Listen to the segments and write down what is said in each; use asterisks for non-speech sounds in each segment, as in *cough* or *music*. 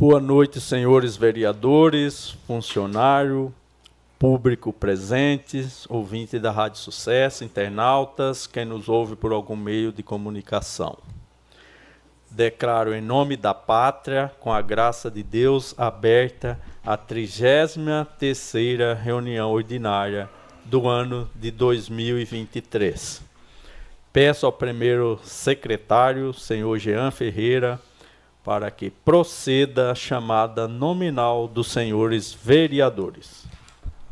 Boa noite, senhores vereadores, funcionário, público presentes, ouvinte da Rádio Sucesso, internautas, quem nos ouve por algum meio de comunicação. Declaro em nome da pátria, com a graça de Deus, aberta a 33ª reunião ordinária do ano de 2023. Peço ao primeiro secretário, senhor Jean Ferreira, para que proceda a chamada nominal dos senhores vereadores.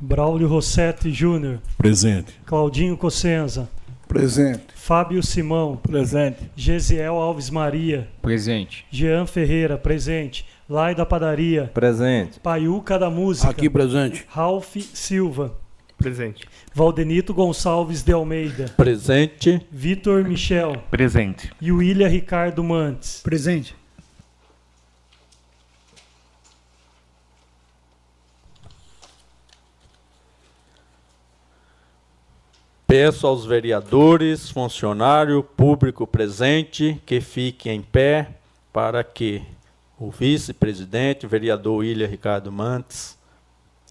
Braulio Rossetti Júnior. Presente. Claudinho Cossenza. Presente. Fábio Simão. Presente. Gesiel Alves Maria. Presente. Jean Ferreira. Presente. Lai da Padaria. Presente. Paiuca da Música. Aqui presente. Ralph Silva. Presente. Valdenito Gonçalves de Almeida. Presente. Vitor Michel. Presente. E William Ricardo Mantes. Presente. Peço aos vereadores, funcionário, público presente que fiquem em pé para que o vice-presidente, vereador William Ricardo Mantes,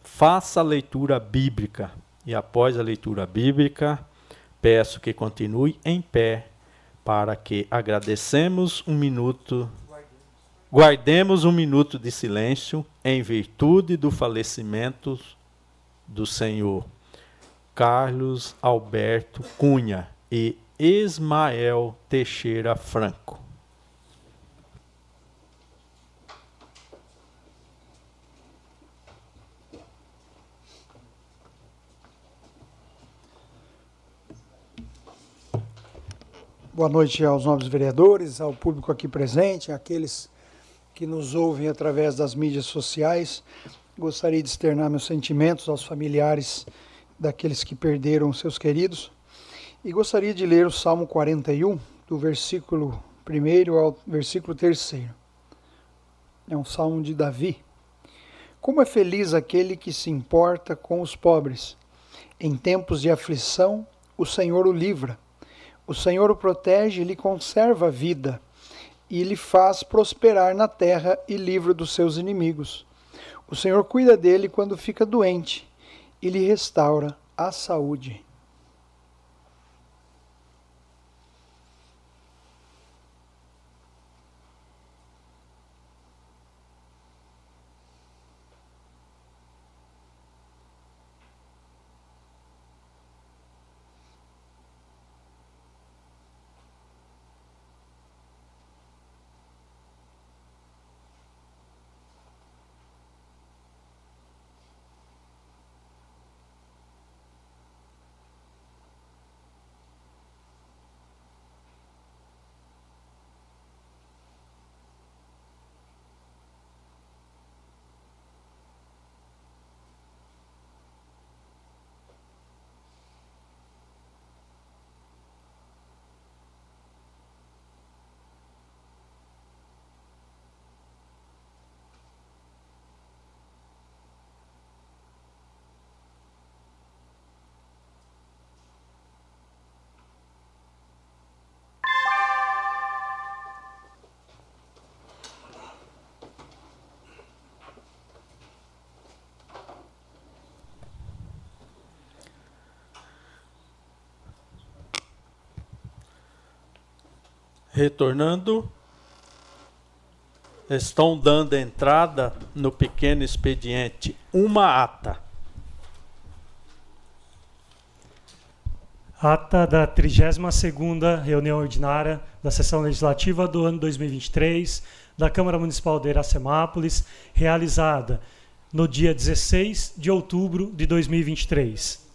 faça a leitura bíblica. E após a leitura bíblica, peço que continue em pé para que agradecemos um minuto, guardemos um minuto de silêncio em virtude do falecimento do Senhor Carlos Alberto Cunha e Ismael Teixeira Franco. Boa noite aos novos vereadores, ao público aqui presente, àqueles que nos ouvem através das mídias sociais. Gostaria de externar meus sentimentos aos familiares daqueles que perderam seus queridos. E gostaria de ler o Salmo 41, do versículo 1 ao versículo 3. É um salmo de Davi. Como é feliz aquele que se importa com os pobres. Em tempos de aflição, o Senhor o livra. O Senhor o protege e lhe conserva a vida, e lhe faz prosperar na terra e livra dos seus inimigos. O Senhor cuida dele quando fica doente e lhe restaura a saúde. Retornando, estão dando entrada no pequeno expediente uma ata. Ata da 32ª reunião ordinária da sessão legislativa do ano 2023 da Câmara Municipal de Iracemápolis, realizada no dia 16 de outubro de 2023.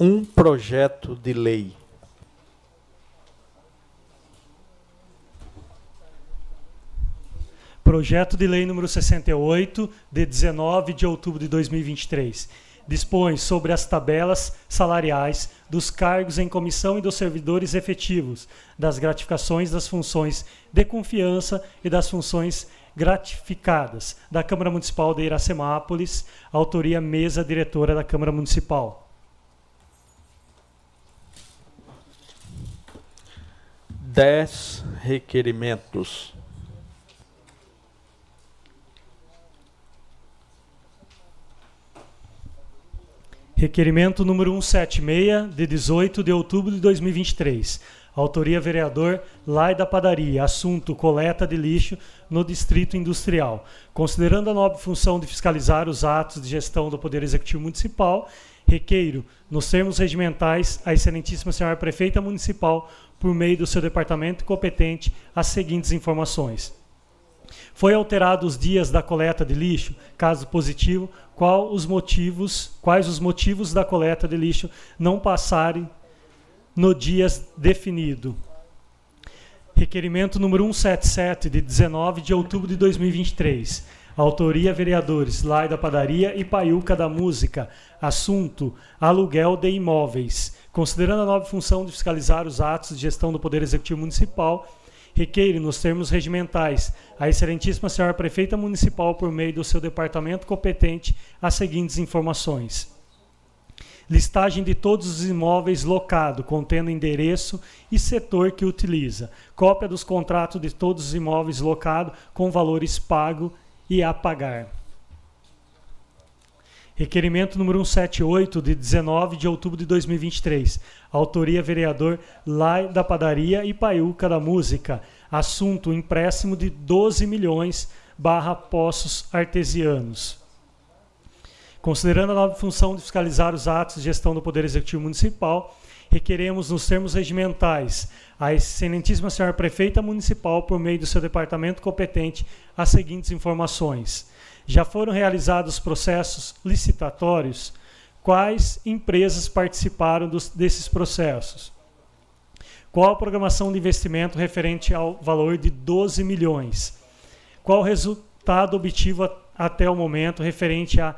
um projeto de lei. Projeto de Lei número 68, de 19 de outubro de 2023. Dispõe sobre as tabelas salariais dos cargos em comissão e dos servidores efetivos, das gratificações das funções de confiança e das funções gratificadas da Câmara Municipal de Iracemápolis, autoria mesa diretora da Câmara Municipal. Dez requerimentos. Requerimento número 176, de 18 de outubro de 2023. Autoria vereador Lai da Padaria. Assunto: coleta de lixo no Distrito Industrial. Considerando a nobre função de fiscalizar os atos de gestão do Poder Executivo Municipal, requeiro, nos termos regimentais, a Excelentíssima Senhora Prefeita Municipal, por meio do seu departamento competente, as seguintes informações. Foi alterado os dias da coleta de lixo? Caso positivo, qual os motivos, quais os motivos da coleta de lixo não passarem no dia definido. Requerimento número 177, de 19 de outubro de 2023. Autoria vereadores Lai da Padaria e Paiuca da Música. Assunto: aluguel de imóveis. Considerando a nova função de fiscalizar os atos de gestão do Poder Executivo Municipal, requeire, nos termos regimentais, a Excelentíssima Senhora Prefeita Municipal, por meio do seu departamento competente, as seguintes informações. Listagem de todos os imóveis locados, contendo endereço e setor que utiliza. Cópia dos contratos de todos os imóveis locados, com valores pago e a pagar. Requerimento número 178, de 19 de outubro de 2023. Autoria vereador Lai da Padaria e Paiuca da Música. Assunto: empréstimo de 12 milhões barra poços artesianos. Considerando a nova função de fiscalizar os atos de gestão do Poder Executivo Municipal, requeremos, nos termos regimentais, a Excelentíssima Senhora Prefeita Municipal, por meio do seu departamento competente, as seguintes informações já foram realizados processos licitatórios? Quais empresas participaram dos, desses processos? Qual a programação de investimento referente ao valor de 12 milhões? Qual o resultado obtido até o momento referente à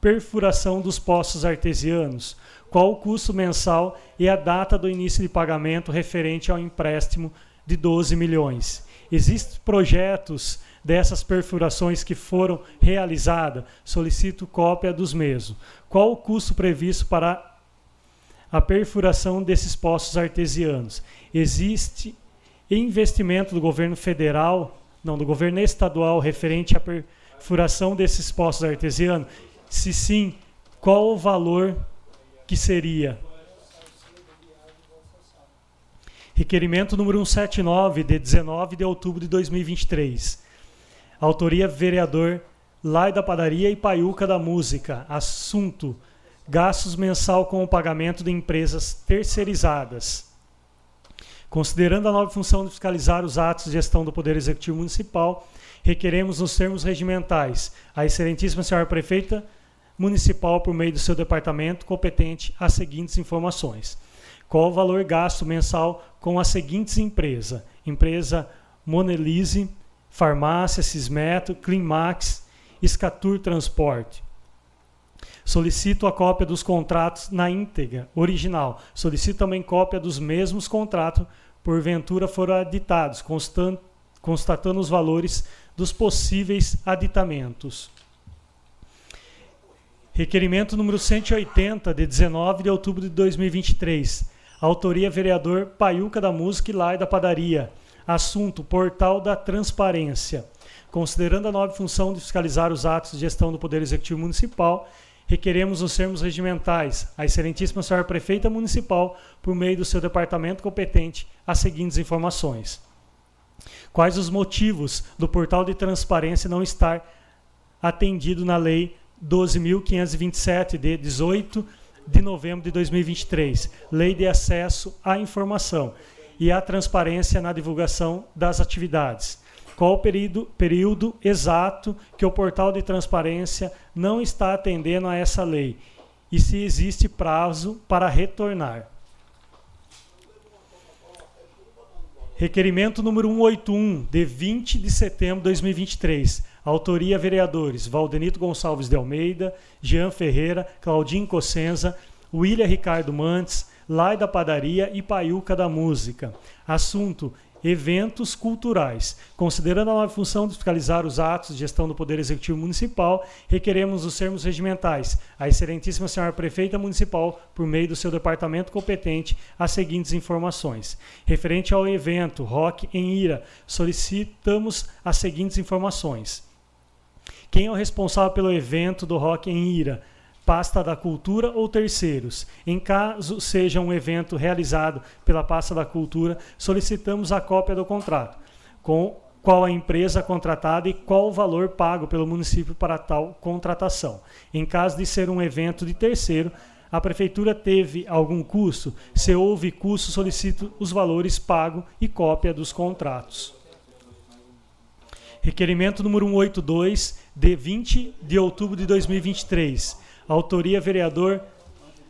perfuração dos poços artesianos? Qual o custo mensal e a data do início de pagamento referente ao empréstimo de 12 milhões? Existem projetos dessas perfurações que foram realizadas, solicito cópia dos mesmos. Qual o custo previsto para a perfuração desses poços artesianos? Existe investimento do governo federal, não, do governo estadual referente à perfuração desses poços artesianos? Se sim, qual o valor que seria? Requerimento número 179, de 19 de outubro de 2023. Autoria vereador Lai da Padaria e Paiuca da Música. Assunto: gastos mensal com o pagamento de empresas terceirizadas. Considerando a nova função de fiscalizar os atos de gestão do Poder Executivo Municipal, requeremos nos termos regimentais a Excelentíssima Senhora Prefeita Municipal, por meio do seu departamento competente, as seguintes informações. Qual o valor gasto mensal com as seguintes empresas? Empresa Monelise, Farmácia, Cismeto, Cleanmax, Escatur Transporte. Solicito a cópia dos contratos na íntegra, original. Solicito também cópia dos mesmos contratos, porventura foram aditados, constatando os valores dos possíveis aditamentos. Requerimento número 180, de 19 de outubro de 2023. Autoria vereador Paiuca da Música e Lai da Padaria. Assunto: Portal da Transparência. Considerando a nova função de fiscalizar os atos de gestão do Poder Executivo Municipal, requeremos os termos regimentais a Excelentíssima Senhora Prefeita Municipal, por meio do seu departamento competente, as seguintes informações. Quais os motivos do portal de transparência não estar atendido na Lei 12.527, de 18 de novembro de 2023, Lei de Acesso à Informação, e a transparência na divulgação das atividades. Qual o período, período exato que o portal de transparência não está atendendo a essa lei? e se existe prazo para retornar. Requerimento número 181, de 20 de setembro de 2023. Autoria vereadores Valdenito Gonçalves de Almeida, Jean Ferreira, Claudinho Cossenza, William Ricardo Mantes, Lai da Padaria e Paiuca da Música. Assunto: eventos culturais. Considerando a nova função de fiscalizar os atos de gestão do Poder Executivo Municipal, requeremos os termos regimentais. A Excelentíssima Senhora Prefeita Municipal, por meio do seu departamento competente, as seguintes informações. Referente ao evento Rock em Ira, solicitamos as seguintes informações. Quem é o responsável pelo evento do Rock em Ira? Pasta da cultura ou terceiros. Em caso seja um evento realizado pela pasta da cultura, solicitamos a cópia do contrato, com qual a empresa contratada e qual o valor pago pelo município para tal contratação. Em caso de ser um evento de terceiro, a prefeitura teve algum custo? Se houve custo, solicito os valores pagos e cópia dos contratos. Requerimento número 182, de 20 de outubro de 2023 Autoria vereador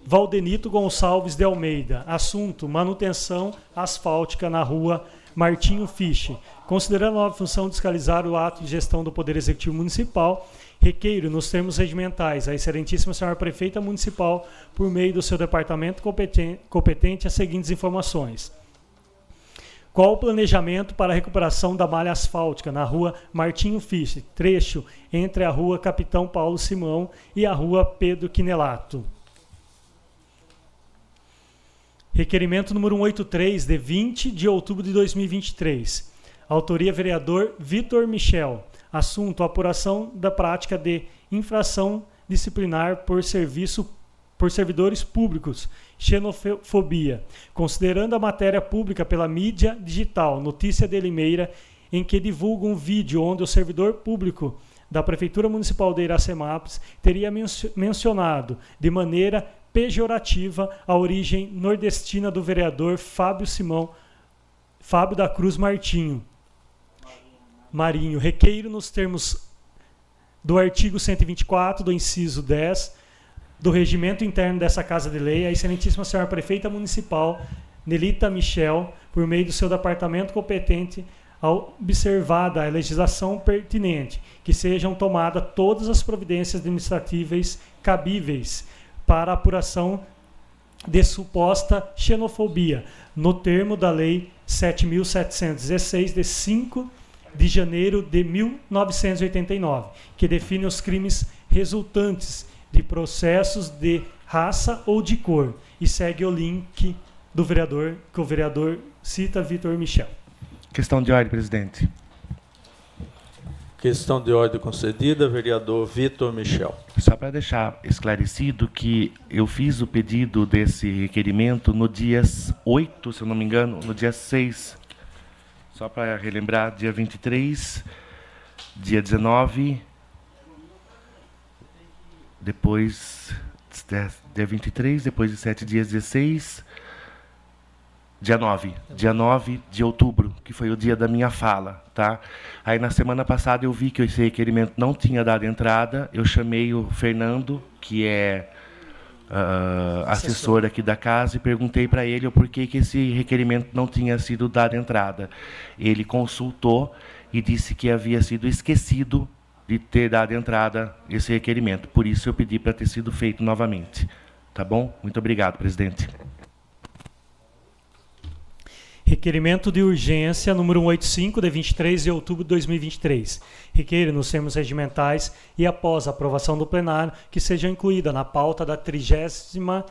Valdenito Gonçalves de Almeida. Assunto: manutenção asfáltica na rua Martinho Fiche. Considerando a nova função de fiscalizar o ato de gestão do Poder Executivo Municipal, requeiro, nos termos regimentais, a Excelentíssima Senhora Prefeita Municipal, por meio do seu departamento competente, competente as seguintes informações. Qual o planejamento para a recuperação da malha asfáltica na rua Martinho Fisch, trecho entre a rua Capitão Paulo Simão e a rua Pedro Quinelato? Requerimento número 183, de 20 de outubro de 2023. Autoria vereador Vitor Michel. Assunto: apuração da prática de infração disciplinar por serviço por servidores públicos, xenofobia, considerando a matéria pública pela mídia digital, notícia de Limeira, em que divulga um vídeo onde o servidor público da Prefeitura Municipal de Iracemápolis teria mencionado de maneira pejorativa a origem nordestina do vereador Fábio Simão, Fábio da Cruz Martinho. Marinho, requeiro nos termos do artigo 124 do inciso 10 do regimento interno dessa Casa de Lei, a Excelentíssima Senhora Prefeita Municipal, Nelita Michel, por meio do seu departamento competente, observada a legislação pertinente, que sejam tomadas todas as providências administrativas cabíveis para apuração de suposta xenofobia, no termo da Lei 7.716, de 5 de janeiro de 1989, que define os crimes resultantes de processos de raça ou de cor. E segue o link do vereador, que o vereador cita Vitor Michel. Questão de ordem, presidente. Questão de ordem concedida, vereador Vitor Michel. Só para deixar esclarecido que eu fiz o pedido desse requerimento no dia 8, se eu não me engano, no dia 6. Só para relembrar, dia 23, dia 19, depois dia 23, depois de sete dias, 16, dia 9, dia 9 de outubro, que foi o dia da minha fala, tá? Aí na semana passada eu vi que esse requerimento não tinha dado entrada, eu chamei o Fernando, que é uh, assessor aqui da casa, e perguntei para ele o porquê que esse requerimento não tinha sido dado entrada. Ele consultou e disse que havia sido esquecido de ter dado entrada esse requerimento. Por isso eu pedi para ter sido feito novamente. Tá bom? Muito obrigado, presidente. Requerimento de urgência número 185, de 23 de outubro de 2023. Requer nos termos regimentais e após a aprovação do plenário que seja incluída na pauta da 33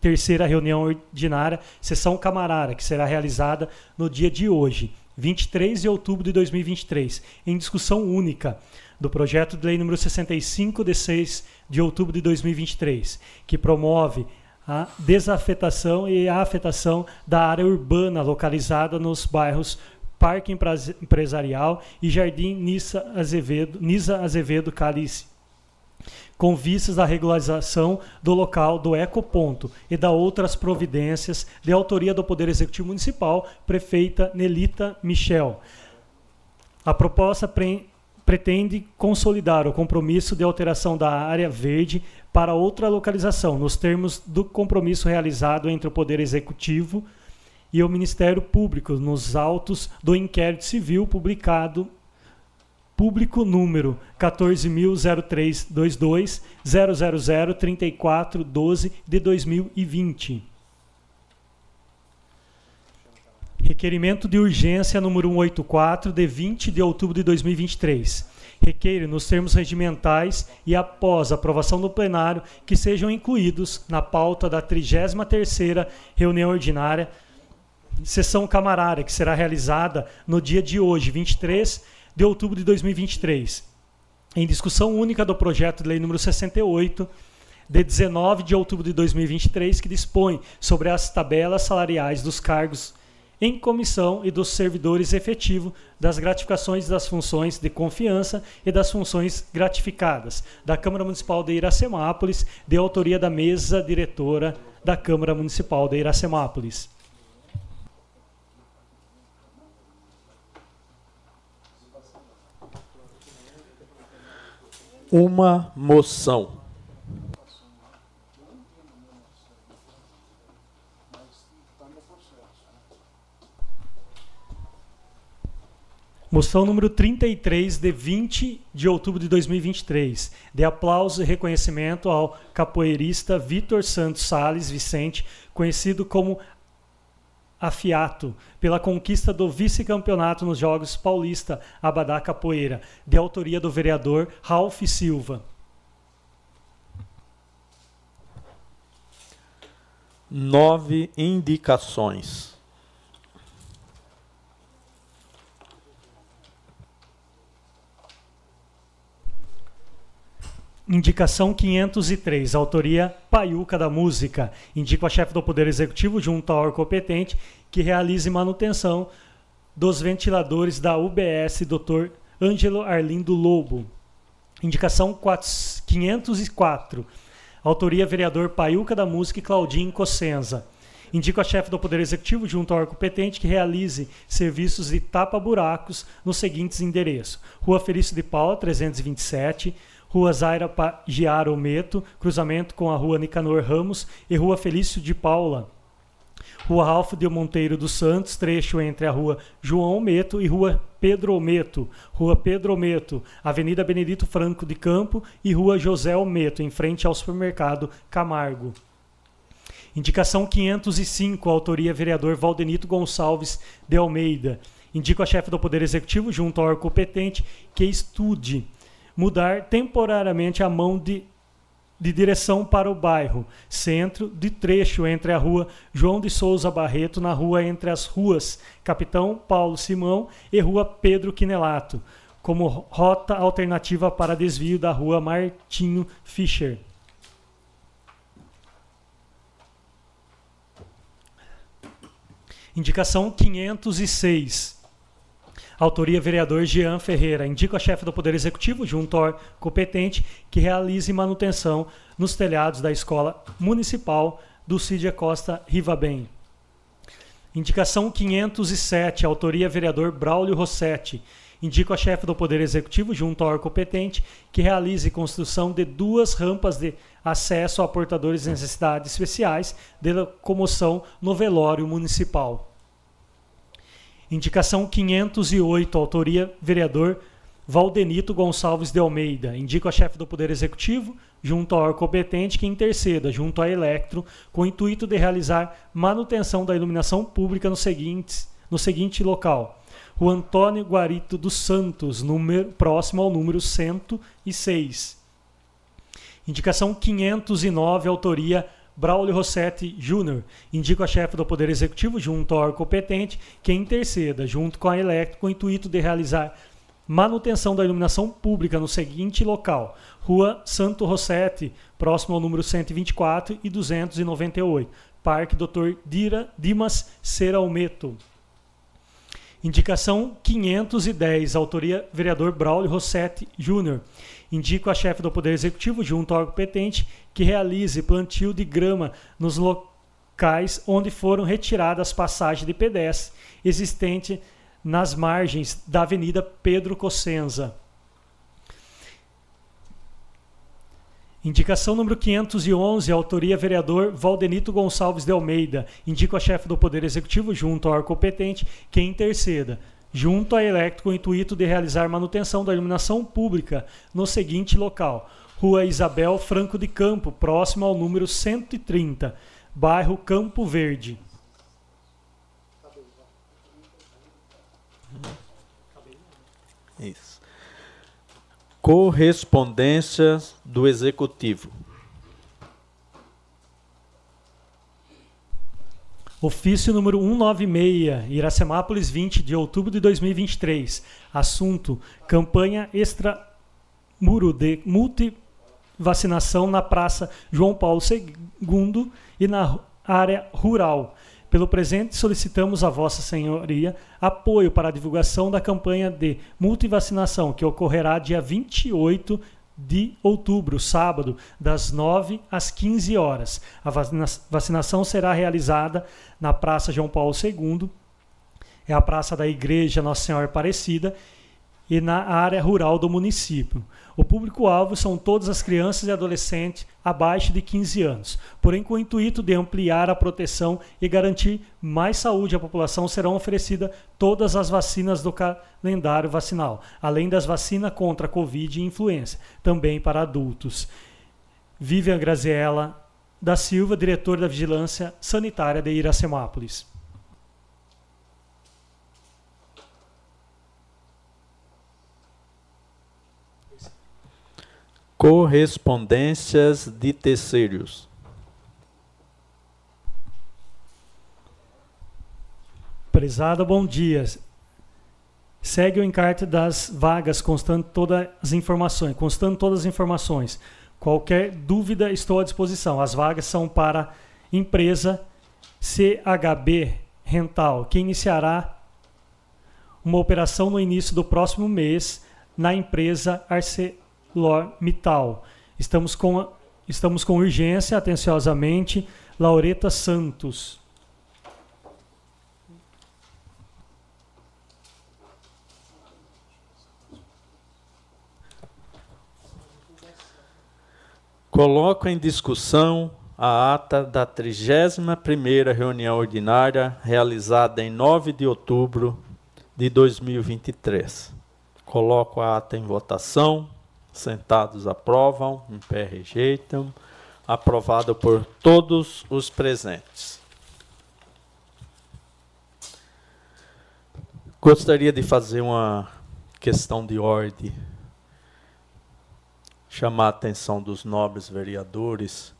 terceira reunião ordinária, sessão camarária, que será realizada no dia de hoje, 23 de outubro de 2023, em discussão única do projeto de lei número 65 de 6 de outubro de 2023, que promove a desafetação e a afetação da área urbana localizada nos bairros Parque Empresarial e Jardim Nisa Azevedo, Nisa Azevedo Calice com vistas à regularização do local do ecoponto e da outras providências de autoria do Poder Executivo Municipal, prefeita Nelita Michel. A proposta pre pretende consolidar o compromisso de alteração da área verde para outra localização, nos termos do compromisso realizado entre o Poder Executivo e o Ministério Público, nos autos do inquérito civil publicado público número 14.0322 000 34 12 de 2020. Requerimento de urgência número 184 de 20 de outubro de 2023 requeire, nos termos regimentais e após aprovação do plenário, que sejam incluídos na pauta da 33ª reunião ordinária, sessão camarária, que será realizada no dia de hoje, 23 de outubro de 2023, em discussão única do projeto de lei número 68, de 19 de outubro de 2023, que dispõe sobre as tabelas salariais dos cargos em comissão e dos servidores efetivos das gratificações das funções de confiança e das funções gratificadas da Câmara Municipal de Iracemápolis, de autoria da mesa diretora da Câmara Municipal de Iracemápolis. Uma moção Moção número 33, de 20 de outubro de 2023. De aplauso e reconhecimento ao capoeirista Vitor Santos Sales Vicente, conhecido como Afiato, pela conquista do vice-campeonato nos Jogos Paulista Abadá Capoeira, de autoria do vereador Ralph Silva. Nove indicações. Indicação 503, autoria Paiuca da Música. Indico a chefe do Poder Executivo, junto ao órgão competente, que realize manutenção dos ventiladores da UBS Dr. Ângelo Arlindo Lobo. Indicação 504, autoria vereador Paiuca da Música e Claudinho Cossenza. Indico a chefe do Poder Executivo, junto ao órgão competente, que realize serviços de tapa-buracos nos seguintes endereços: Rua Felício de Paula, 327, Rua Zaira Giaro Meto, cruzamento com a Rua Nicanor Ramos e Rua Felício de Paula. Rua Ralph de Monteiro dos Santos, trecho entre a Rua João Meto e Rua Pedro Meto, Rua Pedro Meto, Avenida Benedito Franco de Campo e Rua José Meto, em frente ao supermercado Camargo. Indicação 505, autoria vereador Valdenito Gonçalves de Almeida. Indico a chefe do Poder Executivo, junto ao órgão competente, que estude mudar temporariamente a mão de, de direção para o bairro, centro de trecho entre a rua João de Souza Barreto, na rua entre as ruas Capitão Paulo Simão e rua Pedro Quinelato, como rota alternativa para desvio da rua Martinho Fischer. Indicação 506 Autoria vereador Jean Ferreira. Indico a chefe do Poder Executivo, junto ao competente, que realize manutenção nos telhados da Escola Municipal do Cídia Costa Rivabem. Indicação 507, autoria vereador Braulio Rossetti. Indico a chefe do Poder Executivo, junto ao competente, que realize construção de duas rampas de acesso a portadores de necessidades especiais de locomoção no velório municipal. Indicação 508, autoria vereador Valdenito Gonçalves de Almeida. Indico a chefe do Poder Executivo, junto ao órgão competente, que interceda junto à Electro, com o intuito de realizar manutenção da iluminação pública no seguinte, no seguinte local. O Antônio Guarito dos Santos, número, próximo ao número 106. Indicação 509, autoria Braulio Rossetti Júnior. Indico a chefe do Poder Executivo, junto ao órgão competente, que interceda, junto com a Electro, com o intuito de realizar manutenção da iluminação pública no seguinte local: Rua Santo Rossetti, próximo ao número 124 e 298, Parque Dr. Dira Dimas Seralmeto. Indicação 510, autoria vereador Braulio Rossetti Júnior. Indico a chefe do Poder Executivo, junto ao órgão competente, que realize plantio de grama nos locais onde foram retiradas passagens de pedestre existente nas margens da Avenida Pedro Cossenza. Indicação número 511, autoria vereador Valdenito Gonçalves de Almeida. Indico a chefe do Poder Executivo, junto ao órgão competente, que interceda, junto à Electro, com o intuito de realizar manutenção da iluminação pública no seguinte local: Rua Isabel Franco de Campo, próximo ao número 130, bairro Campo Verde. Isso. Correspondências do Executivo. Ofício número 196, Iracemápolis, 20 de outubro de 2023. Assunto: campanha extramuro de multivacinação na Praça João Paulo II e na área rural. Pelo presente, solicitamos a Vossa Senhoria apoio para a divulgação da campanha de multivacinação, que ocorrerá dia 28 de outubro, sábado, das 9 às 15 horas. A vacinação será realizada na Praça João Paulo II, é a praça da Igreja Nossa Senhora Aparecida, e na área rural do município. O público-alvo são todas as crianças e adolescentes abaixo de 15 anos. Porém, com o intuito de ampliar a proteção e garantir mais saúde à população, serão oferecidas todas as vacinas do calendário vacinal, além das vacinas contra a Covid e influenza, também para adultos. Vivian Graziella da Silva, diretor da Vigilância Sanitária de Iracemápolis. Correspondências de terceiros. Prezado, bom dia. Segue o encarte das vagas, constando todas as informações, constando todas as informações. Qualquer dúvida, estou à disposição. As vagas são para empresa CHB Rental, que iniciará uma operação no início do próximo mês na empresa Arce ArcelorMittal. Estamos com, estamos com urgência, atenciosamente, Laureta Santos. Coloco em discussão a ata da 31ª reunião ordinária realizada em 9 de outubro de 2023. Coloco a ata em votação. Sentados aprovam, em pé rejeitam. Aprovado por todos os presentes. Gostaria de fazer uma questão de ordem, chamar a atenção dos nobres vereadores.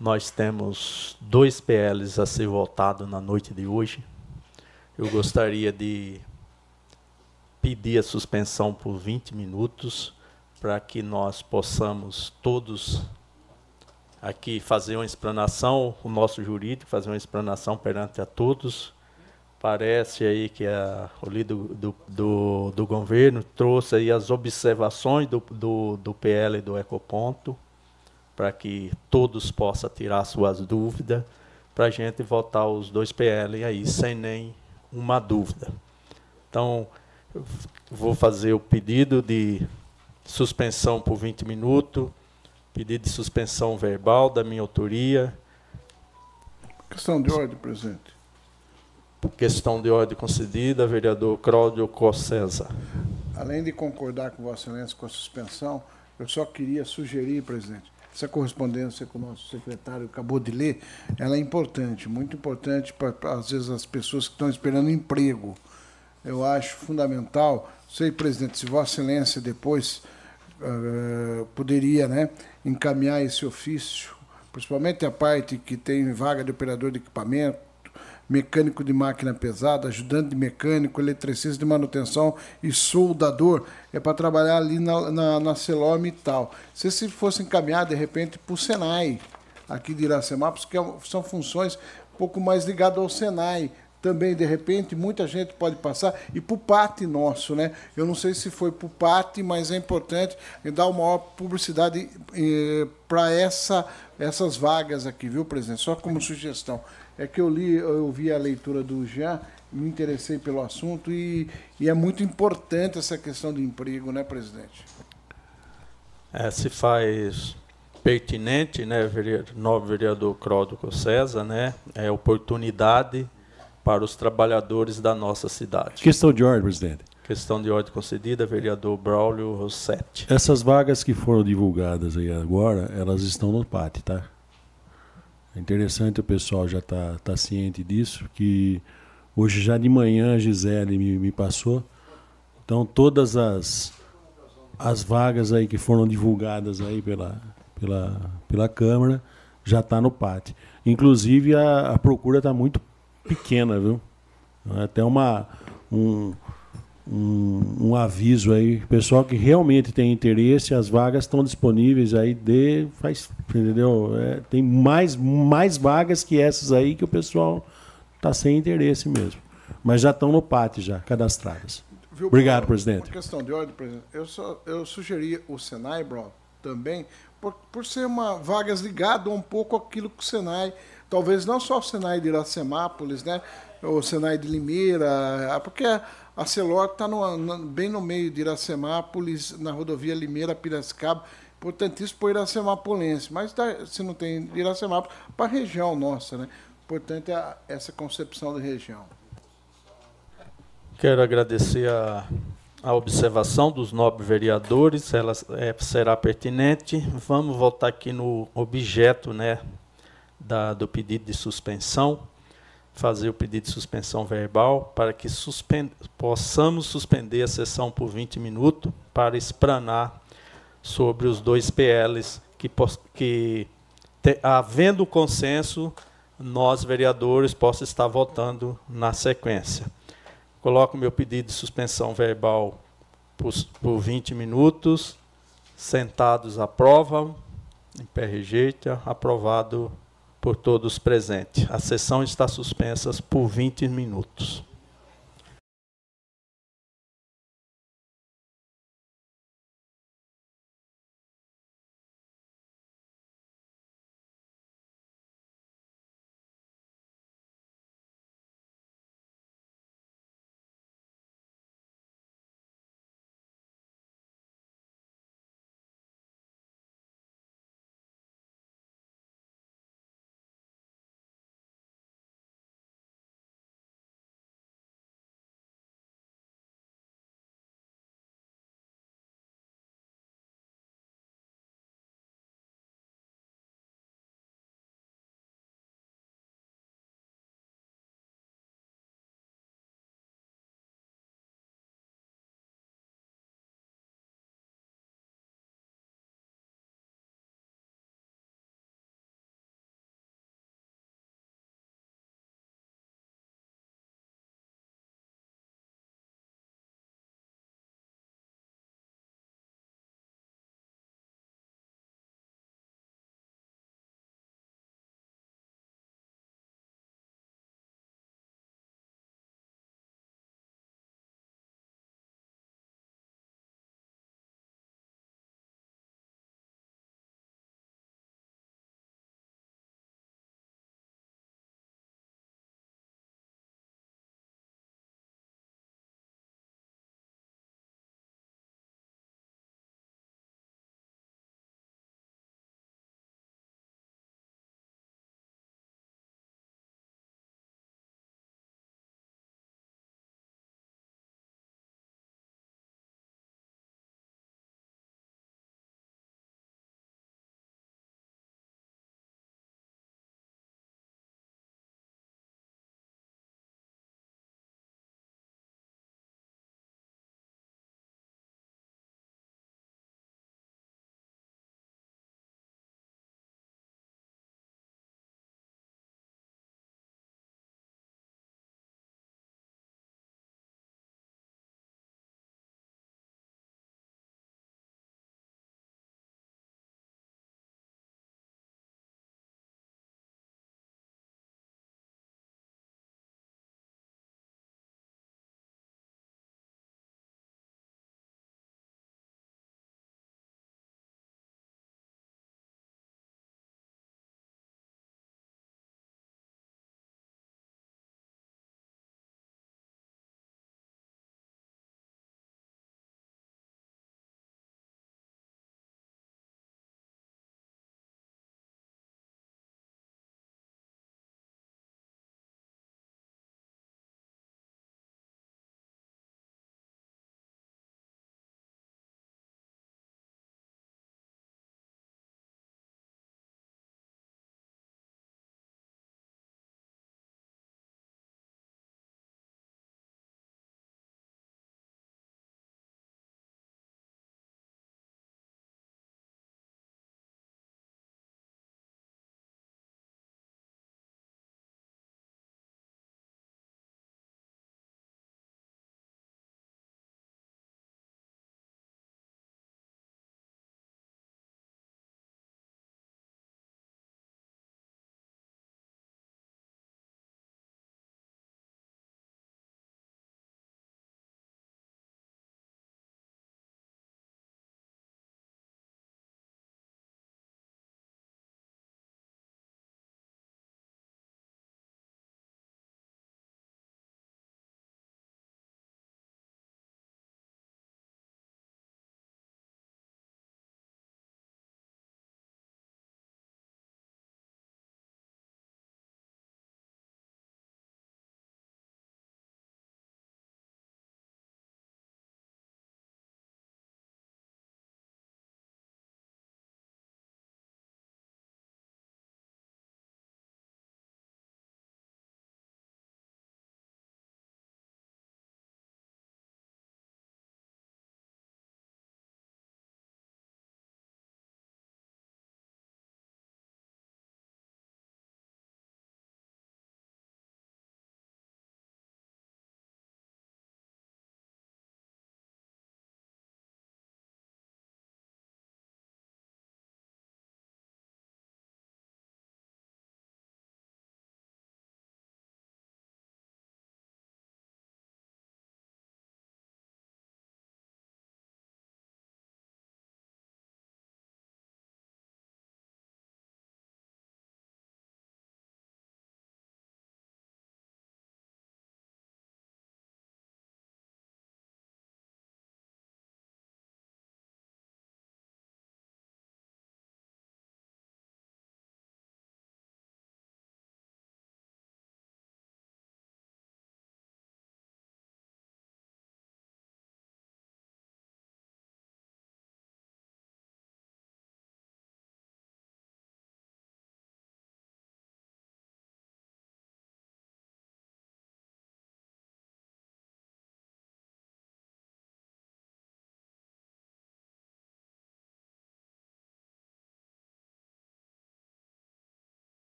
Nós temos dois PLs a ser votados na noite de hoje. Eu gostaria de pedir a suspensão por 20 minutos para que nós possamos todos aqui fazer uma explanação, o nosso jurídico fazer uma explanação perante a todos. Parece aí que a, o líder do, do, do, governo trouxe aí as observações do, do, do PL e do Ecoponto, para que todos possam tirar suas dúvidas, para a gente votar os dois PL aí sem nem uma dúvida. Então, vou fazer o pedido de suspensão por 20 minutos, pedido de suspensão verbal da minha autoria. Questão de ordem, presidente. Questão de ordem concedida, vereador Cláudio Cossesa. Além de concordar com Vossa Excelência com a suspensão, eu só queria sugerir, presidente, essa correspondência que o nosso secretário acabou de ler, ela é importante, muito importante para, às vezes, as pessoas que estão esperando emprego. Eu acho fundamental, sei, presidente, se Vossa Excelência depois uh, poderia né, encaminhar esse ofício, principalmente a parte que tem vaga de operador de equipamento, mecânico de máquina pesada, ajudante de mecânico, eletricista de manutenção e soldador, é para trabalhar ali na, na, na e tal. Se esse fosse encaminhado, de repente, para o Senai, aqui de Iracemapos, que é são funções um pouco mais ligadas ao Senai, também, de repente, muita gente pode passar, e para o PAT nosso, né? Eu não sei se foi para o PAT, mas é importante dar uma maior publicidade eh, para essa, essas vagas aqui, viu, presidente? Só como sugestão. É que eu li, eu vi a leitura do Jean, me interessei pelo assunto e, e é muito importante essa questão de emprego, né, presidente? É, se faz pertinente, né, vereador, novo vereador Cródico César, né, é oportunidade para os trabalhadores da nossa cidade. Questão de ordem, presidente. Questão de ordem concedida, vereador Braulio Rossetti. Essas vagas que foram divulgadas aí agora, elas estão no PAT, tá? É interessante o pessoal já tá, tá ciente disso, que hoje já de manhã a Gisele me, me passou. Então todas as, as vagas aí que foram divulgadas aí pela, pela, pela Câmara já está no PAT. Inclusive a, a procura está muito pequena, viu? Até uma, um, um, um, aviso aí, pessoal que realmente tem interesse, as vagas estão disponíveis aí de faz, entendeu? É, tem mais mais vagas que essas aí que o pessoal está sem interesse mesmo, mas já estão no pátio já cadastradas. Viu, Obrigado, Bruno, presidente. Uma questão de ordem, presidente. Eu só eu sugeri o Senai, bro, também por, por ser uma vagas ligado um pouco aquilo que o Senai, talvez não só o Senai de Iracemápolis, né? O Senai de Limeira, porque a Celor está bem no meio de Iracemápolis, na rodovia Limeira-Piracicaba, importantíssimo para Iracemapolense, mas tá, se não tem Iracemápolis, para a região nossa, né? Importante é essa concepção de região. Quero agradecer a, a observação dos nobres vereadores, ela é, será pertinente. Vamos voltar aqui no objeto né, da, do pedido de suspensão fazer o pedido de suspensão verbal para que suspend possamos suspender a sessão por 20 minutos para espranar sobre os dois PLs que, que te, havendo consenso, nós vereadores possa estar votando na sequência. Coloco meu pedido de suspensão verbal por, por 20 minutos. Sentados aprovam. Em pé rejeita. Aprovado por todos presentes. A sessão está suspensa por 20 minutos.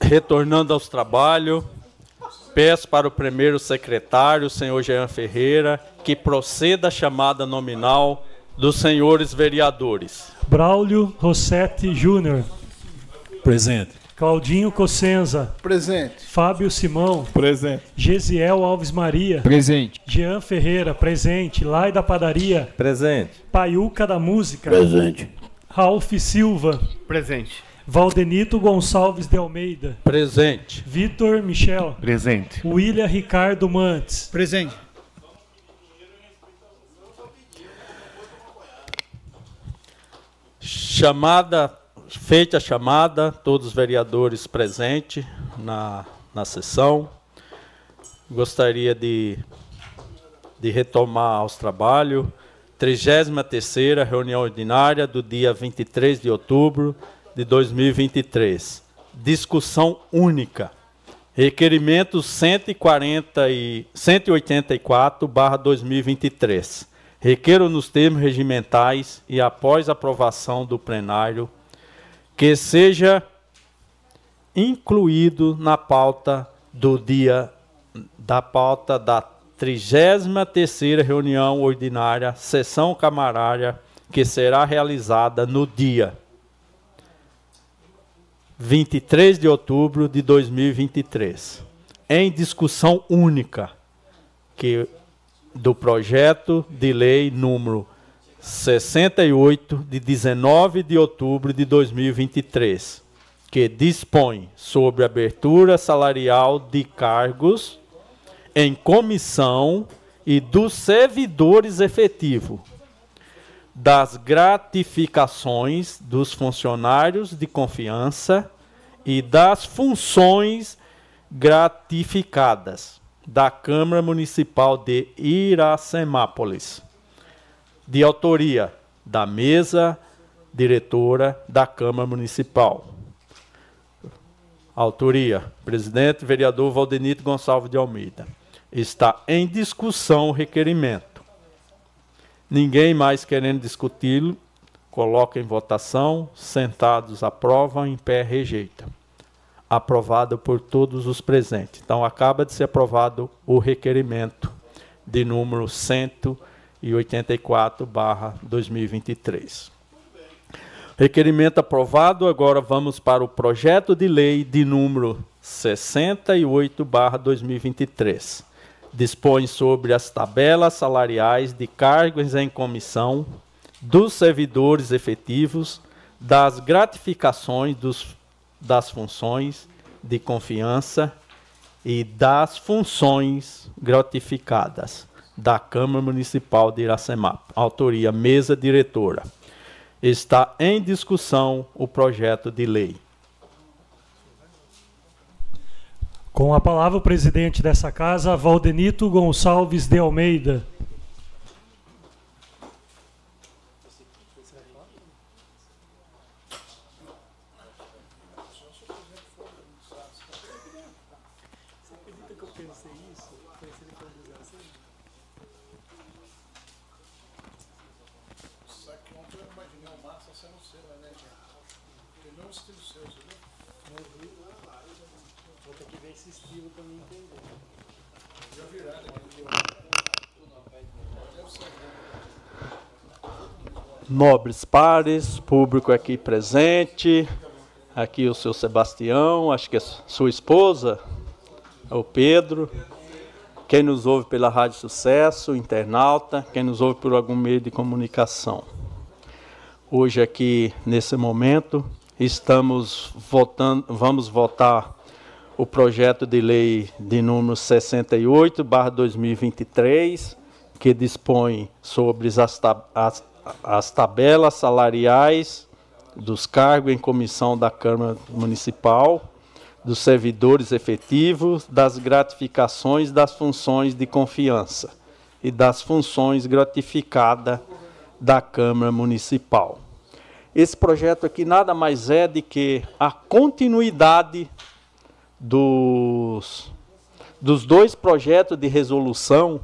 Retornando aos trabalhos, peço para o primeiro secretário, senhor Jean Ferreira, que proceda a chamada nominal dos senhores vereadores. Braulio Rossetti Júnior. Presente. Claudinho Cossenza. Presente. Fábio Simão. Presente. Gesiel Alves Maria. Presente. Jean Ferreira, presente. Lai da Padaria. Presente. Paiuca da Música. Presente. Ralph Silva. Presente. Valdenito Gonçalves de Almeida. Presente. Vitor Michel. Presente. William Ricardo Mantes. Presente. Chamada, feita a chamada, todos os vereadores presentes na, na sessão. Gostaria de, de retomar os trabalhos. 33ª reunião ordinária do dia 23 de outubro de 2023. Discussão única. Requerimento 140 e 184/2023. Requeiro nos termos regimentais e após aprovação do plenário que seja incluído na pauta do dia da pauta da 33ª reunião ordinária, sessão camarária, que será realizada no dia 23 de outubro de 2023, em discussão única, que do projeto de lei número 68 de 19 de outubro de 2023, que dispõe sobre abertura salarial de cargos em comissão e dos servidores efetivos, das gratificações dos funcionários de confiança e das funções gratificadas da Câmara Municipal de Iracemápolis, de autoria da mesa diretora da Câmara Municipal. Autoria: presidente vereador Valdenito Gonçalves de Almeida. Está em discussão o requerimento. Ninguém mais querendo discuti-lo, coloca em votação, sentados aprovam, em pé rejeita. Aprovado por todos os presentes. Então acaba de ser aprovado o requerimento de número 184/2023. Requerimento aprovado, agora vamos para o projeto de lei de número 68/2023 dispõe sobre as tabelas salariais de cargos em comissão dos servidores efetivos, das gratificações dos, das funções de confiança e das funções gratificadas da Câmara Municipal de Iracemap. Autoria mesa diretora. Está em discussão o projeto de lei. Com a palavra o presidente dessa casa, Valdenito Gonçalves de Almeida. Nobres pares, público aqui presente, aqui o seu Sebastião, acho que é sua esposa, é o Pedro, quem nos ouve pela Rádio Sucesso, internauta, quem nos ouve por algum meio de comunicação. Hoje aqui, nesse momento, estamos votando, vamos votar o projeto de lei de número 68, barra 2023, que dispõe sobre as, as, as tabelas salariais dos cargos em comissão da Câmara Municipal, dos servidores efetivos, das gratificações das funções de confiança e das funções gratificadas da Câmara Municipal. Esse projeto aqui nada mais é de que a continuidade dos, dos dois projetos de resolução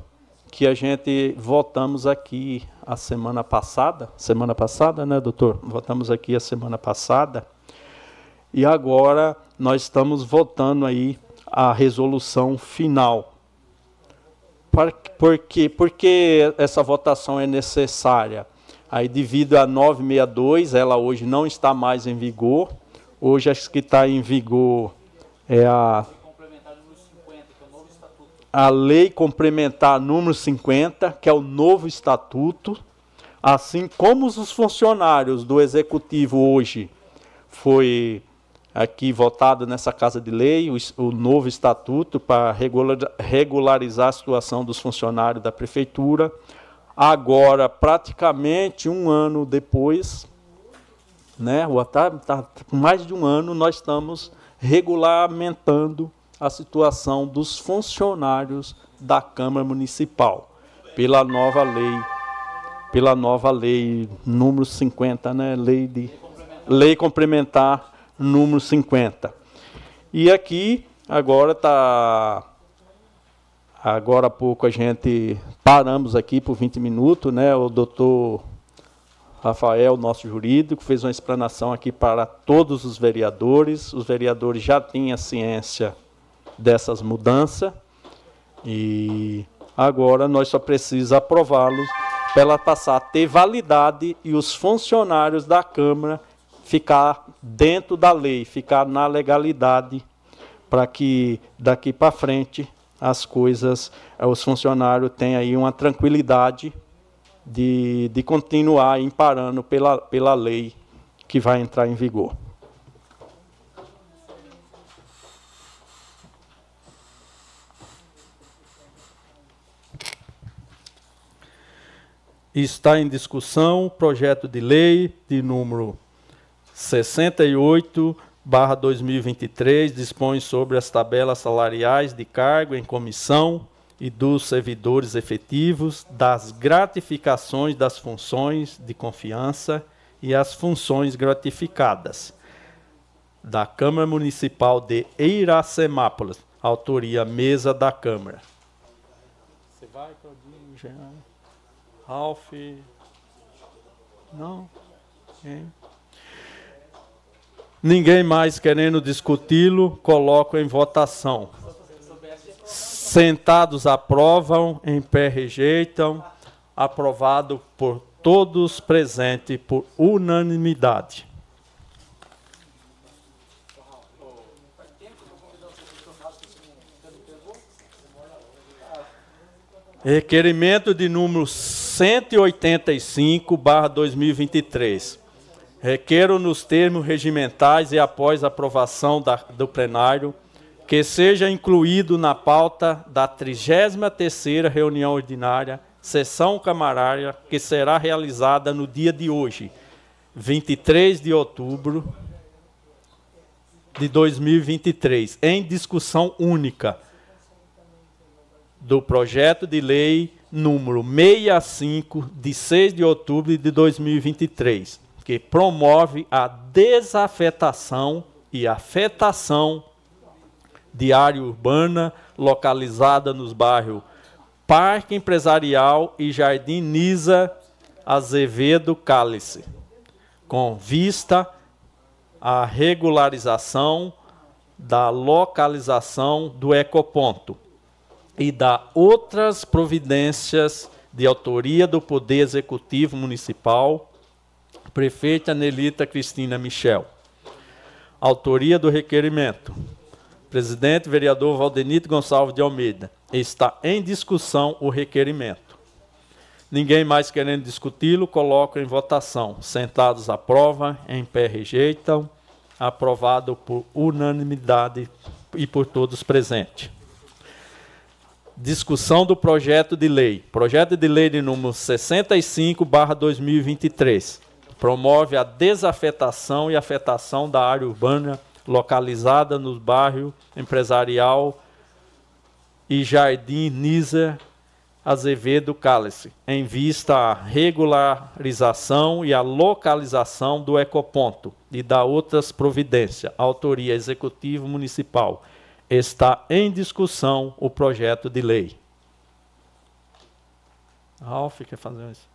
que a gente votamos aqui a semana passada, semana passada, né, doutor? Votamos aqui a semana passada. E agora nós estamos votando aí a resolução final. Por quê? Porque essa votação é necessária. Aí, devido a 962, ela hoje não está mais em vigor. Hoje, acho que está em vigor é a a lei complementar número 50, que é o novo estatuto, assim como os funcionários do executivo hoje foi aqui votado nessa casa de lei o, o novo estatuto para regularizar a situação dos funcionários da prefeitura. Agora, praticamente um ano depois, né, tá, tá, mais de um ano, nós estamos regulamentando a situação dos funcionários da Câmara Municipal pela nova lei, pela nova lei número 50, né, lei de lei complementar número 50. E aqui agora está agora há pouco a gente paramos aqui por 20 minutos, né? O doutor Rafael, nosso jurídico, fez uma explanação aqui para todos os vereadores. Os vereadores já tinham ciência dessas mudanças e agora nós só precisamos aprová-los para ela passar a ter validade e os funcionários da Câmara ficar dentro da lei, ficar na legalidade, para que daqui para frente as coisas, os funcionários tenham aí uma tranquilidade de, de continuar imparando pela, pela lei que vai entrar em vigor. Está em discussão projeto de lei de número 68, barra 2023, dispõe sobre as tabelas salariais de cargo em comissão e dos servidores efetivos, das gratificações das funções de confiança e as funções gratificadas. Da Câmara Municipal de Iracemápolis, autoria mesa da Câmara. Você vai, Claudinho, Jean? Ralph? Não? Ninguém mais querendo discuti-lo, coloco em votação. Sentados aprovam, em pé rejeitam, aprovado por todos presentes por unanimidade. Requerimento de número 185, barra 2023. Requero nos termos regimentais e após aprovação da, do plenário que seja incluído na pauta da 33ª reunião ordinária, sessão camarária, que será realizada no dia de hoje, 23 de outubro de 2023, em discussão única do projeto de lei número 65, de 6 de outubro de 2023, que promove a desafetação e afetação de área urbana localizada nos bairros Parque Empresarial e Jardim Nisa Azevedo Cálice, com vista à regularização da localização do ecoponto e da outras providências de autoria do Poder Executivo Municipal, prefeita Nelita Cristina Michel. Autoria do requerimento. Presidente vereador Valdenito Gonçalves de Almeida. Está em discussão o requerimento. Ninguém mais querendo discuti-lo, coloco em votação. Sentados aprova, em pé rejeitam. Aprovado por unanimidade e por todos presentes discussão do projeto de lei. Projeto de lei de número 65, barra 2023. Promove a desafetação e afetação da área urbana localizada no bairro empresarial e Jardim Nisa Azevedo Cálice, em vista à regularização e à localização do ecoponto e da outras providências, autoria executivo municipal está em discussão o projeto de lei. Ralf quer fazer isso?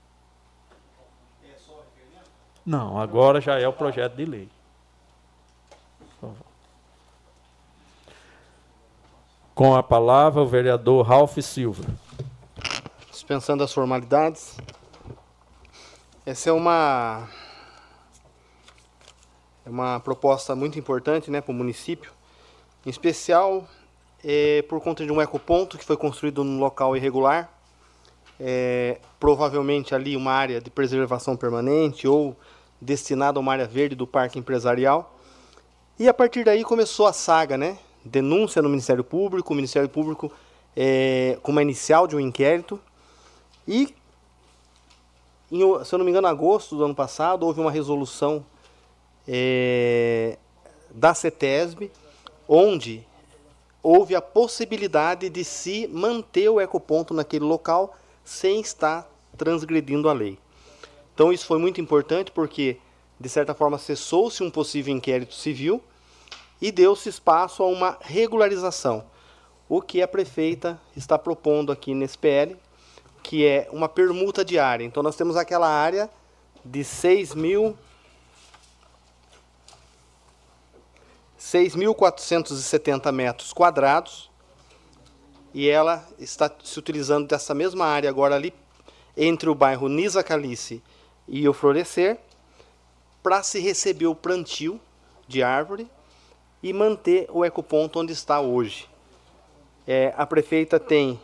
Não, agora já é o projeto de lei. Com a palavra, o vereador Ralph Silva. Dispensando as formalidades. Essa é uma é uma proposta muito importante né, para o município, em especial é, por conta de um ecoponto que foi construído num local irregular, é, provavelmente ali uma área de preservação permanente ou destinada a uma área verde do parque empresarial. E a partir daí começou a saga, né? Denúncia no Ministério Público, o Ministério Público é, com uma inicial de um inquérito. E, em, se eu não me engano, em agosto do ano passado, houve uma resolução é, da CETESB, onde houve a possibilidade de se manter o ecoponto naquele local sem estar transgredindo a lei. Então isso foi muito importante porque, de certa forma, cessou-se um possível inquérito civil e deu-se espaço a uma regularização, o que a prefeita está propondo aqui nesse PL, que é uma permuta de área. Então nós temos aquela área de 6 mil 6.470 metros quadrados e ela está se utilizando dessa mesma área agora ali entre o bairro Nisa Calice e o Florescer para se receber o plantio de árvore e manter o ecoponto onde está hoje. É, a prefeita tem,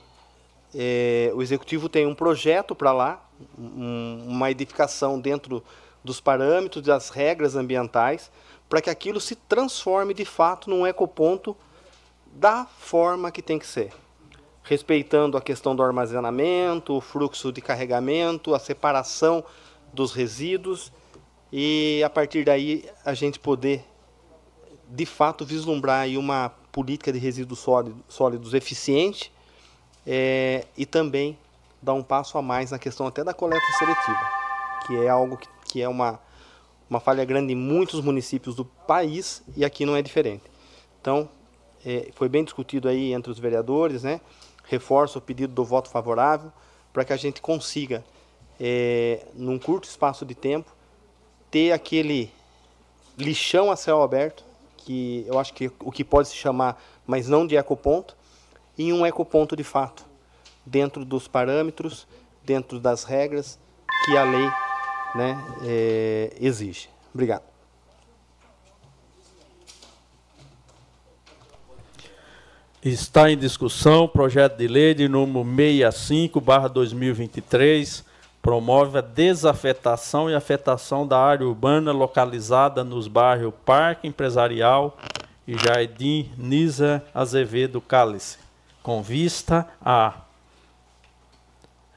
é, o executivo tem um projeto para lá, um, uma edificação dentro dos parâmetros das regras ambientais, para que aquilo se transforme de fato num ecoponto da forma que tem que ser. Respeitando a questão do armazenamento, o fluxo de carregamento, a separação dos resíduos e a partir daí a gente poder de fato vislumbrar aí uma política de resíduos sólidos eficiente é, e também dar um passo a mais na questão até da coleta seletiva, que é algo que, que é uma uma falha grande em muitos municípios do país e aqui não é diferente. Então, é, foi bem discutido aí entre os vereadores, né? Reforço o pedido do voto favorável para que a gente consiga, é, num curto espaço de tempo, ter aquele lixão a céu aberto, que eu acho que o que pode se chamar, mas não de ecoponto, em um ecoponto de fato, dentro dos parâmetros, dentro das regras que a lei né, é, exige. Obrigado. Está em discussão o projeto de lei de número 65/2023, promove a desafetação e afetação da área urbana localizada nos bairros Parque Empresarial e Jardim Nisa Azevedo Cálice, com vista a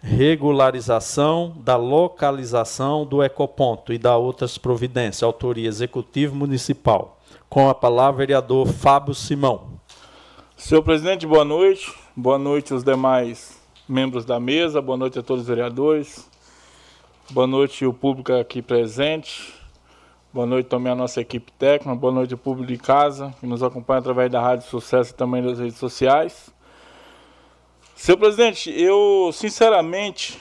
regularização da localização do ecoponto e da outras providências, autoria executivo municipal. Com a palavra, vereador Fábio Simão. Senhor presidente, boa noite. Boa noite aos demais membros da mesa, boa noite a todos os vereadores. Boa noite o público aqui presente. Boa noite também a nossa equipe técnica. Boa noite ao público de casa que nos acompanha através da Rádio Sucesso e também das redes sociais. Senhor presidente, eu sinceramente,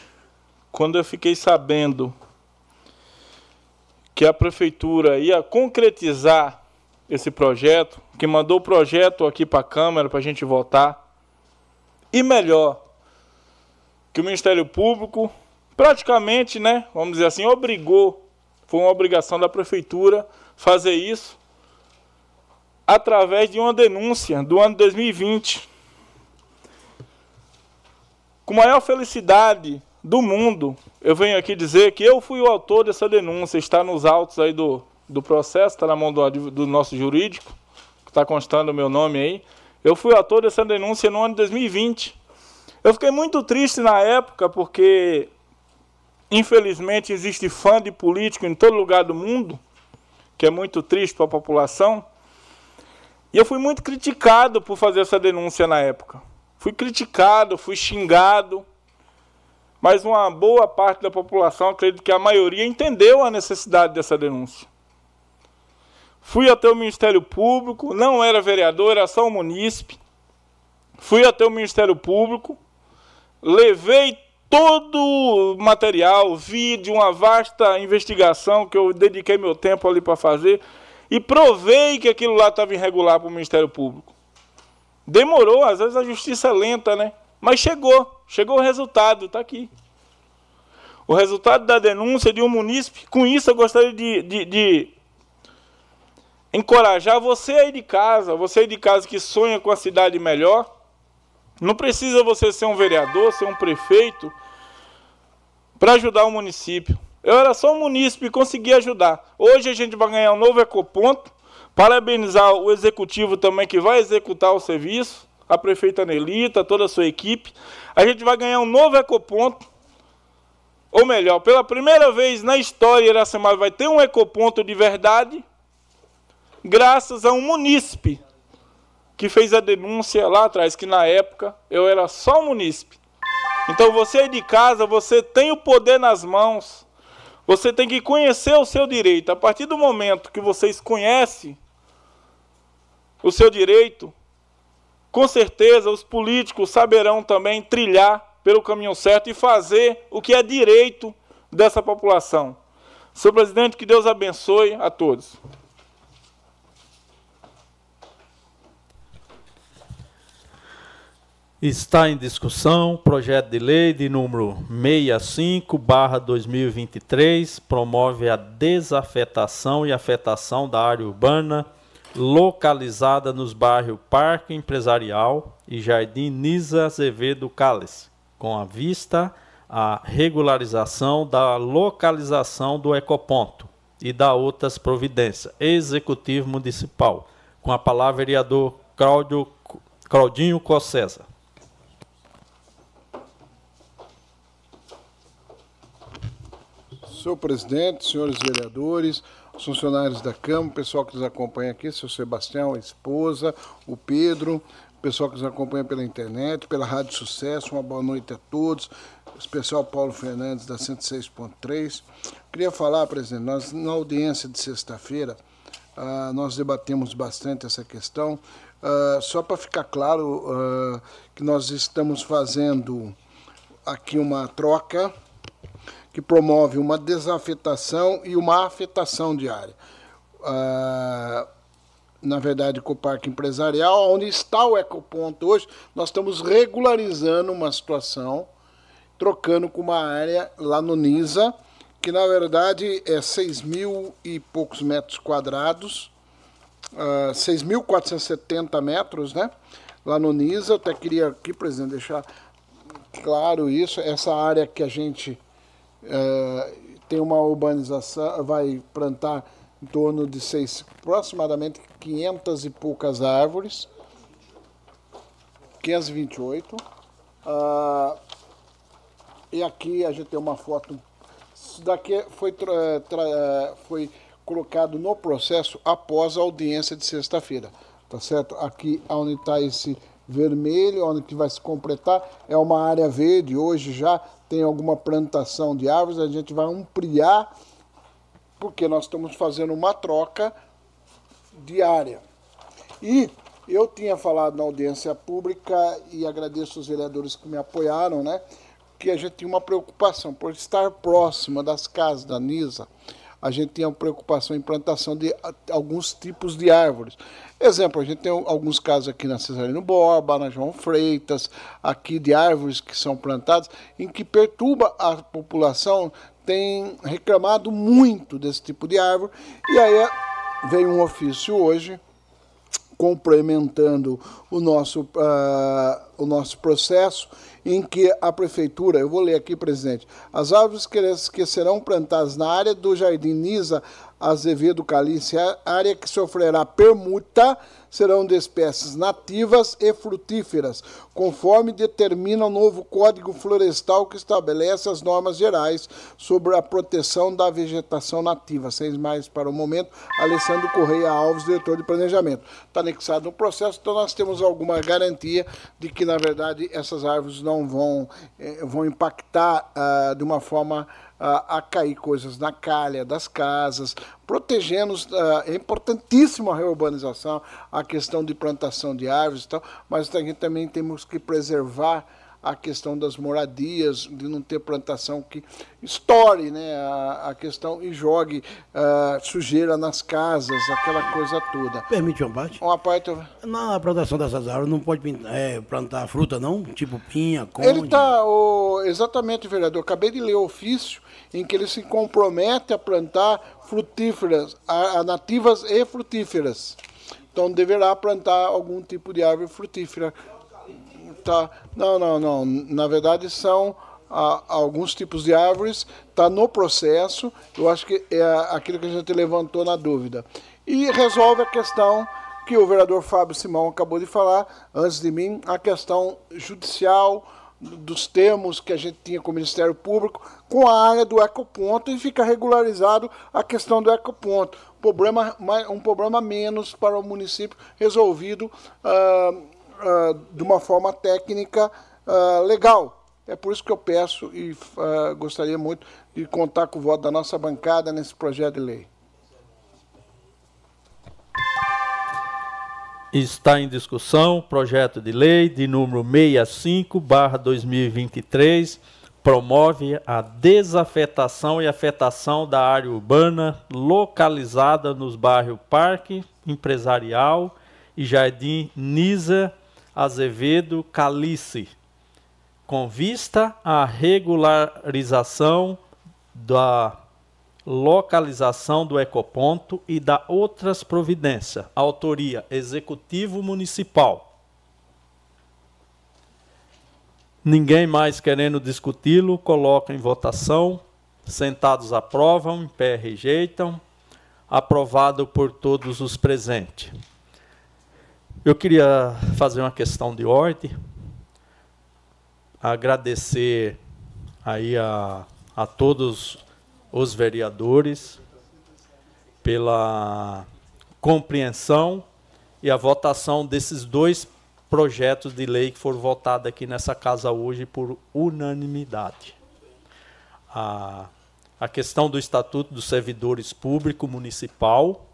quando eu fiquei sabendo que a prefeitura ia concretizar esse projeto, que mandou o projeto aqui para a Câmara para a gente votar, e melhor, que o Ministério Público praticamente, né, vamos dizer assim, obrigou, foi uma obrigação da prefeitura fazer isso através de uma denúncia do ano 2020 com maior felicidade do mundo, eu venho aqui dizer que eu fui o autor dessa denúncia, está nos autos aí do, do processo, está na mão do, do nosso jurídico, que está constando o meu nome aí. Eu fui o autor dessa denúncia no ano de 2020. Eu fiquei muito triste na época, porque infelizmente existe fã de político em todo lugar do mundo, que é muito triste para a população. E eu fui muito criticado por fazer essa denúncia na época. Fui criticado, fui xingado, mas uma boa parte da população, acredito que a maioria, entendeu a necessidade dessa denúncia. Fui até o Ministério Público, não era vereador, era só um munícipe. Fui até o Ministério Público, levei todo o material, vídeo, uma vasta investigação que eu dediquei meu tempo ali para fazer e provei que aquilo lá estava irregular para o Ministério Público. Demorou, às vezes a justiça é lenta, né? Mas chegou, chegou o resultado, está aqui. O resultado da denúncia de um munícipe. Com isso, eu gostaria de, de, de encorajar você aí de casa, você aí de casa que sonha com a cidade melhor. Não precisa você ser um vereador, ser um prefeito para ajudar o município. Eu era só um munícipe e consegui ajudar. Hoje a gente vai ganhar um novo ecoponto. Parabenizar o executivo também que vai executar o serviço, a prefeita Nelita, toda a sua equipe. A gente vai ganhar um novo ecoponto. Ou melhor, pela primeira vez na história, Iracema vai ter um ecoponto de verdade, graças a um munícipe que fez a denúncia lá atrás, que na época eu era só munícipe. Então você de casa, você tem o poder nas mãos. Você tem que conhecer o seu direito. A partir do momento que vocês conhecem o seu direito, com certeza os políticos saberão também trilhar pelo caminho certo e fazer o que é direito dessa população. Senhor presidente, que Deus abençoe a todos. Está em discussão projeto de lei de número 65/2023, promove a desafetação e afetação da área urbana localizada nos bairros Parque Empresarial e Jardim Nisa Azevedo Cálice, com a vista à regularização da localização do ecoponto e da outras providências. Executivo Municipal. Com a palavra, vereador Claudinho Cossesa. Senhor presidente, senhores vereadores, funcionários da Câmara, pessoal que nos acompanha aqui, seu Sebastião, a esposa, o Pedro, pessoal que nos acompanha pela internet, pela Rádio Sucesso, uma boa noite a todos, especial Paulo Fernandes da 106.3. Queria falar, presidente, nós na audiência de sexta-feira, uh, nós debatemos bastante essa questão, uh, só para ficar claro uh, que nós estamos fazendo aqui uma troca que promove uma desafetação e uma afetação diária. Ah, na verdade, com o parque empresarial, onde está o ecoponto hoje, nós estamos regularizando uma situação, trocando com uma área lá no NISA, que na verdade é 6 mil e poucos metros quadrados, uh, ah, 6.470 metros, né? Lá no NISA, eu até queria aqui, presidente, deixar claro isso, essa área que a gente é, tem uma urbanização, vai plantar em torno de seis, aproximadamente 500 e poucas árvores, 528. Ah, e aqui a gente tem uma foto. Isso daqui foi, foi colocado no processo após a audiência de sexta-feira. Tá certo? Aqui onde está esse vermelho, onde que vai se completar, é uma área verde, hoje já tem alguma plantação de árvores, a gente vai ampliar, porque nós estamos fazendo uma troca diária. E eu tinha falado na audiência pública, e agradeço os vereadores que me apoiaram, né, que a gente tinha uma preocupação por estar próxima das casas da NISA, a gente tinha preocupação em plantação de alguns tipos de árvores. Exemplo, a gente tem alguns casos aqui na Cesarino Borba, na João Freitas, aqui de árvores que são plantadas, em que perturba a população, tem reclamado muito desse tipo de árvore, e aí veio um ofício hoje, complementando o nosso, uh, o nosso processo, em que a prefeitura, eu vou ler aqui, presidente, as árvores que serão plantadas na área do Jardim Nisa Azevedo Calice, área que sofrerá permuta, serão de espécies nativas e frutíferas, conforme determina o novo Código Florestal que estabelece as normas gerais sobre a proteção da vegetação nativa. Seis mais para o momento, Alessandro Correia Alves, diretor de planejamento. Está anexado no processo, então nós temos alguma garantia de que, na verdade, essas árvores não vão, eh, vão impactar ah, de uma forma a, a cair coisas na calha das casas, protegendo. Uh, é importantíssimo a reurbanização, a questão de plantação de árvores e tal, mas a gente também temos que preservar a questão das moradias, de não ter plantação que estoure né, a, a questão e jogue uh, sujeira nas casas, aquela coisa toda. Permite uma parte? Uma parte. Na plantação dessas árvores não pode é, plantar fruta, não? Tipo pinha, conde? Ele está, exatamente, vereador. Acabei de ler o ofício em que ele se compromete a plantar frutíferas, a, a nativas e frutíferas. Então deverá plantar algum tipo de árvore frutífera tá, não, não, não. Na verdade são ah, alguns tipos de árvores, está no processo. Eu acho que é aquilo que a gente levantou na dúvida. E resolve a questão que o vereador Fábio Simão acabou de falar antes de mim, a questão judicial dos termos que a gente tinha com o Ministério Público com a área do ecoponto e fica regularizado a questão do ecoponto. Problema, um problema menos para o município resolvido uh, uh, de uma forma técnica uh, legal. É por isso que eu peço e uh, gostaria muito de contar com o voto da nossa bancada nesse projeto de lei. Está em discussão projeto de lei de número 65/2023 promove a desafetação e afetação da área urbana localizada nos bairros Parque Empresarial e Jardim Nisa Azevedo Calice, com vista à regularização da localização do ecoponto e da outras providências. Autoria: Executivo Municipal. Ninguém mais querendo discuti-lo, coloca em votação. Sentados aprovam, em pé rejeitam. Aprovado por todos os presentes. Eu queria fazer uma questão de ordem, agradecer aí a, a todos os vereadores pela compreensão e a votação desses dois projetos de lei que foram votados aqui nessa casa hoje por unanimidade. A, a questão do Estatuto dos Servidores Público Municipal,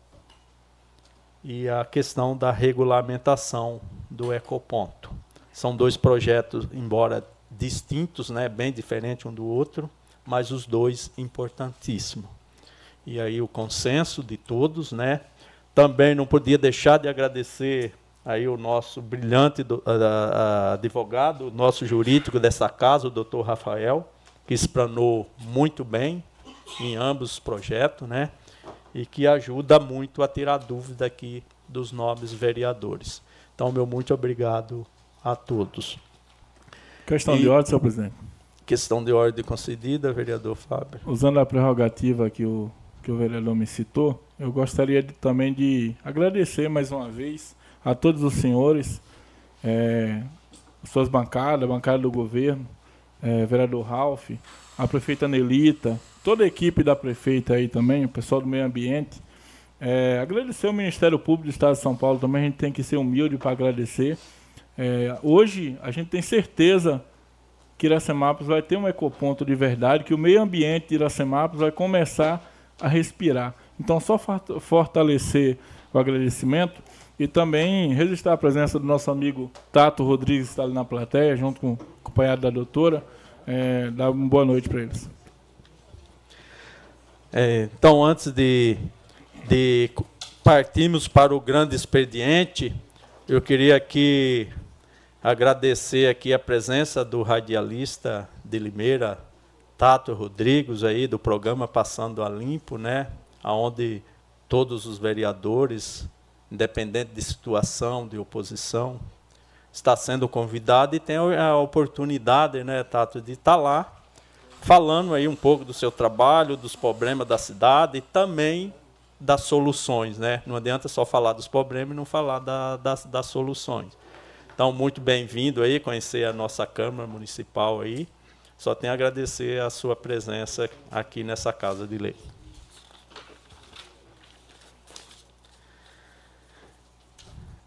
e a questão da regulamentação do ecoponto. São dois projetos, embora distintos, né, bem diferentes um do outro, mas os dois importantíssimos. E aí o consenso de todos, né? Também não podia deixar de agradecer aí o nosso brilhante do, advogado, nosso jurídico dessa casa, o doutor Rafael, que explanou muito bem em ambos os projetos, né? E que ajuda muito a tirar dúvida aqui dos nobres vereadores. Então, meu muito obrigado a todos. Questão e, de ordem, senhor presidente. Questão de ordem concedida, vereador Fábio. Usando a prerrogativa que o, que o vereador me citou, eu gostaria de, também de agradecer mais uma vez a todos os senhores, é, suas bancadas, a bancada do governo, é, vereador Ralph, a prefeita Nelita, toda a equipe da prefeita aí também, o pessoal do meio ambiente. É, agradecer ao Ministério Público do Estado de São Paulo também, a gente tem que ser humilde para agradecer. É, hoje a gente tem certeza que Iracemápolis vai ter um ecoponto de verdade, que o meio ambiente de Iracemápolis vai começar a respirar. Então, só fortalecer o agradecimento e também registrar a presença do nosso amigo Tato Rodrigues, que está ali na plateia, junto com o acompanhado da doutora. É, dar uma boa noite para eles. É, então, antes de, de partirmos para o grande expediente, eu queria aqui agradecer aqui a presença do radialista de Limeira, Tato Rodrigues, aí do programa Passando a Limpo, né? Onde todos os vereadores, independente de situação, de oposição, está sendo convidado e tem a oportunidade, né, Tato, de estar lá falando aí um pouco do seu trabalho, dos problemas da cidade e também das soluções, né? Não adianta só falar dos problemas e não falar da, das, das soluções. Então, muito bem-vindo aí, conhecer a nossa Câmara Municipal aí. Só tenho a agradecer a sua presença aqui nessa Casa de Lei.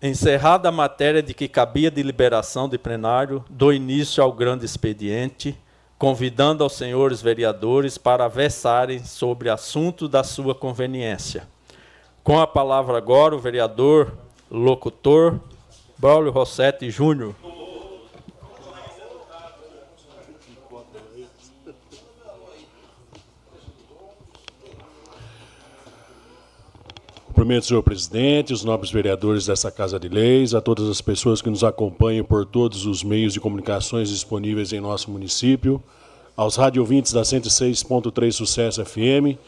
Encerrada a matéria de que cabia de liberação de plenário, dou início ao grande expediente convidando aos senhores vereadores para versarem sobre assunto da sua conveniência. Com a palavra agora o vereador locutor Braulio Rossetti Júnior. Cumprimento o senhor presidente, os nobres vereadores dessa Casa de Leis, a todas as pessoas que nos acompanham por todos os meios de comunicações disponíveis em nosso município, aos radiovintes da 106.3 Sucesso FM,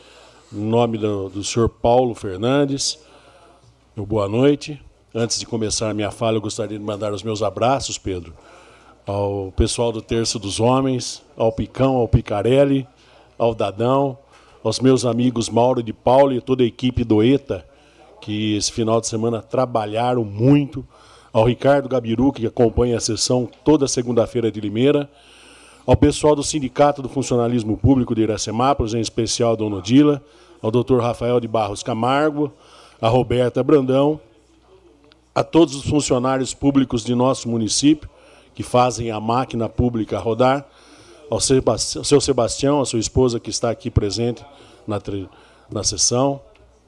em nome do, do senhor Paulo Fernandes, boa noite. Antes de começar a minha fala, eu gostaria de mandar os meus abraços, Pedro, ao pessoal do Terço dos Homens, ao Picão, ao Picarelli, ao Dadão, aos meus amigos Mauro de Paulo e toda a equipe do ETA, que esse final de semana trabalharam muito, ao Ricardo Gabiru, que acompanha a sessão toda segunda-feira de Limeira, ao pessoal do Sindicato do Funcionalismo Público de Iracemápolis, em especial a ao doutor Rafael de Barros Camargo, a Roberta Brandão, a todos os funcionários públicos de nosso município, que fazem a máquina pública rodar, ao seu Sebastião, a sua esposa que está aqui presente na, na sessão.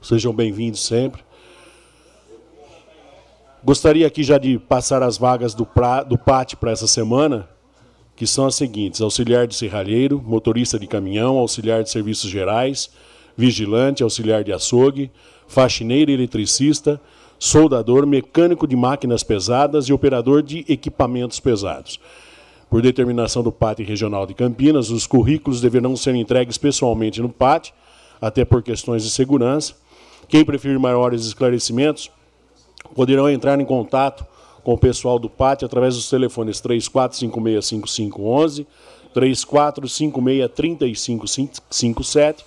Sejam bem-vindos sempre. Gostaria aqui já de passar as vagas do, pra, do PAT para essa semana, que são as seguintes: auxiliar de serralheiro, motorista de caminhão, auxiliar de serviços gerais, vigilante, auxiliar de açougue, faxineiro eletricista, soldador, mecânico de máquinas pesadas e operador de equipamentos pesados. Por determinação do PAT Regional de Campinas, os currículos deverão ser entregues pessoalmente no PAT, até por questões de segurança. Quem preferir maiores esclarecimentos poderão entrar em contato com o pessoal do PAT através dos telefones 34565511, 34563557.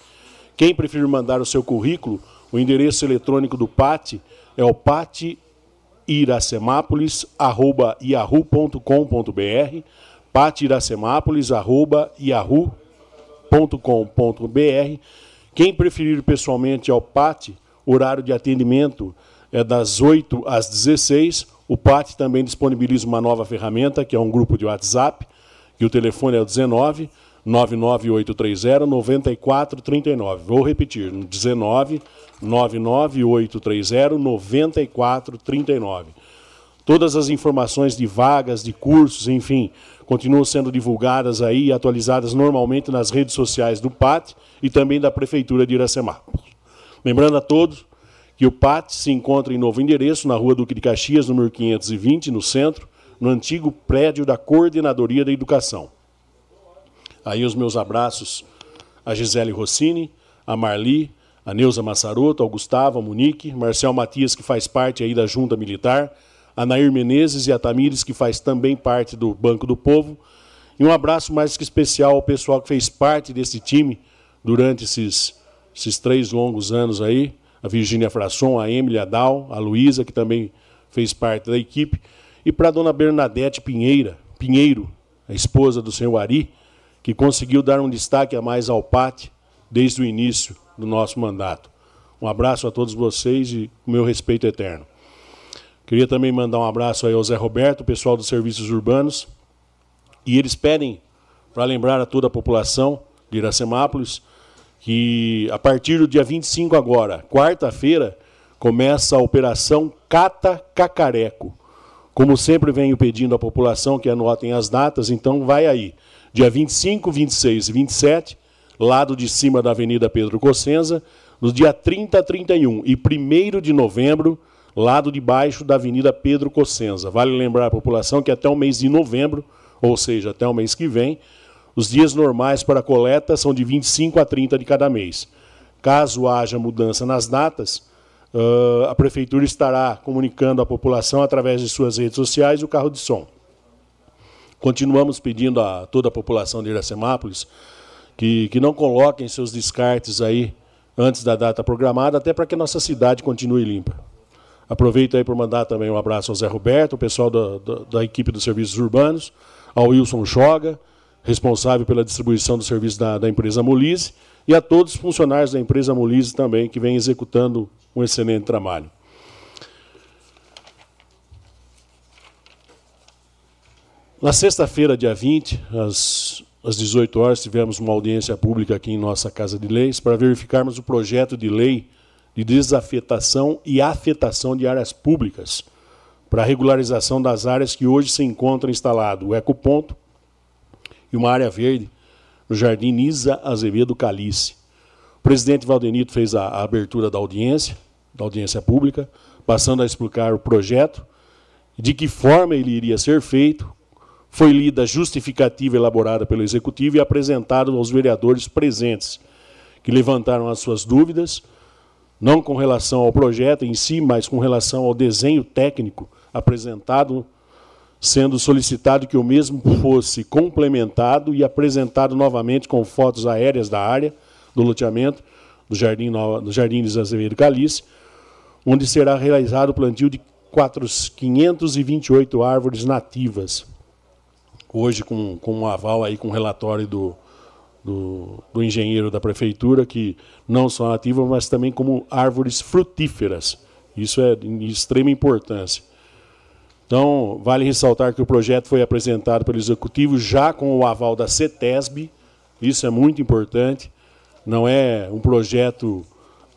Quem preferir mandar o seu currículo, o endereço eletrônico do PAT é o patiracemápolis.yahoo.com.br patiracemápolis.yahoo.com.br Quem preferir pessoalmente ao PAT, horário de atendimento é das 8 às 16. O PAT também disponibiliza uma nova ferramenta, que é um grupo de WhatsApp, que o telefone é o 19 99830 9439. Vou repetir, 19 99830 9439. Todas as informações de vagas, de cursos, enfim, continuam sendo divulgadas aí e atualizadas normalmente nas redes sociais do PAT e também da Prefeitura de Iracemá. Lembrando a todos que o PAT se encontra em novo endereço, na rua Duque de Caxias, número 520, no centro, no antigo prédio da Coordenadoria da Educação. Aí os meus abraços a Gisele Rossini, a Marli, a Neuza Massaroto, ao Gustavo, a Monique, Marcel Matias, que faz parte aí da Junta Militar, a Nair Menezes e a Tamires, que faz também parte do Banco do Povo. E um abraço mais que especial ao pessoal que fez parte desse time durante esses, esses três longos anos aí. A Virgínia Frasson, a Emily Adal, a Luísa, que também fez parte da equipe. E para a dona Bernadette Pinheira, Pinheiro, a esposa do senhor Ari, que conseguiu dar um destaque a mais ao PAT desde o início do nosso mandato. Um abraço a todos vocês e o meu respeito eterno. Queria também mandar um abraço aí ao Zé Roberto, pessoal dos serviços urbanos. E eles pedem, para lembrar a toda a população de Iracemápolis, que a partir do dia 25 agora, quarta-feira, começa a operação Cata Cacareco. Como sempre venho pedindo à população que anotem as datas, então vai aí. Dia 25, 26 e 27, lado de cima da Avenida Pedro Cossenza, no dia 30 31 e 1 de novembro, lado de baixo da Avenida Pedro Cossenza. Vale lembrar a população que até o mês de novembro, ou seja, até o mês que vem, os dias normais para a coleta são de 25 a 30 de cada mês. Caso haja mudança nas datas, a Prefeitura estará comunicando à população através de suas redes sociais o carro de som. Continuamos pedindo a toda a população de Iracemápolis que, que não coloquem seus descartes aí antes da data programada, até para que a nossa cidade continue limpa. Aproveito aí para mandar também um abraço ao Zé Roberto, o pessoal da, da, da equipe dos serviços urbanos, ao Wilson Choga, responsável pela distribuição do serviço da, da empresa Molise, e a todos os funcionários da empresa Molise também, que vem executando um excelente trabalho. Na sexta-feira, dia 20, às, às 18 horas, tivemos uma audiência pública aqui em nossa Casa de Leis para verificarmos o projeto de lei de desafetação e afetação de áreas públicas para regularização das áreas que hoje se encontram instalado o ecoponto e uma área verde no Jardim Nisa Azevedo Calice. O presidente Valdenito fez a, a abertura da audiência, da audiência pública, passando a explicar o projeto, de que forma ele iria ser feito, foi lida a justificativa elaborada pelo Executivo e apresentado aos vereadores presentes, que levantaram as suas dúvidas, não com relação ao projeto em si, mas com relação ao desenho técnico apresentado, sendo solicitado que o mesmo fosse complementado e apresentado novamente com fotos aéreas da área do loteamento do Jardim, do Jardim de Azevedo Calice, onde será realizado o plantio de 528 árvores nativas, hoje com, com um aval aí com um relatório do, do, do, engenheiro da prefeitura, que não são nativas, mas também como árvores frutíferas. Isso é de extrema importância. Então, vale ressaltar que o projeto foi apresentado pelo Executivo já com o aval da CETESB, isso é muito importante. Não é um projeto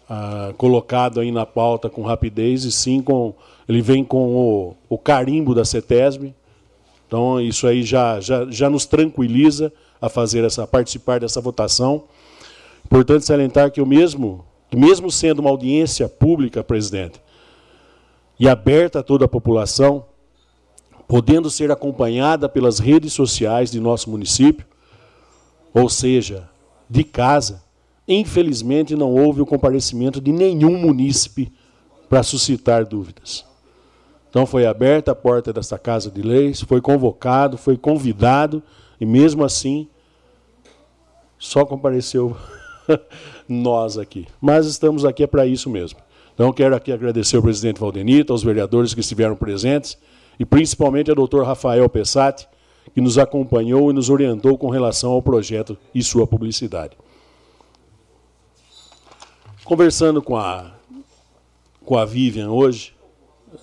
ah, colocado aí na pauta com rapidez, e sim com. Ele vem com o, o carimbo da CETESB, então, isso aí já, já, já nos tranquiliza a fazer essa, a participar dessa votação. Importante salientar que o mesmo, que mesmo sendo uma audiência pública, presidente, e aberta a toda a população, podendo ser acompanhada pelas redes sociais de nosso município, ou seja, de casa, infelizmente não houve o comparecimento de nenhum munícipe para suscitar dúvidas. Então foi aberta a porta desta Casa de Leis, foi convocado, foi convidado, e mesmo assim só compareceu *laughs* nós aqui. Mas estamos aqui é para isso mesmo. Então quero aqui agradecer ao presidente Valdenito, aos vereadores que estiveram presentes, e principalmente ao doutor Rafael Pessati, que nos acompanhou e nos orientou com relação ao projeto e sua publicidade. Conversando com a, com a Vivian hoje,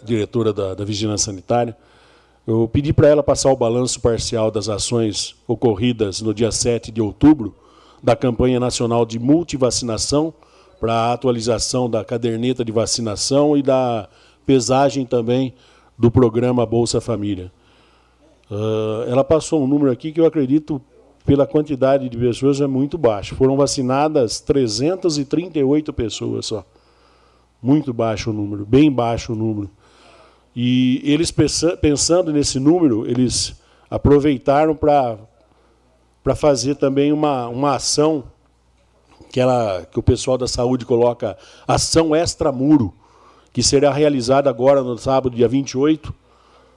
diretora da, da Vigilância Sanitária, eu pedi para ela passar o balanço parcial das ações ocorridas no dia 7 de outubro da campanha nacional de multivacinação para a atualização da caderneta de vacinação e da pesagem também do programa Bolsa Família. Uh, ela passou um número aqui que eu acredito, pela quantidade de pessoas, é muito baixo. Foram vacinadas 338 pessoas só. Muito baixo o número, bem baixo o número. E eles, pensando nesse número, eles aproveitaram para fazer também uma, uma ação que, ela, que o pessoal da saúde coloca ação extramuro, que será realizada agora no sábado, dia 28,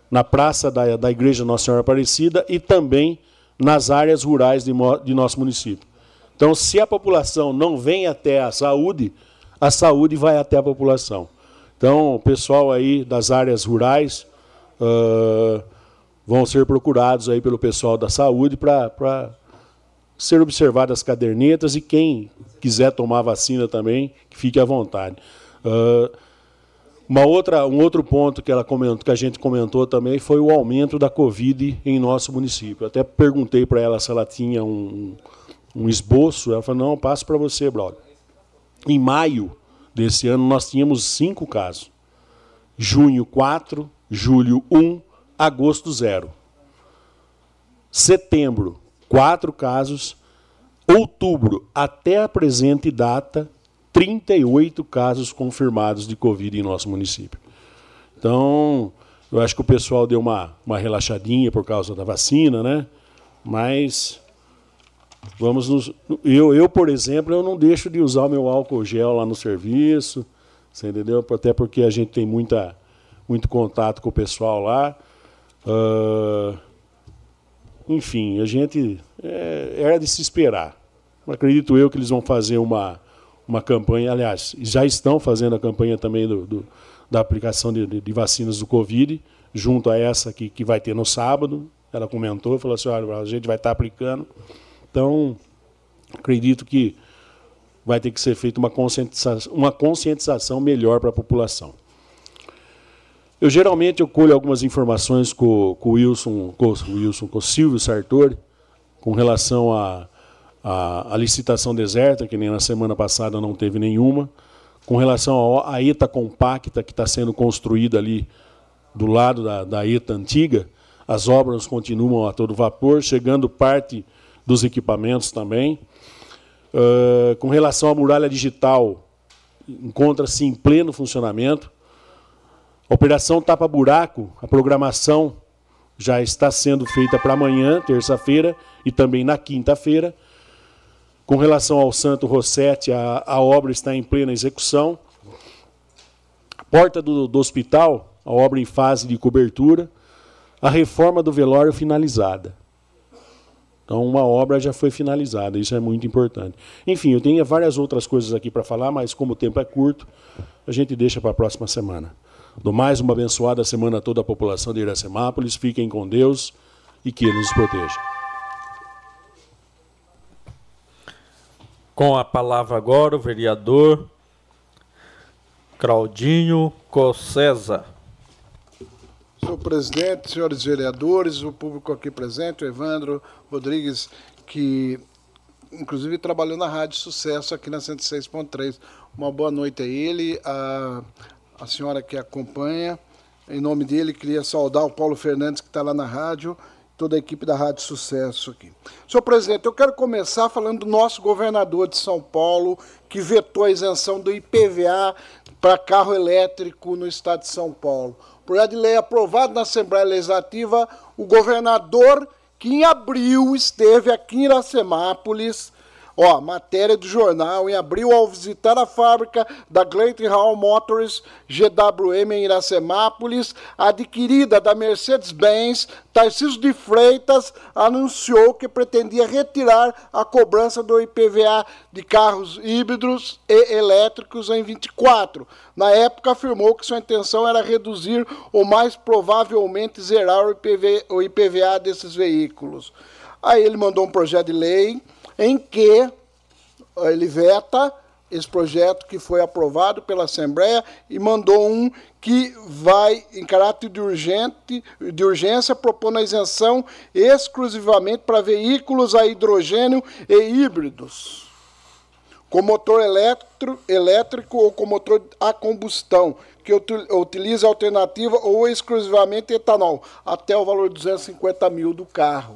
na praça da, da Igreja Nossa Senhora Aparecida e também nas áreas rurais de, de nosso município. Então, se a população não vem até a saúde, a saúde vai até a população. Então, o pessoal aí das áreas rurais uh, vão ser procurados aí pelo pessoal da saúde para ser observadas as cadernetas e quem quiser tomar vacina também, que fique à vontade. Uh, uma outra, um outro ponto que, ela comentou, que a gente comentou também foi o aumento da Covid em nosso município. Eu até perguntei para ela se ela tinha um, um esboço. Ela falou: não, passo para você, brother. Em maio, desse ano, nós tínhamos cinco casos. Junho, quatro. Julho, um. Agosto, zero. Setembro, quatro casos. Outubro, até a presente data, 38 casos confirmados de Covid em nosso município. Então, eu acho que o pessoal deu uma, uma relaxadinha por causa da vacina, né? Mas Vamos nos, eu, eu, por exemplo, eu não deixo de usar o meu álcool gel lá no serviço, você entendeu? Até porque a gente tem muita, muito contato com o pessoal lá. Uh, enfim, a gente é, era de se esperar. Acredito eu que eles vão fazer uma, uma campanha, aliás, já estão fazendo a campanha também do, do da aplicação de, de, de, vacinas do Covid, junto a essa que, que vai ter no sábado. Ela comentou, falou assim, olha, a gente vai estar aplicando. Então, acredito que vai ter que ser feita uma conscientização, uma conscientização melhor para a população. Eu geralmente eu colho algumas informações com, com o Wilson, com o Wilson, com o Silvio Sartori, com relação a, a, a, licitação deserta, que nem na semana passada não teve nenhuma, com relação à ETA compacta que está sendo construída ali do lado da, da ETA antiga, as obras continuam a todo vapor, chegando parte dos equipamentos também. Uh, com relação à muralha digital, encontra-se em pleno funcionamento. A operação Tapa Buraco, a programação já está sendo feita para amanhã, terça-feira, e também na quinta-feira. Com relação ao Santo Rossetti, a, a obra está em plena execução. Porta do, do hospital, a obra em fase de cobertura. A reforma do velório finalizada. Então, uma obra já foi finalizada, isso é muito importante. Enfim, eu tenho várias outras coisas aqui para falar, mas como o tempo é curto, a gente deixa para a próxima semana. Do mais, uma abençoada semana a toda a população de Iracemápolis. Fiquem com Deus e que Ele nos proteja. Com a palavra agora o vereador Claudinho Cossesa. Senhor presidente, senhores vereadores, o público aqui presente, o Evandro Rodrigues, que inclusive trabalhou na Rádio Sucesso aqui na 106.3. Uma boa noite a ele, a, a senhora que acompanha. Em nome dele, queria saudar o Paulo Fernandes, que está lá na rádio, toda a equipe da Rádio Sucesso aqui. Senhor presidente, eu quero começar falando do nosso governador de São Paulo, que vetou a isenção do IPVA para carro elétrico no estado de São Paulo projeto de lei aprovado na Assembleia Legislativa, o governador, que em abril esteve aqui em Iracemápolis, Ó, matéria do jornal, em abril, ao visitar a fábrica da Clayton Hall Motors GWM em Iracemápolis, adquirida da Mercedes-Benz, Tarcísio de Freitas anunciou que pretendia retirar a cobrança do IPVA de carros híbridos e elétricos em 24. Na época, afirmou que sua intenção era reduzir ou mais provavelmente zerar o IPVA, o IPVA desses veículos. Aí ele mandou um projeto de lei em que ele veta esse projeto que foi aprovado pela Assembleia e mandou um que vai, em caráter de, urgente, de urgência, propondo a isenção exclusivamente para veículos a hidrogênio e híbridos, com motor elétrico, elétrico ou com motor a combustão, que utiliza alternativa ou exclusivamente etanol, até o valor de 250 mil do carro.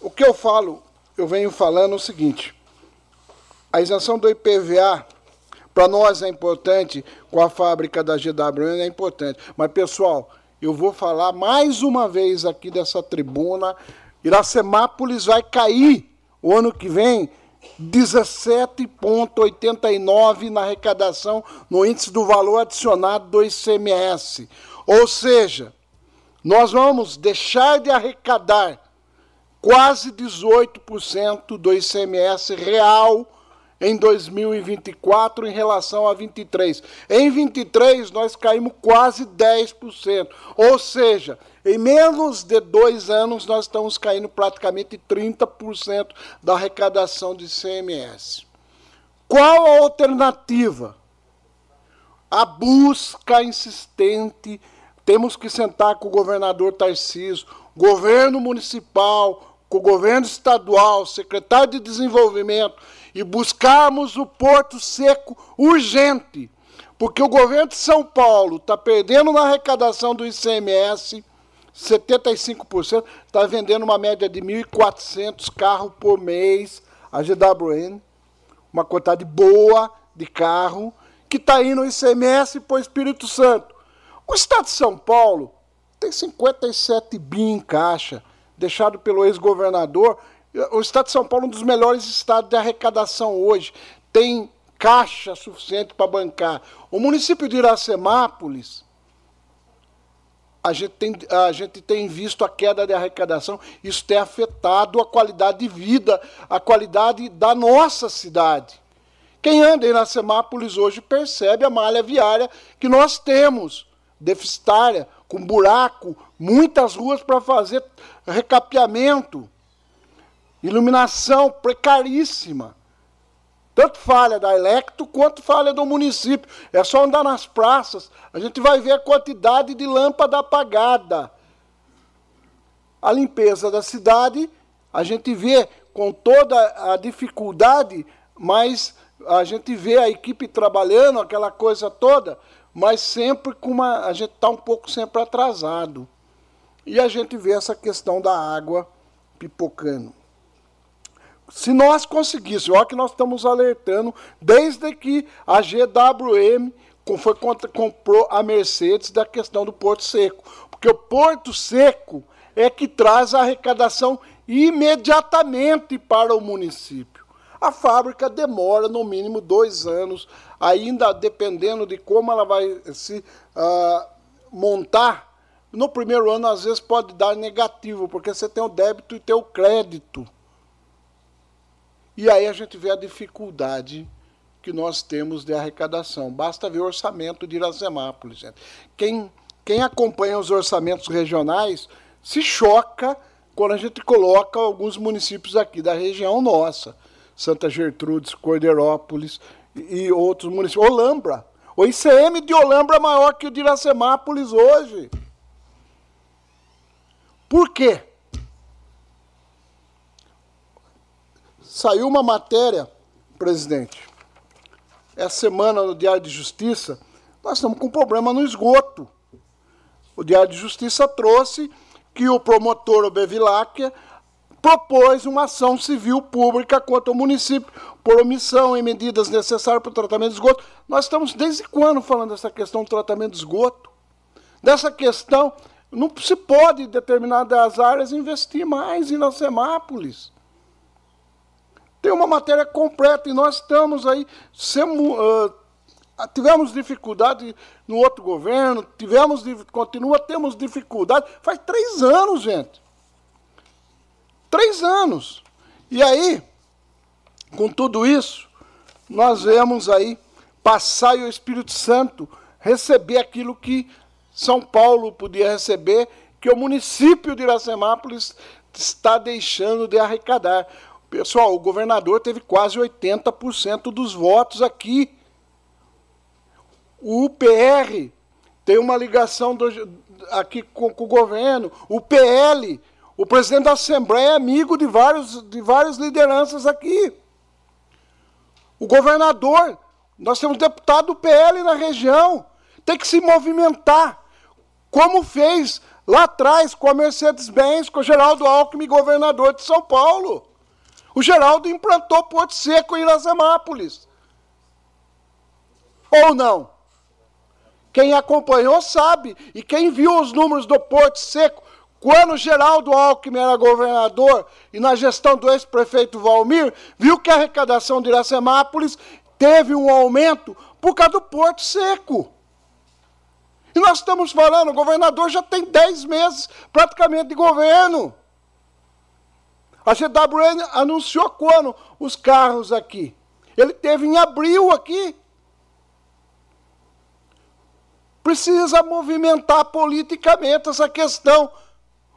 O que eu falo eu venho falando o seguinte: a isenção do IPVA para nós é importante, com a fábrica da GWN é importante. Mas, pessoal, eu vou falar mais uma vez aqui dessa tribuna: Iracemápolis vai cair o ano que vem 17,89 na arrecadação no índice do valor adicionado do ICMS. Ou seja, nós vamos deixar de arrecadar quase 18% do ICMS real em 2024 em relação a 23. Em 23 nós caímos quase 10%, ou seja, em menos de dois anos nós estamos caindo praticamente 30% da arrecadação de ICMS. Qual a alternativa? A busca insistente. Temos que sentar com o governador Tarcísio, governo municipal, com o governo estadual, secretário de desenvolvimento, e buscarmos o porto seco urgente, porque o governo de São Paulo está perdendo na arrecadação do ICMS 75%, está vendendo uma média de 1.400 carros por mês, a GWN, uma quantidade boa de carro, que está indo no ICMS para o Espírito Santo. O Estado de São Paulo tem 57 bi em caixa deixado pelo ex-governador. O estado de São Paulo é um dos melhores estados de arrecadação hoje. Tem caixa suficiente para bancar. O município de Iracemápolis, a gente, tem, a gente tem visto a queda de arrecadação, isso tem afetado a qualidade de vida, a qualidade da nossa cidade. Quem anda em Iracemápolis hoje percebe a malha viária que nós temos, deficitária, com buraco, muitas ruas para fazer recapeamento, iluminação precaríssima. Tanto falha da Electro quanto falha do município. É só andar nas praças, a gente vai ver a quantidade de lâmpada apagada. A limpeza da cidade, a gente vê com toda a dificuldade, mas a gente vê a equipe trabalhando, aquela coisa toda, mas sempre com uma. A gente está um pouco sempre atrasado. E a gente vê essa questão da água pipocando. se nós conseguíssemos, olha que nós estamos alertando, desde que a GWM foi comprou a Mercedes da questão do Porto Seco. Porque o Porto Seco é que traz a arrecadação imediatamente para o município. A fábrica demora no mínimo dois anos, ainda dependendo de como ela vai se uh, montar. No primeiro ano, às vezes, pode dar negativo, porque você tem o débito e tem o crédito. E aí a gente vê a dificuldade que nós temos de arrecadação. Basta ver o orçamento de Iracemápolis. Gente. Quem, quem acompanha os orçamentos regionais se choca quando a gente coloca alguns municípios aqui da região nossa. Santa Gertrudes, Cordeirópolis e outros municípios. Olambra. O ICM de Olambra é maior que o de Iracemápolis hoje. Por quê? Saiu uma matéria, presidente, essa semana no Diário de Justiça, nós estamos com um problema no esgoto. O Diário de Justiça trouxe que o promotor Bevilacqua propôs uma ação civil pública contra o município por omissão em medidas necessárias para o tratamento de esgoto. Nós estamos desde quando falando dessa questão do tratamento de esgoto? Dessa questão, não se pode em determinadas áreas investir mais em Semápolis. Tem uma matéria completa e nós estamos aí, uh, tivemos dificuldade no outro governo, tivemos, continua, temos dificuldade. Faz três anos, gente. Três anos. E aí, com tudo isso, nós vemos aí passar e o Espírito Santo receber aquilo que São Paulo podia receber, que o município de Iracemápolis está deixando de arrecadar. Pessoal, o governador teve quase 80% dos votos aqui. O UPR tem uma ligação do, aqui com, com, o governo. O PL, o presidente da Assembleia é amigo de, vários, de várias lideranças aqui. O governador, nós temos deputado do PL na região, tem que se movimentar, como fez lá atrás com a Mercedes-Benz, com o Geraldo Alckmin, governador de São Paulo. O Geraldo implantou Porto Seco em Iracemápolis. Ou não? Quem acompanhou sabe. E quem viu os números do Porto Seco, quando Geraldo Alckmin era governador e na gestão do ex-prefeito Valmir, viu que a arrecadação de Iracemápolis teve um aumento por causa do Porto Seco. E nós estamos falando, o governador já tem 10 meses praticamente de governo. A GWN anunciou quando os carros aqui? Ele teve em abril aqui. Precisa movimentar politicamente essa questão.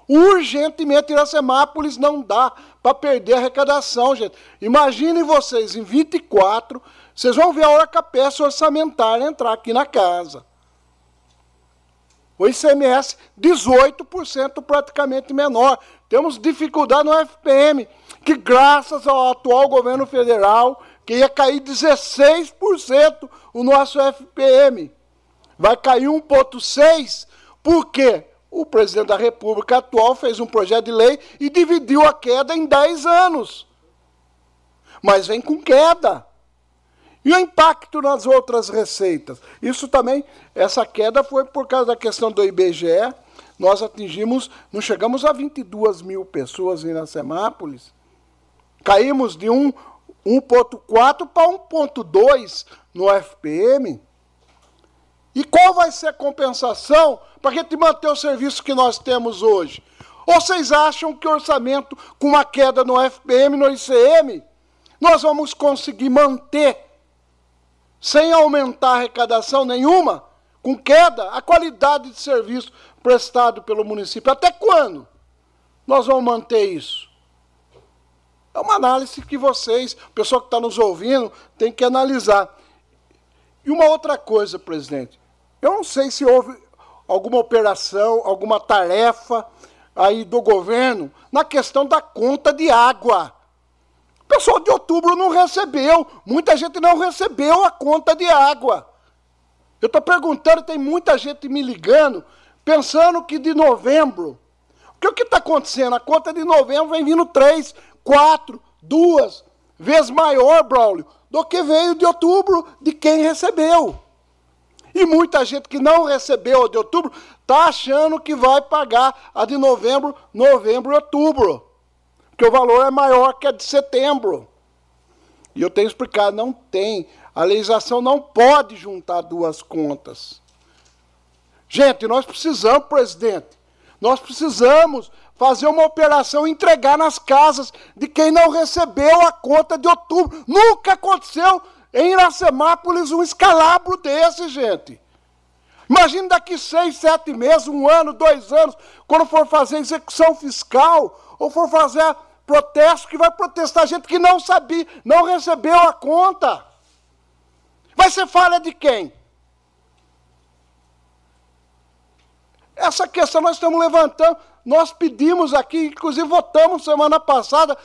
Urgentemente, Iracemápolis não dá para perder a arrecadação, gente. Imaginem vocês, em 24, vocês vão ver a hora que a peça orçamentária entrar aqui na casa. O ICMS, 18% praticamente menor. Temos dificuldade no FPM, que graças ao atual governo federal, que ia cair 16% o nosso FPM. Vai cair 1,6%, porque o presidente da República atual fez um projeto de lei e dividiu a queda em 10 anos. Mas vem com queda. E o impacto nas outras receitas? Isso também, essa queda foi por causa da questão do IBGE. Nós atingimos, não chegamos a 22 mil pessoas em Iracemápolis. Caímos de 1,4 para 1,2 no FPM. E qual vai ser a compensação para a gente manter o serviço que nós temos hoje? Ou vocês acham que orçamento, com uma queda no FPM, no ICM, nós vamos conseguir manter sem aumentar arrecadação nenhuma, com queda, a qualidade de serviço prestado pelo município. Até quando nós vamos manter isso? É uma análise que vocês, o pessoal que está nos ouvindo, tem que analisar. E uma outra coisa, presidente, eu não sei se houve alguma operação, alguma tarefa aí do governo na questão da conta de água. O pessoal de outubro não recebeu. Muita gente não recebeu a conta de água. Eu estou perguntando, tem muita gente me ligando, pensando que de novembro. Porque o que está acontecendo? A conta de novembro vem vindo 3, 4, duas vezes maior, Braulio, do que veio de outubro de quem recebeu. E muita gente que não recebeu a de outubro está achando que vai pagar a de novembro, novembro e outubro. Porque o valor é maior que a de setembro. E eu tenho explicado, não tem. A legislação não pode juntar duas contas. Gente, nós precisamos, presidente, nós precisamos fazer uma operação entregar nas casas de quem não recebeu a conta de outubro. Nunca aconteceu em Iracemápolis um escalabro desse, gente. Imagine daqui seis, sete meses, um ano, dois anos, quando for fazer execução fiscal, ou for fazer protesto, que vai protestar gente que não sabia, não recebeu a conta. Vai ser falha de quem? Essa questão nós estamos levantando, nós pedimos aqui, inclusive votamos semana passada,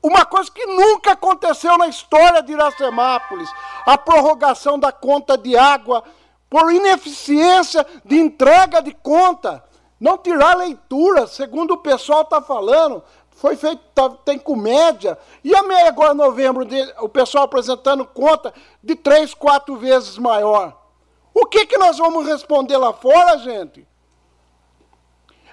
uma coisa que nunca aconteceu na história de Iracemápolis, a prorrogação da conta de água por ineficiência de entrega de conta. Não tirar leitura, segundo o pessoal está falando, foi feito, tá, tem comédia. E a meia agora, novembro, de, o pessoal apresentando conta de três, quatro vezes maior. O que, que nós vamos responder lá fora, gente?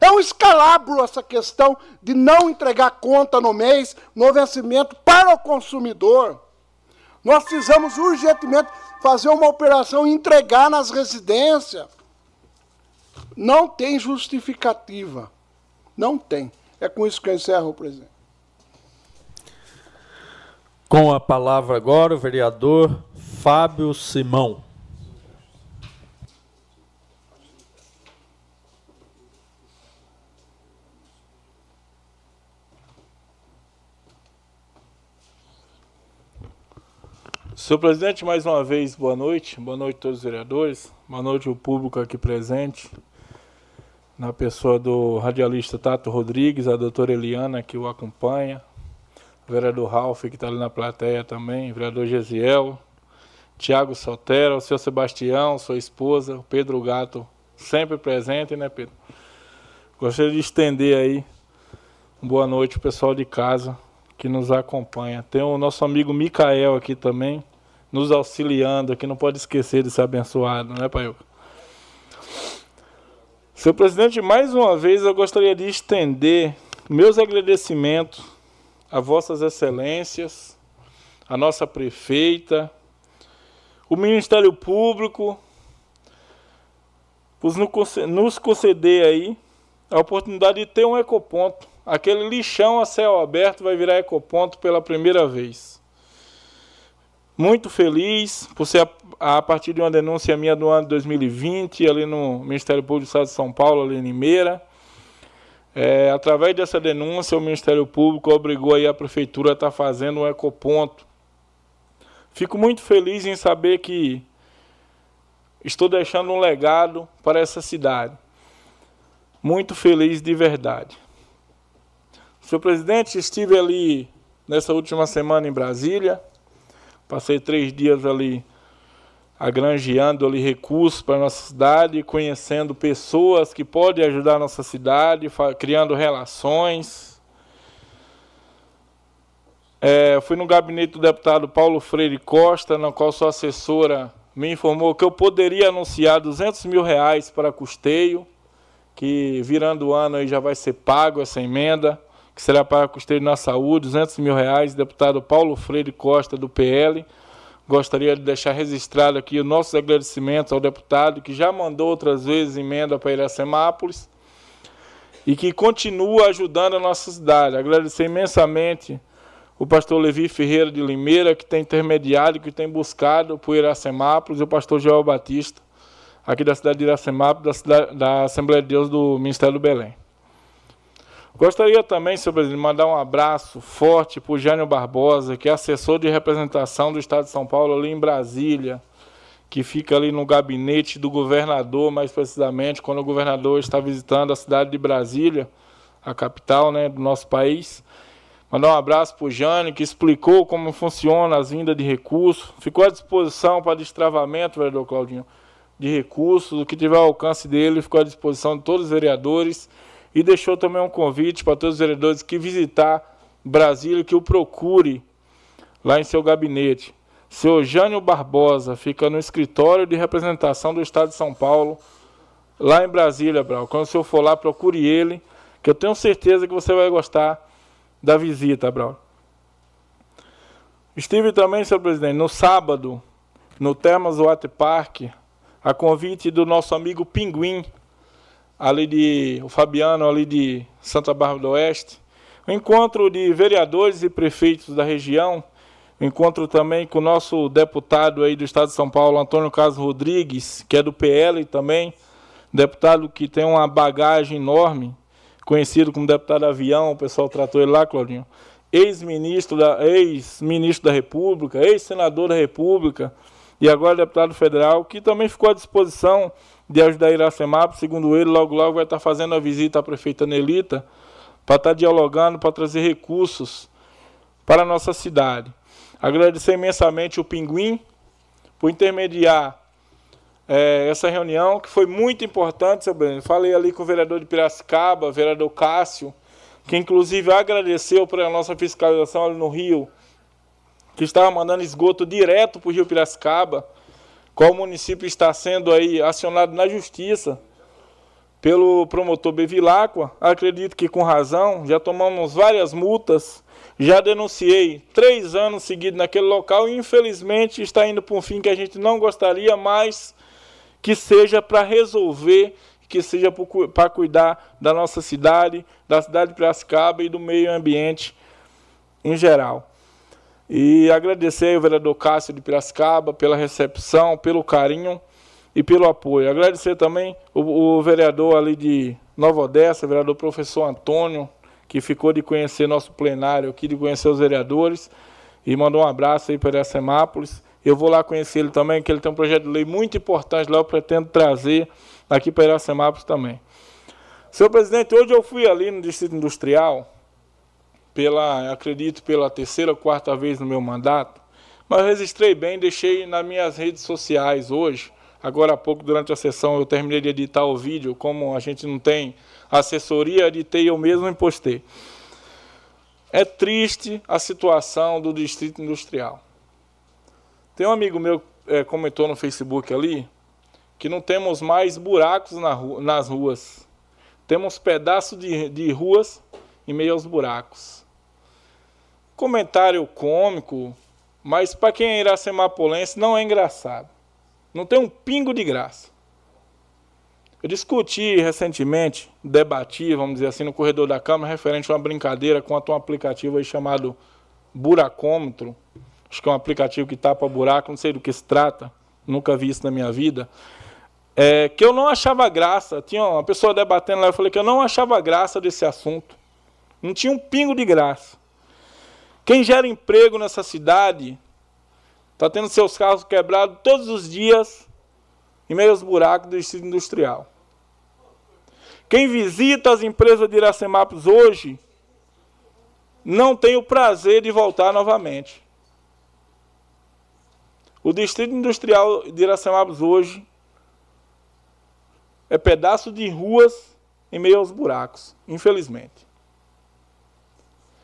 É um escalabro essa questão de não entregar conta no mês, no vencimento, para o consumidor. Nós precisamos urgentemente fazer uma operação e entregar nas residências. Não tem justificativa. Não tem. É com isso que eu encerro, presidente. Com a palavra agora o vereador Fábio Simão. Senhor presidente, mais uma vez, boa noite. Boa noite a todos os vereadores. Boa noite ao público aqui presente. Na pessoa do radialista Tato Rodrigues, a doutora Eliana, que o acompanha. O vereador Ralf, que está ali na plateia também. O vereador Gesiel. Tiago Sotero, o senhor Sebastião, sua esposa, o Pedro Gato, sempre presente, né, Pedro? Gostaria de estender aí boa noite ao pessoal de casa que nos acompanha. Tem o nosso amigo Micael aqui também, nos auxiliando aqui, não pode esquecer de ser abençoado, né, Pai? Senhor presidente, mais uma vez eu gostaria de estender meus agradecimentos a vossas excelências, a nossa prefeita, o Ministério Público, por nos conceder aí a oportunidade de ter um ecoponto. Aquele lixão a céu aberto vai virar ecoponto pela primeira vez muito feliz por ser a, a, partir de uma denúncia minha do ano de 2020, ali no Ministério Público do Estado de São Paulo, ali em Limeira. É, através dessa denúncia, o Ministério Público obrigou aí a Prefeitura a estar tá fazendo um ecoponto. Fico muito feliz em saber que estou deixando um legado para essa cidade. Muito feliz de verdade. Senhor presidente, estive ali nessa última semana em Brasília Passei três dias ali agranjeando ali recursos para nossa cidade, conhecendo pessoas que podem ajudar a nossa cidade, criando relações. É, fui no gabinete do deputado Paulo Freire Costa, na qual sua assessora me informou que eu poderia anunciar 200 mil reais para custeio, que virando o ano aí já vai ser pago essa emenda que será para custeio na saúde, 200 mil reais, deputado Paulo Freire Costa, do PL. Gostaria de deixar registrado aqui os nossos agradecimentos ao deputado que já mandou outras vezes emenda para Iracemápolis e que continua ajudando a nossa cidade. Agradecer imensamente o pastor Levi Ferreira de Limeira, que tem intermediário, que tem buscado por Iracemápolis, e o pastor Joel Batista, aqui da cidade de Iracemápolis, da, cidade, da Assembleia de Deus do Ministério do Belém. Gostaria também, senhor presidente, de mandar um abraço forte para o Jânio Barbosa, que é assessor de representação do Estado de São Paulo ali em Brasília, que fica ali no gabinete do governador, mais precisamente, quando o governador está visitando a cidade de Brasília, a capital né, do nosso país. Mandar um abraço para o Jânio, que explicou como funciona as vindas de recursos. Ficou à disposição para destravamento, vereador Claudinho, de recursos. O que tiver ao alcance dele ficou à disposição de todos os vereadores e deixou também um convite para todos os vereadores que visitar Brasília que o procure lá em seu gabinete. Seu Jânio Barbosa fica no escritório de representação do Estado de São Paulo, lá em Brasília, Brau. Quando o senhor for lá, procure ele, que eu tenho certeza que você vai gostar da visita, Brau. Estive também, senhor presidente, no sábado, no Termas Water Park, a convite do nosso amigo Pinguim, ali de o Fabiano, ali de Santa Bárbara do Oeste. Um encontro de vereadores e prefeitos da região. Um encontro também com o nosso deputado aí do Estado de São Paulo, Antônio Carlos Rodrigues, que é do PL também. Deputado que tem uma bagagem enorme, conhecido como deputado avião, o pessoal tratou ele lá, Claudinho. Ex-ministro da, ex-ministro da República, ex-senador da República, e agora deputado federal, que também ficou à disposição de ajudar Iracemap. Segundo ele, logo logo vai estar fazendo a visita à prefeita Nelita para estar dialogando, para trazer recursos para a nossa cidade. Agradecer imensamente o Pinguim por intermediar é, essa reunião, que foi muito importante, seu Breno. Falei ali com o vereador de Piracicaba, vereador Cássio, que inclusive agradeceu para a nossa fiscalização ali no Rio, que estava mandando esgoto direto para o Rio Piracicaba, qual município está sendo aí acionado na justiça pelo promotor Bevilacqua. Acredito que com razão, já tomamos várias multas, já denunciei três anos seguidos naquele local e infelizmente está indo para um fim que a gente não gostaria, mas que seja para resolver, que seja para cuidar da nossa cidade, da cidade de Piracicaba e do meio ambiente em geral. E agradecer ao vereador Cássio de Piracicaba pela recepção, pelo carinho e pelo apoio. Agradecer também o, o vereador ali de Nova Odessa, o vereador professor Antônio, que ficou de conhecer nosso plenário aqui, de conhecer os vereadores, e mandou um abraço aí para Semápolis. Eu vou lá conhecer ele também, que ele tem um projeto de lei muito importante lá, eu pretendo trazer aqui para Semápolis também. Senhor presidente, hoje eu fui ali no Distrito Industrial, pela, acredito, pela terceira ou quarta vez no meu mandato, mas registrei bem, deixei nas minhas redes sociais hoje. Agora há pouco, durante a sessão, eu terminei de editar o vídeo, como a gente não tem assessoria, editei eu mesmo e postei. É triste a situação do Distrito Industrial. Tem um amigo meu é, comentou no Facebook ali que não temos mais buracos na ru nas ruas. Temos pedaços de, de ruas em meio aos buracos comentário cômico, mas para quem é iracemapolense não é engraçado. Não tem um pingo de graça. Eu discuti recentemente, debati, vamos dizer assim, no corredor da Câmara, referente a uma brincadeira quanto a um aplicativo chamado Buracômetro. Acho que é um aplicativo que tapa buraco, não sei do que se trata, nunca vi isso na minha vida. É, que eu não achava graça. Tinha uma pessoa debatendo lá, eu falei que eu não achava graça desse assunto. Não tinha um pingo de graça. Quem gera emprego nessa cidade está tendo seus carros quebrados todos os dias em meio aos buracos do distrito industrial. Quem visita as empresas de Iracemapos hoje não tem o prazer de voltar novamente. O distrito industrial de Iracemapos hoje é pedaço de ruas em meio aos buracos, infelizmente.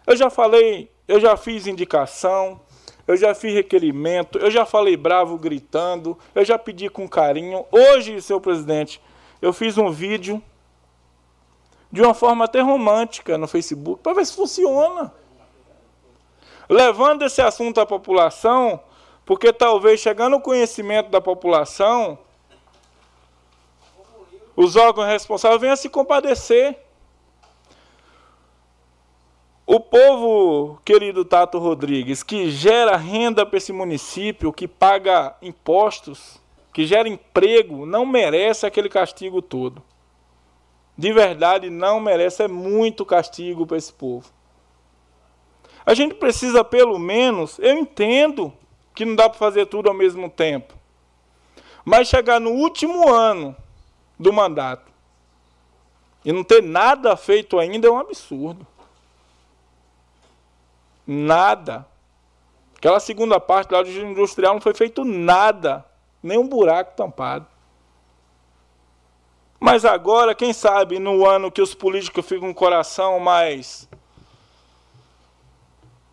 Eu já falei eu já fiz indicação, eu já fiz requerimento, eu já falei bravo gritando, eu já pedi com carinho. Hoje, senhor presidente, eu fiz um vídeo de uma forma até romântica no Facebook para ver se funciona. Levando esse assunto à população, porque talvez chegando ao conhecimento da população, os órgãos responsáveis venham se compadecer. O povo, querido Tato Rodrigues, que gera renda para esse município, que paga impostos, que gera emprego, não merece aquele castigo todo. De verdade, não merece, é muito castigo para esse povo. A gente precisa, pelo menos, eu entendo que não dá para fazer tudo ao mesmo tempo, mas chegar no último ano do mandato e não ter nada feito ainda é um absurdo. Nada. Aquela segunda parte lá do industrial não foi feito nada. Nem um buraco tampado. Mas agora, quem sabe, no ano que os políticos ficam com o coração mais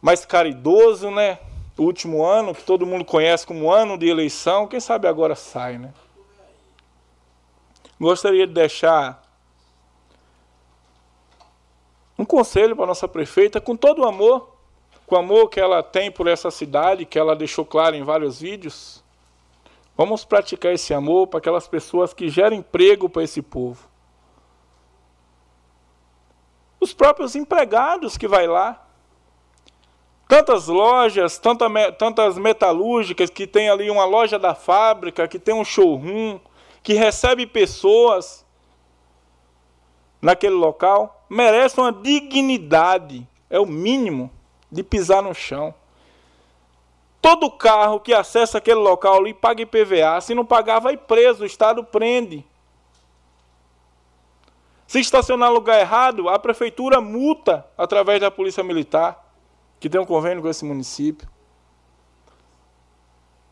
mais caridoso, né? O último ano, que todo mundo conhece como ano de eleição, quem sabe agora sai, né? Gostaria de deixar um conselho para nossa prefeita, com todo o amor, com o amor que ela tem por essa cidade, que ela deixou claro em vários vídeos. Vamos praticar esse amor para aquelas pessoas que geram emprego para esse povo. Os próprios empregados que vai lá. Tantas lojas, tanta, tantas metalúrgicas que tem ali uma loja da fábrica, que tem um showroom, que recebe pessoas naquele local, merece uma dignidade, é o mínimo de pisar no chão. Todo carro que acessa aquele local ali paga IPVA. Se não pagar, vai preso, o Estado prende. Se estacionar no lugar errado, a prefeitura multa através da Polícia Militar, que tem um convênio com esse município.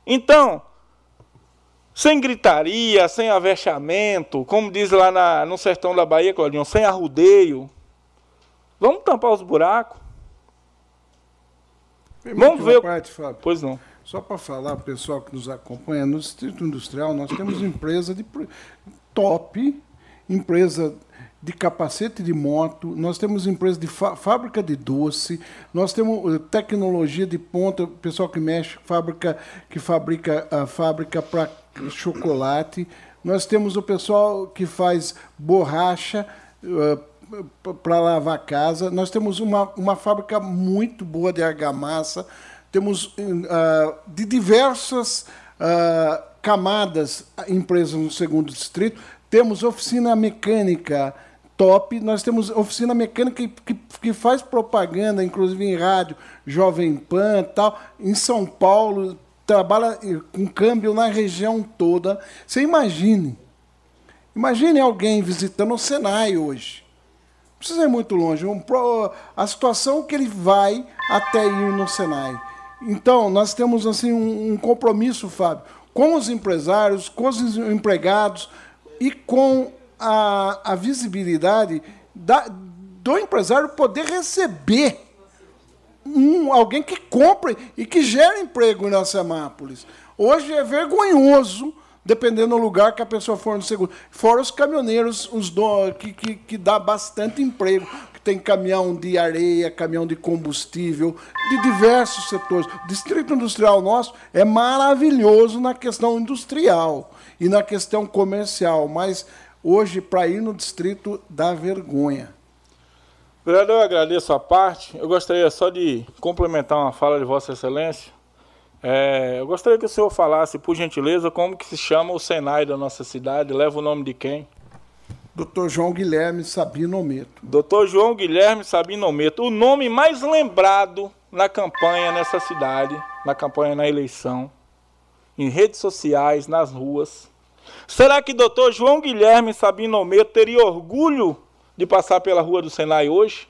Então, sem gritaria, sem avexamento, como diz lá na, no sertão da Bahia, Claudinho, sem arrudeio. Vamos tampar os buracos. Vamos ver. Parte, Fábio. Pois não. Só para falar, pessoal que nos acompanha, no Distrito Industrial nós temos empresa de top, empresa de capacete de moto, nós temos empresa de fábrica de doce, nós temos eh, tecnologia de ponta, pessoal que mexe, fábrica que fabrica a fábrica para chocolate, nós temos o pessoal que faz borracha eh, para lavar casa, nós temos uma, uma fábrica muito boa de argamassa, temos uh, de diversas uh, camadas empresas no segundo distrito, temos oficina mecânica, top. Nós temos oficina mecânica que, que, faz propaganda, inclusive em rádio, Jovem Pan tal, em São Paulo, trabalha com câmbio na região toda. Você imagine. Imagine alguém visitando o Senai hoje. Precisa ir muito longe. Um, a situação que ele vai até ir no Senai. Então, nós temos assim um, um compromisso, Fábio, com os empresários, com os empregados e com a, a visibilidade da, do empresário poder receber um, alguém que compre e que gere emprego na Semápolis. Hoje é vergonhoso, dependendo do lugar que a pessoa for no seguro. Fora os caminhoneiros, os do, que, que, que dá bastante emprego, que tem caminhão de areia, caminhão de combustível, de diversos setores. O Distrito Industrial nosso é maravilhoso na questão industrial e na questão comercial, mas Hoje, para ir no distrito, dá vergonha. Vereador, eu agradeço a parte. Eu gostaria só de complementar uma fala de Vossa Excelência. É, eu gostaria que o senhor falasse, por gentileza, como que se chama o Senai da nossa cidade, leva o nome de quem? Dr. João Guilherme Sabino Meto. Dr. João Guilherme Sabino Meto, o nome mais lembrado na campanha nessa cidade, na campanha na eleição, em redes sociais, nas ruas. Será que doutor João Guilherme Sabino Meto teria orgulho de passar pela rua do Senai hoje?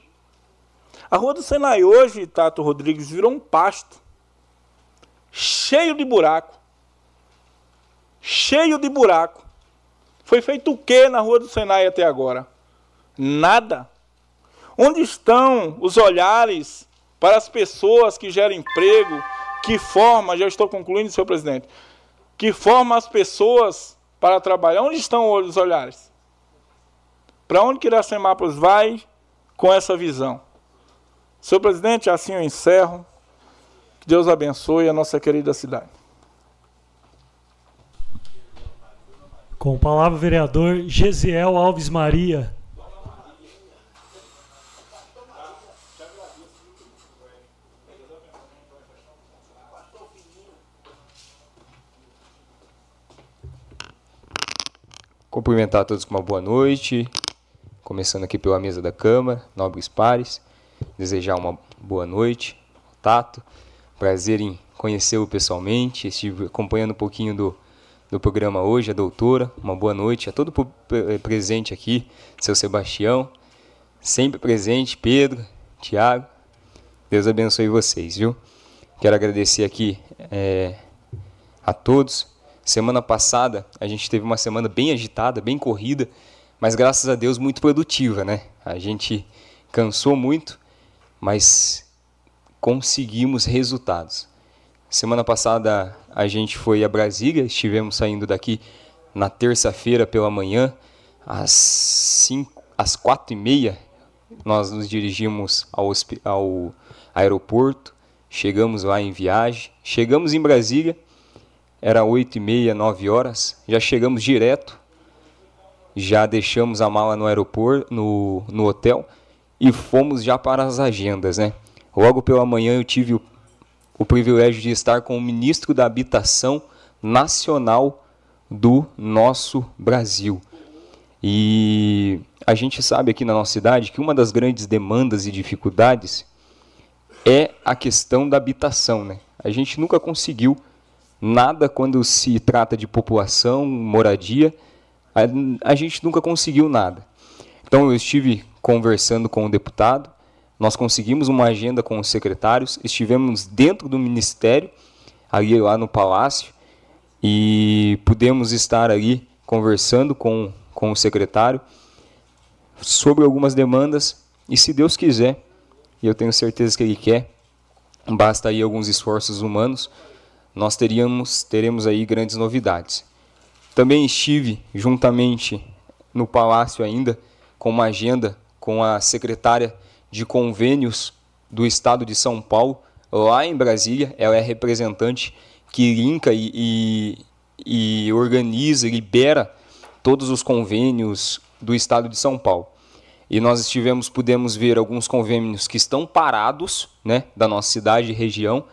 A rua do Senai hoje, Tato Rodrigues, virou um pasto. Cheio de buraco. Cheio de buraco. Foi feito o que na rua do Senai até agora? Nada. Onde estão os olhares para as pessoas que geram emprego, que formam, já estou concluindo, senhor presidente, que formam as pessoas para trabalhar. Onde estão os olhares? Para onde que Iracemápolis vai com essa visão? Senhor presidente, assim eu encerro. Que Deus abençoe a nossa querida cidade. Com palavra, vereador Gesiel Alves Maria. Cumprimentar a todos com uma boa noite, começando aqui pela mesa da Câmara, nobres pares. Desejar uma boa noite, Tato. Prazer em conhecê-lo pessoalmente. Estive acompanhando um pouquinho do, do programa hoje, a doutora. Uma boa noite a todo presente aqui, seu Sebastião. Sempre presente, Pedro, Tiago. Deus abençoe vocês, viu? Quero agradecer aqui é, a todos Semana passada a gente teve uma semana bem agitada, bem corrida, mas graças a Deus muito produtiva, né? A gente cansou muito, mas conseguimos resultados. Semana passada a gente foi a Brasília, estivemos saindo daqui na terça-feira pela manhã, às, cinco, às quatro e meia, nós nos dirigimos ao, ao aeroporto, chegamos lá em viagem, chegamos em Brasília, era oito e meia, nove horas, já chegamos direto, já deixamos a mala no aeroporto, no, no hotel, e fomos já para as agendas, né? Logo pela manhã eu tive o, o privilégio de estar com o ministro da Habitação Nacional do nosso Brasil. E a gente sabe aqui na nossa cidade que uma das grandes demandas e dificuldades é a questão da habitação. Né? A gente nunca conseguiu nada quando se trata de população, moradia, a, a gente nunca conseguiu nada. Então eu estive conversando com o deputado, nós conseguimos uma agenda com os secretários, estivemos dentro do ministério, ali lá no palácio, e pudemos estar ali conversando com, com o secretário sobre algumas demandas, e se Deus quiser, e eu tenho certeza que Ele quer, basta aí alguns esforços humanos, nós teríamos, teremos aí grandes novidades. Também estive juntamente no palácio ainda com uma agenda com a secretária de convênios do estado de São Paulo, lá em Brasília. Ela é representante que linka e, e, e organiza, libera todos os convênios do estado de São Paulo. E nós estivemos, pudemos ver alguns convênios que estão parados, né, da nossa cidade e região.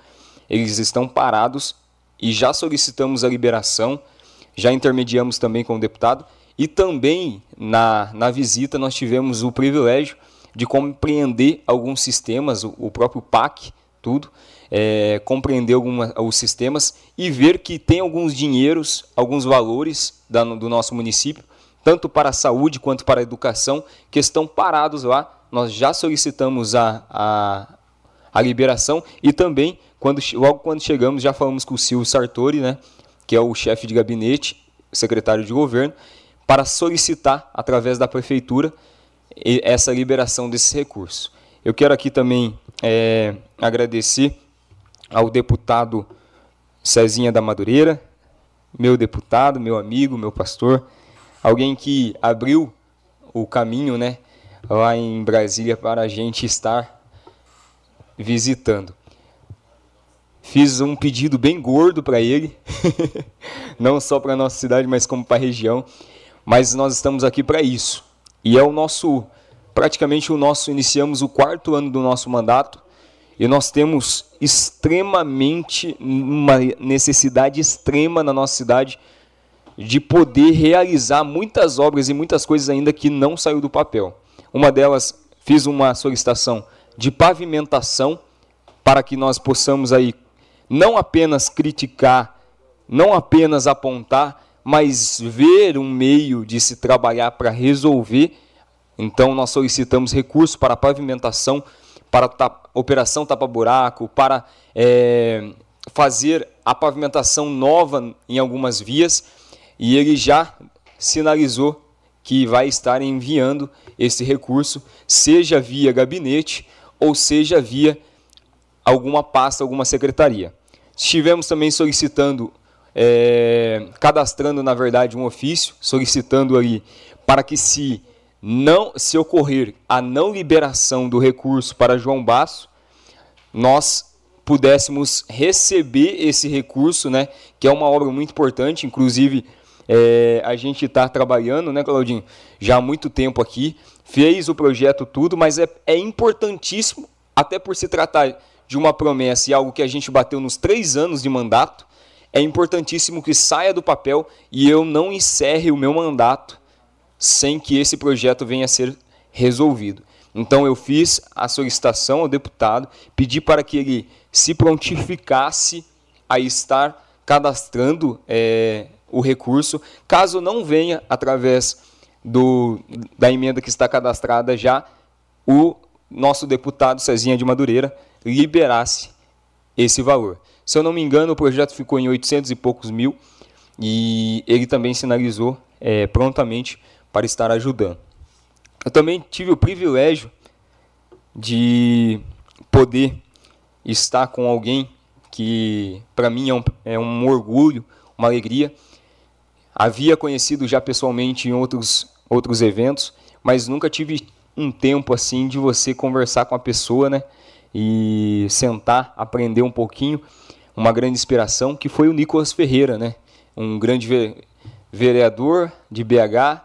Eles estão parados e já solicitamos a liberação, já intermediamos também com o deputado e também na, na visita nós tivemos o privilégio de compreender alguns sistemas, o, próprio PAC, tudo, é, compreender alguma, os sistemas e ver que tem alguns dinheiros, alguns valores da, do nosso município, tanto para a saúde quanto para a educação, que estão parados lá. Nós já solicitamos a, a, a liberação e também, quando, logo quando chegamos, já falamos com o Silvio Sartori, né, que é o chefe de gabinete, secretário de governo, para solicitar, através da prefeitura, essa liberação desse recurso. Eu quero aqui também é, agradecer ao deputado Cezinha da Madureira, meu deputado, meu amigo, meu pastor, alguém que abriu o caminho né, lá em Brasília para a gente estar visitando. Fiz um pedido bem gordo para ele, *laughs* não só para a nossa cidade, mas como para a região mas nós estamos aqui para isso. E é o nosso, praticamente o nosso, iniciamos o quarto ano do nosso mandato e nós temos extremamente, uma necessidade extrema na nossa cidade de poder realizar muitas obras e muitas coisas ainda que não saiu do papel. Uma delas, fiz uma solicitação de pavimentação para que nós possamos aí não apenas criticar, não apenas apontar, mas ver um meio de se trabalhar para resolver. Então, nós solicitamos recursos para pavimentação, para a operação tapa-buraco, para é, fazer a pavimentação nova em algumas vias, e ele já sinalizou que vai estar enviando esse recurso, seja via gabinete ou seja via alguma pasta, alguma secretaria. Estivemos também solicitando é, cadastrando, na verdade, um ofício, solicitando ali para que se não se ocorrer a não liberação do recurso para João Basso, nós pudéssemos receber esse recurso, né, que é uma obra muito importante, inclusive é, a gente está trabalhando, né, Claudinho, já há muito tempo aqui, fez o projeto tudo, mas é, é importantíssimo, até por se tratar de uma promessa e algo que a gente bateu nos três anos de mandato, é importantíssimo que saia do papel e eu não encerre o meu mandato sem que esse projeto venha a ser resolvido. Então eu fiz a solicitação ao deputado, pedi para que ele se prontificasse a estar cadastrando é, o recurso, caso não venha através do, da emenda que está cadastrada já, o nosso deputado Cezinha de Madureira liberasse esse valor. Se eu não me engano, o projeto ficou em 800 e poucos mil e ele também sinalizou é, prontamente para estar ajudando. Eu também tive o privilégio de poder estar com alguém que para mim é um, é um orgulho, uma alegria. Havia conhecido já pessoalmente em outros, outros eventos, mas nunca tive um tempo assim de você conversar com a pessoa, né? E sentar, aprender um pouquinho. Uma grande inspiração que foi o Nicolas Ferreira, né? Um grande vereador de BH,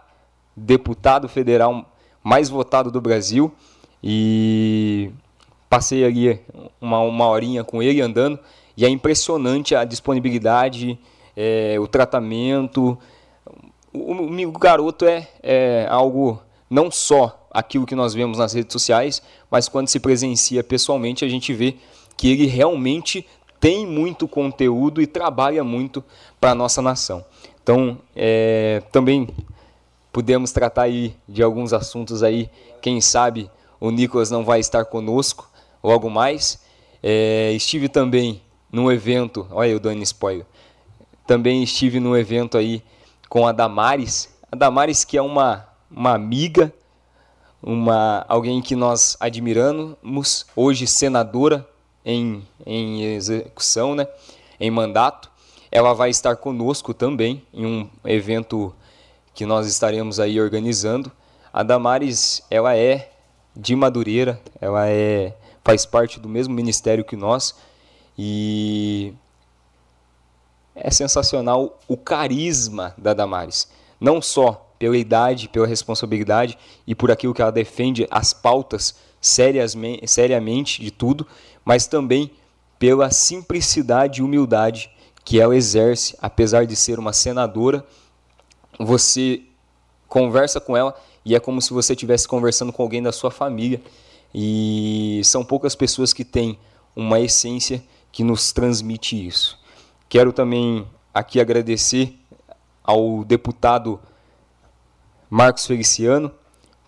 deputado federal mais votado do Brasil e passei ali uma, uma horinha com ele andando e é impressionante a disponibilidade, é, o tratamento. O, o, garoto é, é algo não só aquilo que nós vemos nas redes sociais, mas quando se presencia pessoalmente a gente vê que ele realmente tem muito conteúdo e trabalha muito para a nossa nação. Então, é, também podemos tratar aí de alguns assuntos aí, quem sabe o Nicolas não vai estar conosco logo mais. É, estive também num evento, olha eu dando spoiler, também estive num evento aí com a Damares, a Damares que é uma, uma amiga, uma alguém que nós admiramos, hoje senadora em, em execução, né, em mandato. Ela vai estar conosco também em um evento que nós estaremos aí organizando. A Damares, ela é de Madureira, ela é faz parte do mesmo ministério que nós e é sensacional o carisma da Damares, não só pela idade, pela responsabilidade e por aquilo que ela defende as pautas seriamente, seriamente de tudo, mas também pela simplicidade e humildade que ela exerce, apesar de ser uma senadora, você conversa com ela e é como se você estivesse conversando com alguém da sua família. E são poucas pessoas que têm uma essência que nos transmite isso. Quero também aqui agradecer ao deputado Marcos Feliciano,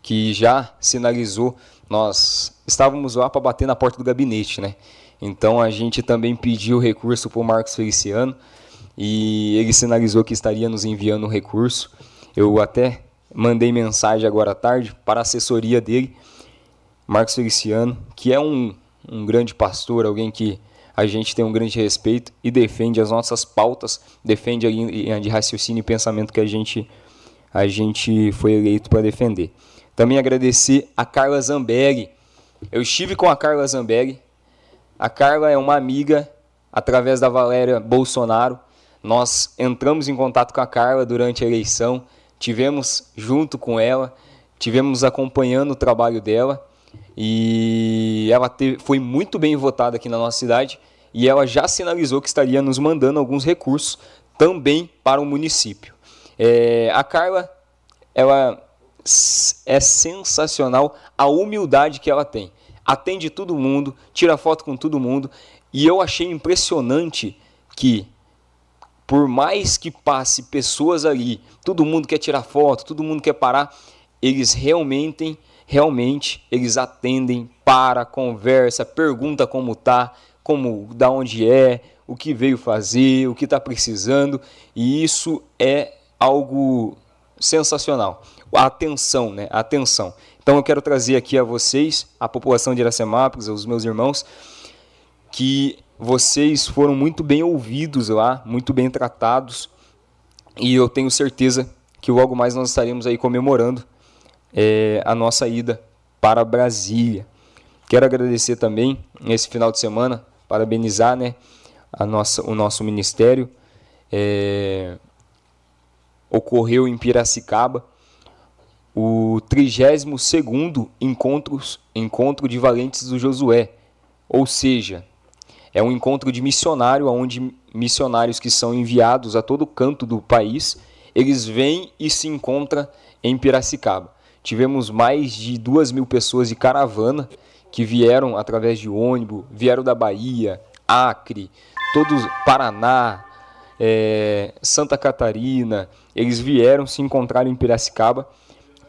que já sinalizou. Nós estávamos lá para bater na porta do gabinete, né? Então a gente também pediu recurso para o Marcos Feliciano e ele sinalizou que estaria nos enviando um recurso. Eu até mandei mensagem agora à tarde para a assessoria dele, Marcos Feliciano, que é um, um grande pastor, alguém que a gente tem um grande respeito e defende as nossas pautas, defende a linha de raciocínio e pensamento que a gente, a gente foi eleito para defender. Também agradecer a Carla Zambelli. Eu estive com a Carla Zambelli. A Carla é uma amiga através da Valéria Bolsonaro. Nós entramos em contato com a Carla durante a eleição, tivemos junto com ela, tivemos acompanhando o trabalho dela e ela teve, foi muito bem votada aqui na nossa cidade e ela já sinalizou que estaria nos mandando alguns recursos também para o município. É, a Carla, ela é sensacional a humildade que ela tem. Atende todo mundo, tira foto com todo mundo e eu achei impressionante que por mais que passe pessoas ali, todo mundo quer tirar foto, todo mundo quer parar, eles realmente, realmente, eles atendem, para, conversa, pergunta como tá, como, da onde é, o que veio fazer, o que está precisando, e isso é algo sensacional. A atenção, né? A atenção. Então eu quero trazer aqui a vocês, a população de Iracemápolis, os meus irmãos, que vocês foram muito bem ouvidos lá, muito bem tratados, e eu tenho certeza que logo mais nós estaremos aí comemorando é, a nossa ida para Brasília. Quero agradecer também nesse final de semana, parabenizar né, a nossa, o nosso ministério. É, ocorreu em Piracicaba o 32º encontro, encontro de valentes do Josué, ou seja, é um encontro de missionário, onde missionários que são enviados a todo canto do país, eles vêm e se encontram em Piracicaba. Tivemos mais de duas mil pessoas de caravana que vieram através de ônibus, vieram da Bahia, Acre, todos Paraná, é, Santa Catarina, eles vieram se encontrar em Piracicaba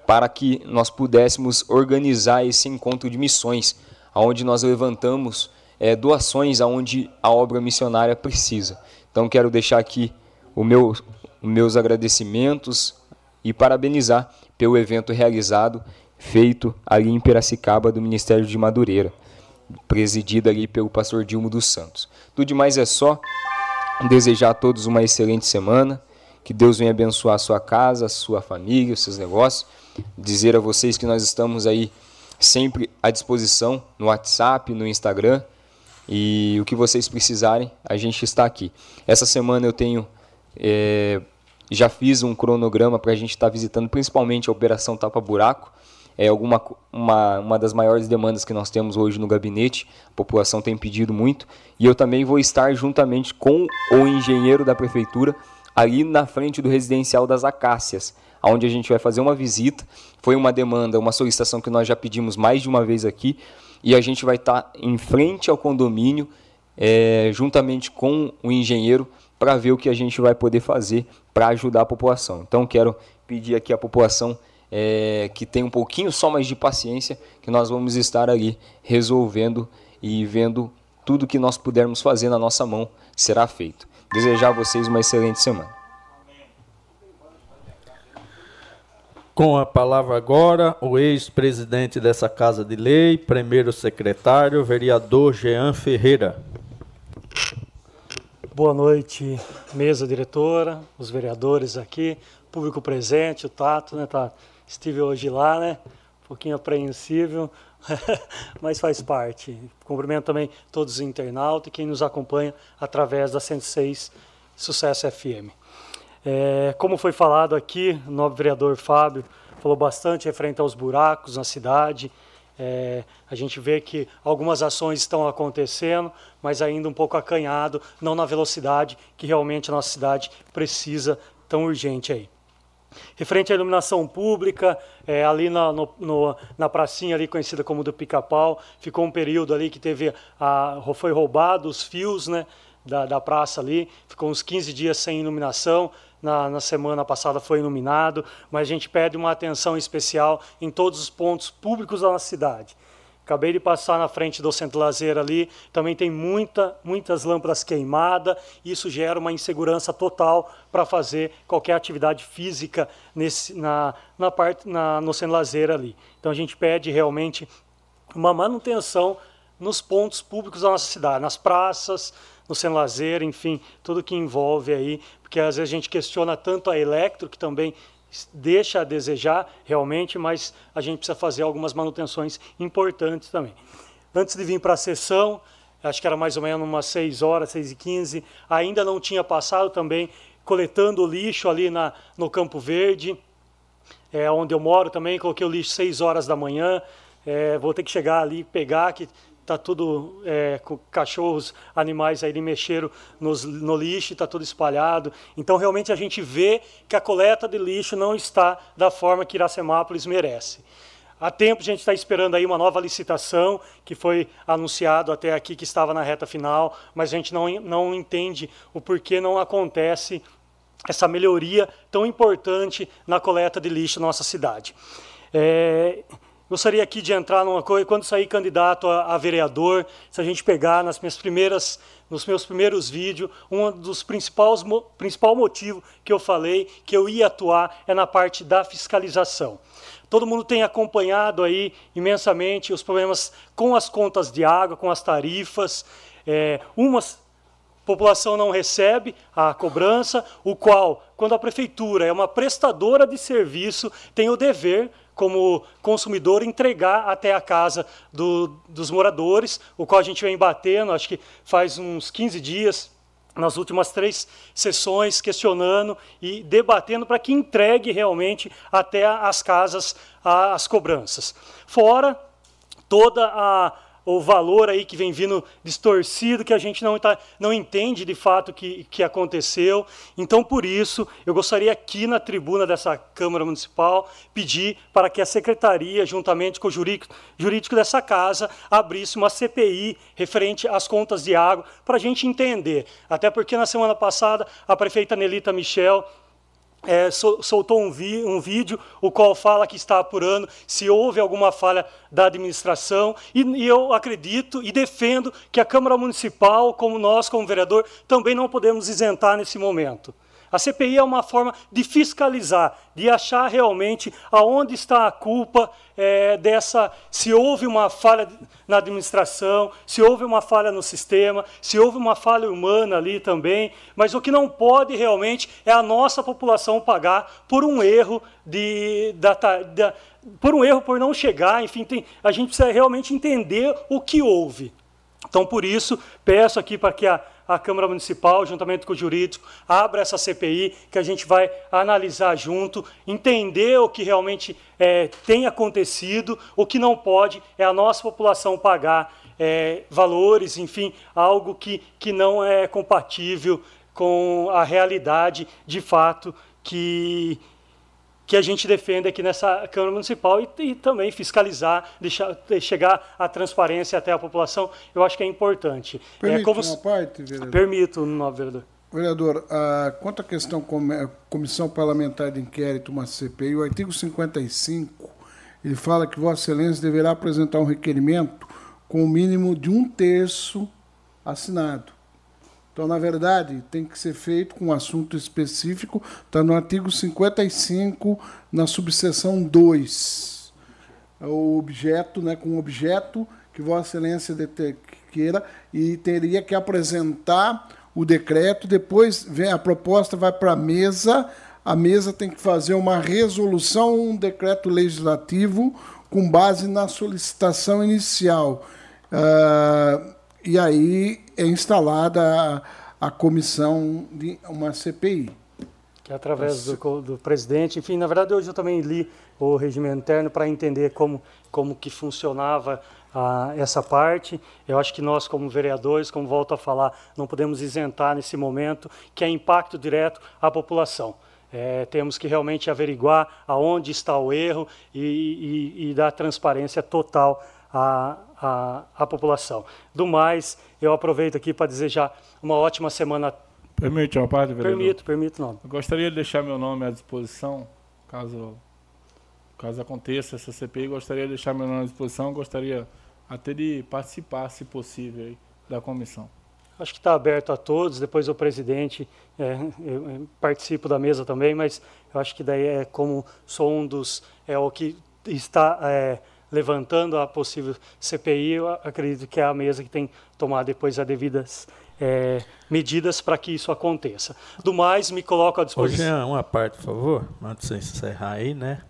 para que nós pudéssemos organizar esse encontro de missões, onde nós levantamos é, doações aonde a obra missionária precisa. Então quero deixar aqui o meu, os meus agradecimentos e parabenizar pelo evento realizado, feito ali em Piracicaba do Ministério de Madureira. presidida ali pelo pastor Dilmo dos Santos. Tudo demais é só desejar a todos uma excelente semana, que Deus venha abençoar a sua casa, a sua família, os seus negócios. Dizer a vocês que nós estamos aí sempre à disposição no WhatsApp, no Instagram e o que vocês precisarem, a gente está aqui. Essa semana eu tenho é, já fiz um cronograma para a gente estar tá visitando principalmente a Operação Tapa Buraco. É alguma, uma, uma das maiores demandas que nós temos hoje no gabinete, a população tem pedido muito, e eu também vou estar juntamente com o engenheiro da prefeitura ali na frente do residencial das Acácias, onde a gente vai fazer uma visita. Foi uma demanda, uma solicitação que nós já pedimos mais de uma vez aqui, e a gente vai estar tá em frente ao condomínio, é, juntamente com o engenheiro, para ver o que a gente vai poder fazer para ajudar a população. Então, quero pedir aqui à população é, que tem um pouquinho só mais de paciência, que nós vamos estar ali resolvendo e vendo tudo que nós pudermos fazer na nossa mão será feito. Desejar a vocês uma excelente semana. Com a palavra agora, o ex-presidente dessa Casa de Lei, primeiro secretário, vereador Jean Ferreira. Boa noite, mesa diretora, os vereadores aqui, público presente, o Tato, né, Tato? Estive hoje lá, né? Um pouquinho apreensível, *laughs* mas faz parte. Cumprimento também todos os internautas e quem nos acompanha através da 106 Sucesso FM. É, como foi falado aqui, o novo vereador Fábio falou bastante referente aos buracos na cidade, é, a gente vê que algumas ações estão acontecendo, mas ainda um pouco acanhado, não na velocidade que realmente a nossa cidade precisa tão urgente aí. Referente à iluminação pública, é, ali na, no, no, na pracinha ali conhecida como do Pica-Pau, ficou um período ali que teve a, foi roubado os fios né, da, da praça ali, ficou uns 15 dias sem iluminação, na, na, semana passada foi iluminado, mas a gente pede uma atenção especial em todos os pontos públicos da nossa cidade. Acabei de passar na frente do centro lazer ali, também tem muita, muitas lâmpadas queimadas, isso gera uma insegurança total para fazer qualquer atividade física nesse, na, na parte, na, no centro lazer ali. Então a gente pede realmente uma manutenção nos pontos públicos da nossa cidade, nas praças, no centro lazer, enfim, tudo que envolve aí, porque às vezes a gente questiona tanto a Electro, que também deixa a desejar realmente, mas a gente precisa fazer algumas manutenções importantes também. Antes de vir para a sessão, acho que era mais ou menos umas 6 horas, 6 e 15, ainda não tinha passado também coletando lixo ali na, no Campo Verde, é, onde eu moro também, coloquei o lixo 6 horas da manhã, é, vou ter que chegar ali pegar, que está tudo é, com cachorros, animais aí mexeram nos, no lixo, está tudo espalhado. Então, realmente, a gente vê que a coleta de lixo não está da forma que Iracemápolis merece. Há tempo a gente está esperando aí uma nova licitação, que foi anunciado até aqui que estava na reta final, mas a gente não, não entende o porquê não acontece essa melhoria tão importante na coleta de lixo na nossa cidade. É, Gostaria aqui de entrar numa coisa, quando sair candidato a, a, vereador, se a gente pegar nas minhas primeiras, nos meus primeiros vídeos, um dos principais principal motivo que eu falei que eu ia atuar é na parte da fiscalização. Todo mundo tem acompanhado aí imensamente os problemas com as contas de água, com as tarifas. É, população não recebe a cobrança, o qual, quando a prefeitura é uma prestadora de serviço, tem o dever como consumidor, entregar até a casa do, dos moradores, o qual a gente vem batendo, acho que faz uns 15 dias, nas últimas três sessões, questionando e debatendo para que entregue realmente até as casas as cobranças. Fora toda a o valor aí que vem vindo distorcido, que a gente não, tá, não entende de fato que, que aconteceu. Então, por isso, eu gostaria aqui na tribuna dessa Câmara Municipal pedir para que a Secretaria, juntamente com o jurídico, jurídico dessa casa, abrisse uma CPI referente às contas de água, para a gente entender. Até porque na semana passada a prefeita Nelita Michel é, soltou um, vi, um, vídeo, o qual fala que está apurando se houve alguma falha da administração, e, e, eu acredito e defendo que a Câmara Municipal, como nós, como vereador, também não podemos isentar nesse momento. A CPI é uma forma de fiscalizar, de achar realmente aonde está a culpa é, dessa, se houve uma falha na administração, se houve uma falha no sistema, se houve uma falha humana ali também, mas o que não pode realmente é a nossa população pagar por um erro de, da, da por um erro por não chegar, enfim, tem, a gente precisa realmente entender o que houve. Então, por isso, peço aqui para que a, a Câmara Municipal, juntamente com o jurídico, abra essa CPI, que a gente vai analisar junto, entender o que realmente é, tem acontecido, o que não pode é a nossa população pagar é, valores, enfim, algo que, que não é compatível com a realidade de fato que, que a gente defende aqui nessa Câmara Municipal e, e também fiscalizar, deixar, chegar a transparência até a população, eu acho que é importante. Permite é, como... uma parte, vereador? Permito, novo vereador. Vereador, a, quanto à questão com, Comissão Parlamentar de Inquérito, uma CPI, o artigo 55, ele fala que Vossa Excelência deverá apresentar um requerimento com o mínimo de um terço assinado. Então, na verdade, tem que ser feito com um assunto específico, está no artigo 55, na subseção 2. É o objeto, né, com o objeto que Vossa Excelência queira, e teria que apresentar o decreto, depois vem a proposta vai para a mesa, a mesa tem que fazer uma resolução, um decreto legislativo com base na solicitação inicial. Uh, e aí é instalada a, a comissão de uma CPI. Que é através do, do, presidente, enfim, na verdade hoje eu também li o regimento interno para entender como, como que funcionava ah, essa parte. Eu acho que nós, como vereadores, como volto a falar, não podemos isentar nesse momento, que é impacto direto à população. É, temos que realmente averiguar aonde está o erro e, e, e dar transparência total à, à, à população. Do mais, eu aproveito aqui para desejar uma ótima semana. Permite uma parte, vereador? Permito, permito, não. Eu gostaria de deixar meu nome à disposição, caso, caso aconteça essa CPI, gostaria de deixar meu nome à disposição, gostaria até de participar, se possível, aí, da comissão. Acho que está aberto a todos, depois o presidente, é, eu participo da mesa também, mas eu acho que daí é como sou um dos, é o que está... É, levantando a possível CPI, eu acredito que é a mesa que tem que tomar depois as devidas é, medidas para que isso aconteça. Do mais, me coloco à disposição. Jean, uma parte, por favor, antes de encerrar aí, né?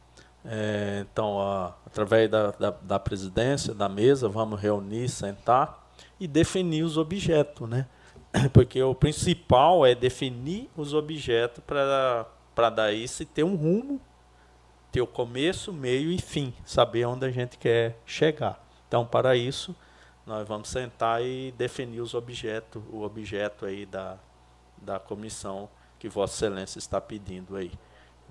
É, então, ó, através da, da, da, presidência, da mesa, vamos reunir, sentar e definir os objetos, né? *clears throat* Porque o principal é definir os objetos para daí se ter um rumo ter o começo, meio e fim, saber onde a gente quer chegar. Então, para isso, nós vamos sentar e definir os objetos, o objeto aí da, da comissão que Vossa Excelência está pedindo aí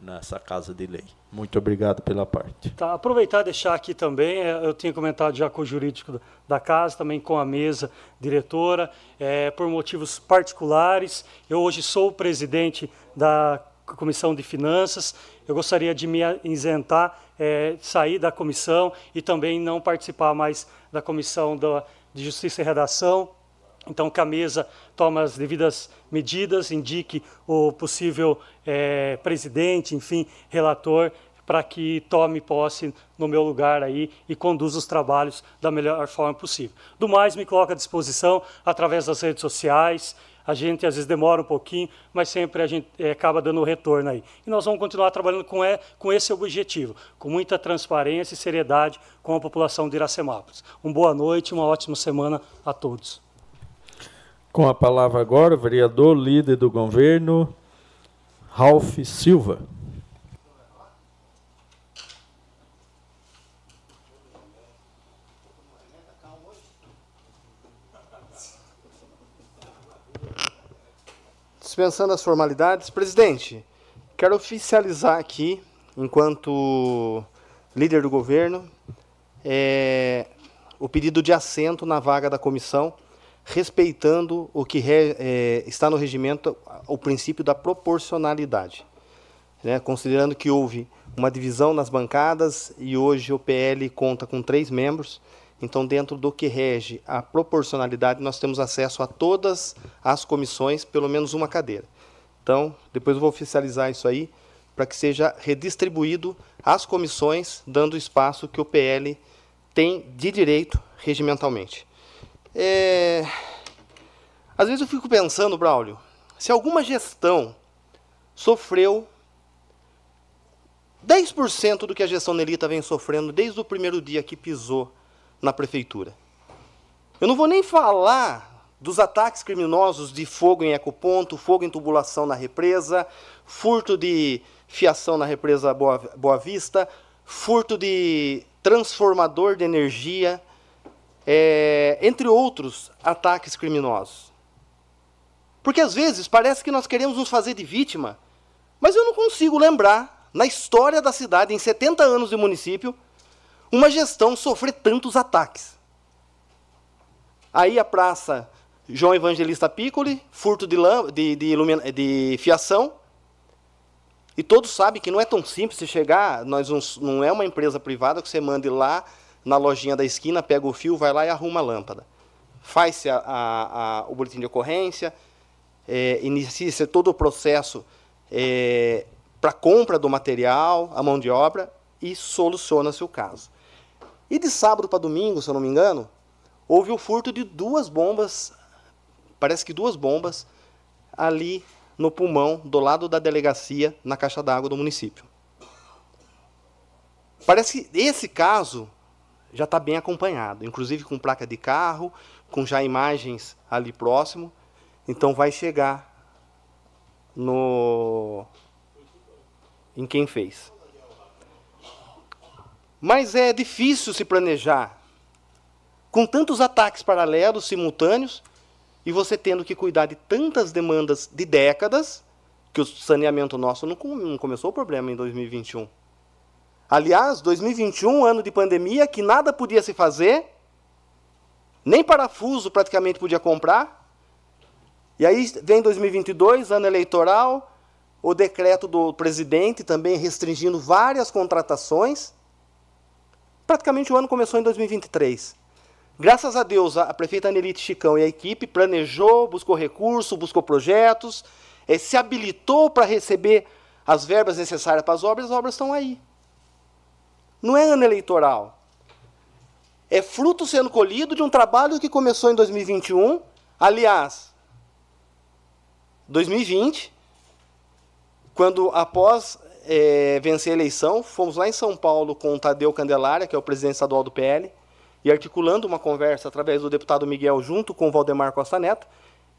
nessa casa de lei. Muito obrigado pela parte. Tá, aproveitar e deixar aqui também, é, eu tinha comentado já com o jurídico da casa, também com a mesa diretora, é, por motivos particulares. Eu hoje sou o presidente da Comissão de Finanças. Eu gostaria de me isentar, é, sair da comissão e também não participar mais da Comissão da, de Justiça e Redação. Então, que a mesa tome as devidas medidas, indique o possível é, presidente, enfim, relator, para que tome posse no meu lugar aí e conduza os trabalhos da melhor forma possível. Do mais, me coloco à disposição através das redes sociais, a gente às vezes demora um pouquinho, mas sempre a gente é, acaba dando o retorno aí. E nós vamos continuar trabalhando com, é, com esse objetivo, com muita transparência e seriedade com a população de Iracemápolis. Uma boa noite uma ótima semana a todos. Com a palavra agora, o vereador líder do governo, Ralph Silva. Dispensando as formalidades, presidente, quero oficializar aqui, enquanto líder do governo, é, o pedido de assento na vaga da comissão, respeitando o que re, é, está no regimento, o princípio da proporcionalidade. Né? Considerando que houve uma divisão nas bancadas e hoje o PL conta com três membros, então, dentro do que rege a proporcionalidade, nós temos acesso a todas as comissões, pelo menos uma cadeira. Então, depois eu vou oficializar isso aí para que seja redistribuído às comissões, dando o espaço que o PL tem de direito regimentalmente. É... Às vezes eu fico pensando, Braulio, se alguma gestão sofreu 10% do que a gestão Nelita vem sofrendo desde o primeiro dia que pisou na prefeitura. Eu não vou nem falar dos ataques criminosos de fogo em ecoponto, fogo em tubulação na represa, furto de fiação na represa Boa, Boa Vista, furto de transformador de energia, é, entre outros ataques criminosos. Porque às vezes parece que nós queremos nos fazer de vítima, mas eu não consigo lembrar, na história da cidade, em 70 anos de município, uma gestão sofrer tantos ataques. Aí a praça João Evangelista Piccoli, furto de, de, de, de fiação, e todos sabem que não é tão simples você chegar, nós não, não é uma empresa privada que você mande lá na lojinha da esquina, pega o fio, vai lá e arruma a lâmpada. Faz-se o boletim de ocorrência, é, inicia-se todo o processo é, para compra do material, a mão de obra, e soluciona-se o caso. E de sábado para domingo, se eu não me engano, houve o furto de duas bombas, parece que duas bombas, ali no pulmão, do lado da delegacia, na caixa d'água do município. Parece que esse caso já está bem acompanhado, inclusive com placa de carro, com já imagens ali próximo. Então vai chegar no em quem fez. Mas é difícil se planejar com tantos ataques paralelos, simultâneos, e você tendo que cuidar de tantas demandas de décadas, que o saneamento nosso não, não começou o problema em 2021. Aliás, 2021, ano de pandemia, que nada podia se fazer, nem parafuso praticamente podia comprar, e aí vem 2022, ano eleitoral, o decreto do presidente também restringindo várias contratações. Praticamente o ano começou em 2023. Graças a Deus, a prefeita Anelite Chicão e a equipe planejou, buscou recursos, buscou projetos, eh, se habilitou para receber as verbas necessárias para as obras, as obras estão aí. Não é ano eleitoral. É fruto sendo colhido de um trabalho que começou em 2021. Aliás, 2020, quando após é, vencer a eleição, fomos lá em São Paulo com o Tadeu Candelária, que é o presidente estadual do PL, e articulando uma conversa através do deputado Miguel junto com o Valdemar Costa Neto,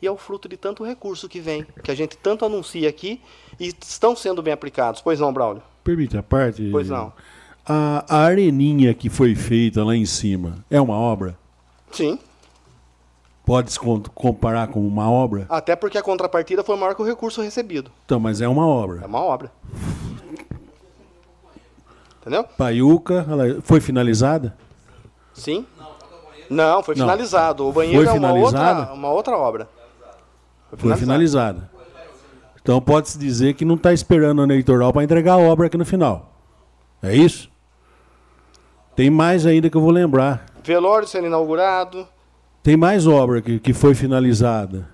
e é o fruto de tanto recurso que vem, que a gente tanto anuncia aqui e estão sendo bem aplicados. Pois não, Braulio? Permite a parte? Pois não. A, a areninha que foi feita lá em cima é uma obra? Sim. Pode comparar com uma obra? Até porque a contrapartida foi maior que o recurso recebido. Então, mas é uma obra. É uma obra. Entendeu? Paiuca, foi finalizada? Sim. Não, foi finalizado. Não. O banheiro foi é uma outra, uma outra obra. Foi, foi finalizada. Então pode-se dizer que não está esperando o eleitoral para entregar a obra aqui no final. É isso? Tem mais ainda que eu vou lembrar. Velório sendo inaugurado. Tem mais obra que, que foi finalizada.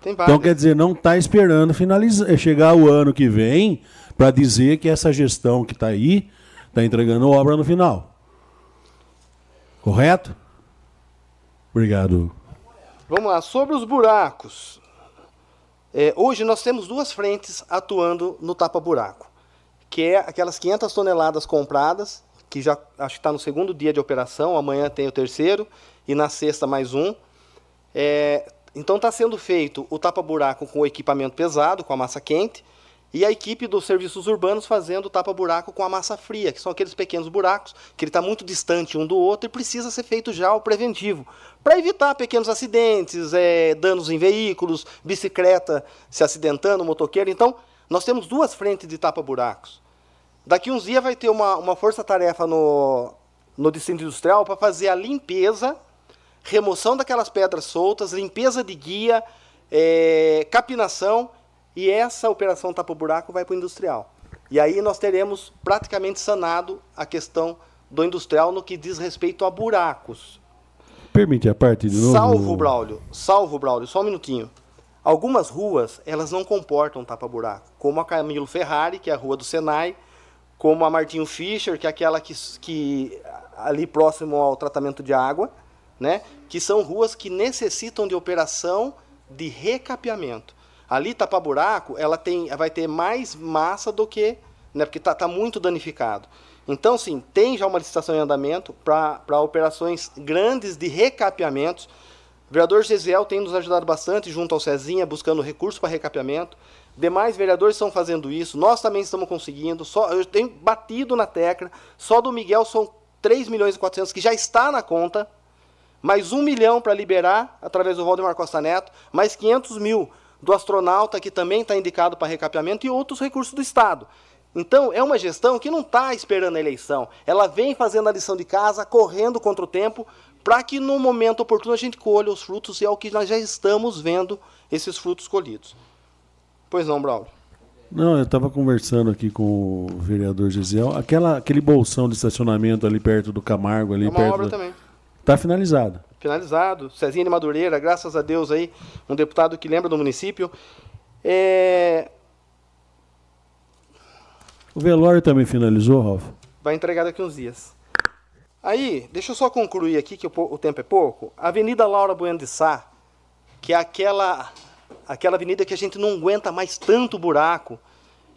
Tem várias. Então quer dizer, não está esperando finalizar, chegar o ano que vem para dizer que essa gestão que está aí está entregando obra no final. Correto? Obrigado. Vamos lá, sobre os buracos. É, hoje nós temos duas frentes atuando no tapa-buraco, que é aquelas 500 toneladas compradas, que já acho que está no segundo dia de operação, amanhã tem o terceiro, e na sexta mais um. É, então está sendo feito o tapa-buraco com o equipamento pesado, com a massa quente, e a equipe dos serviços urbanos fazendo tapa-buraco com a massa fria, que são aqueles pequenos buracos, que ele está muito distante um do outro e precisa ser feito já o preventivo, para evitar pequenos acidentes, é, danos em veículos, bicicleta se acidentando, motoqueiro. Então, nós temos duas frentes de tapa-buracos. Daqui uns dias vai ter uma, uma força-tarefa no, no Distrito Industrial para fazer a limpeza remoção daquelas pedras soltas, limpeza de guia, é, capinação, e essa operação tapa-buraco vai para o industrial. E aí nós teremos praticamente sanado a questão do industrial no que diz respeito a buracos. Permite a parte de novo? Salvo, Braulio, salvo, Braulio, só um minutinho. Algumas ruas, elas não comportam tapa-buraco, como a Camilo Ferrari, que é a rua do Senai, como a Martinho Fischer, que é aquela que, que ali próximo ao tratamento de água, né? que são ruas que necessitam de operação de recapeamento. Ali, tapa-buraco, ela tem, vai ter mais massa do que, né, porque está tá muito danificado. Então, sim, tem já uma licitação em andamento para operações grandes de recapeamentos. O vereador Gesiel tem nos ajudado bastante, junto ao Cezinha, buscando recursos para recapeamento. Demais vereadores estão fazendo isso, nós também estamos conseguindo. Só, eu tenho batido na tecla, só do Miguel são 3 milhões e 400 que já está na conta, mais 1 milhão para liberar através do Valdemar Costa Neto, mais 500 mil do astronauta, que também está indicado para recapeamento, e outros recursos do Estado. Então, é uma gestão que não está esperando a eleição. Ela vem fazendo a lição de casa, correndo contra o tempo, para que no momento oportuno a gente colha os frutos, e é o que nós já estamos vendo esses frutos colhidos. Pois não, Braulio? Não, eu estava conversando aqui com o vereador Gisiel. Aquela, aquele bolsão de estacionamento ali perto do Camargo. Ali é uma perto obra do... também. Está finalizado. Finalizado. Cezinha de Madureira, graças a Deus aí, um deputado que lembra do município. É... O velório também finalizou, Ralf? Vai entregar daqui uns dias. Aí, deixa eu só concluir aqui, que o, tempo é pouco. Avenida Laura Bueno de Sá, que é aquela, aquela avenida que a gente não aguenta mais tanto buraco,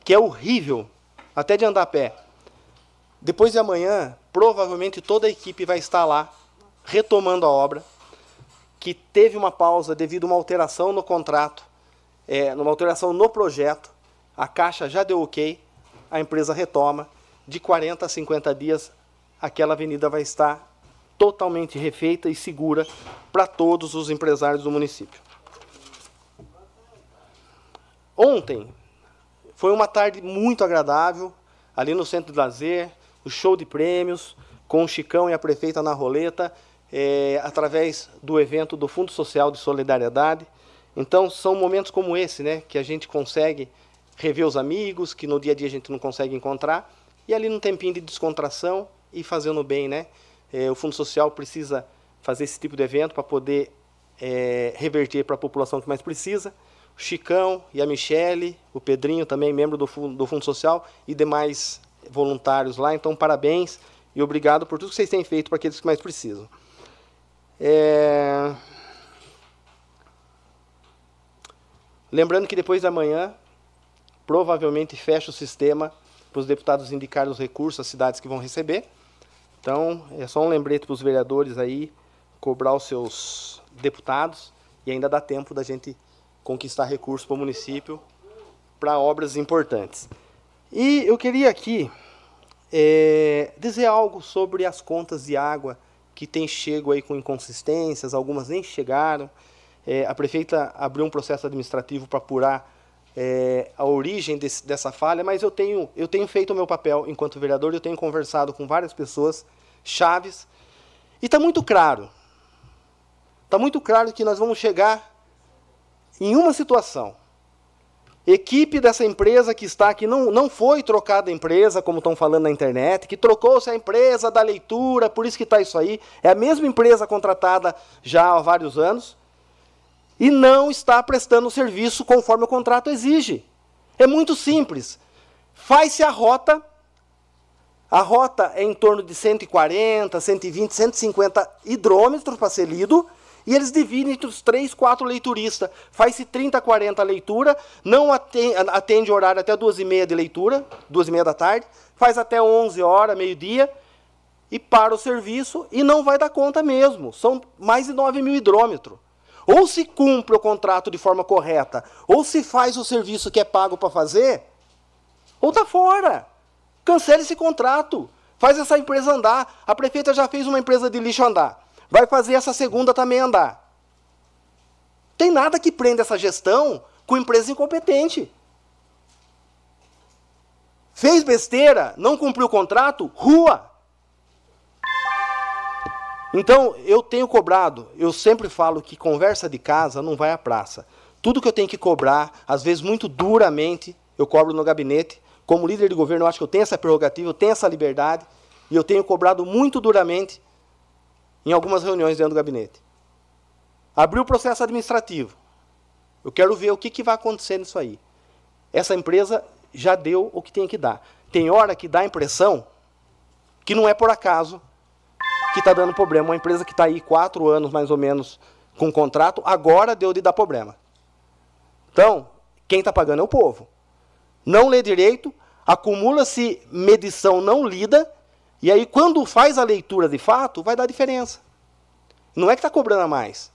que é horrível, até de andar a pé. Depois de amanhã, provavelmente toda a equipe vai estar lá, retomando a obra, que teve uma pausa devido a uma alteração no contrato, é, uma alteração no projeto. A Caixa já deu ok, a empresa retoma. De 40 a 50 dias, aquela avenida vai estar totalmente refeita e segura para todos os empresários do município. Ontem foi uma tarde muito agradável, ali no centro de lazer, o show de prêmios, com o Chicão e a prefeita na roleta, é, através do evento do Fundo Social de Solidariedade. Então, são momentos como esse, né, que a gente consegue rever os amigos, que no dia a dia a gente não consegue encontrar, e ali num tempinho de descontração e fazendo bem, né? É, o Fundo Social precisa fazer esse tipo de evento para poder é, reverter para a população que mais precisa. O Chicão e a Michele, o Pedrinho também, membro do Fundo, do Fundo Social, e demais voluntários lá. Então, parabéns e obrigado por tudo que vocês têm feito para aqueles que mais precisam. É... Lembrando que depois da manhã, provavelmente fecha o sistema para os deputados indicarem os recursos às cidades que vão receber. Então, é só um lembrete para os vereadores aí cobrar os seus deputados e ainda dá tempo da gente conquistar recursos para o município para obras importantes. E eu queria aqui é, dizer algo sobre as contas de água que tem chego aí com inconsistências, algumas nem chegaram. É, a prefeita abriu um processo administrativo para apurar é, a origem desse, dessa falha, mas eu tenho, eu tenho feito o meu papel enquanto vereador, eu tenho conversado com várias pessoas chaves, e está muito claro, está muito claro que nós vamos chegar em uma situação. Equipe dessa empresa que está aqui não, não foi trocada a empresa, como estão falando na internet, que trocou-se a empresa da leitura, por isso que está isso aí. É a mesma empresa contratada já há vários anos e não está prestando o serviço conforme o contrato exige. É muito simples. Faz-se a rota, a rota é em torno de 140, 120, 150 hidrômetros para ser lido, e eles dividem entre os 3, 4 leituristas. Faz-se 30, 40 leitura, não atende, atende horário até 2 e meia de leitura, 2 e meia da tarde, faz até 11 horas, meio-dia, e para o serviço, e não vai dar conta mesmo. São mais de 9 mil hidrômetros. Ou se cumpre o contrato de forma correta, ou se faz o serviço que é pago para fazer, ou está fora. Cancele esse contrato. Faz essa empresa andar. A prefeita já fez uma empresa de lixo andar. Vai fazer essa segunda também andar. Tem nada que prenda essa gestão com empresa incompetente. Fez besteira, não cumpriu o contrato, rua. Então, eu tenho cobrado, eu sempre falo que conversa de casa não vai à praça. Tudo que eu tenho que cobrar, às vezes muito duramente, eu cobro no gabinete. Como líder de governo, eu acho que eu tenho essa prerrogativa, eu tenho essa liberdade, e eu tenho cobrado muito duramente em algumas reuniões dentro do gabinete. Abriu o processo administrativo. Eu quero ver o que, que vai acontecer nisso aí. Essa empresa já deu o que tem que dar. Tem hora que dá a impressão que não é por acaso que está dando problema. Uma empresa que está aí quatro anos, mais ou menos, com contrato, agora deu de dar problema. Então, quem está pagando é o povo. Não lê direito, acumula-se medição não lida, e aí, quando faz a leitura de fato, vai dar diferença. Não é que está cobrando a mais.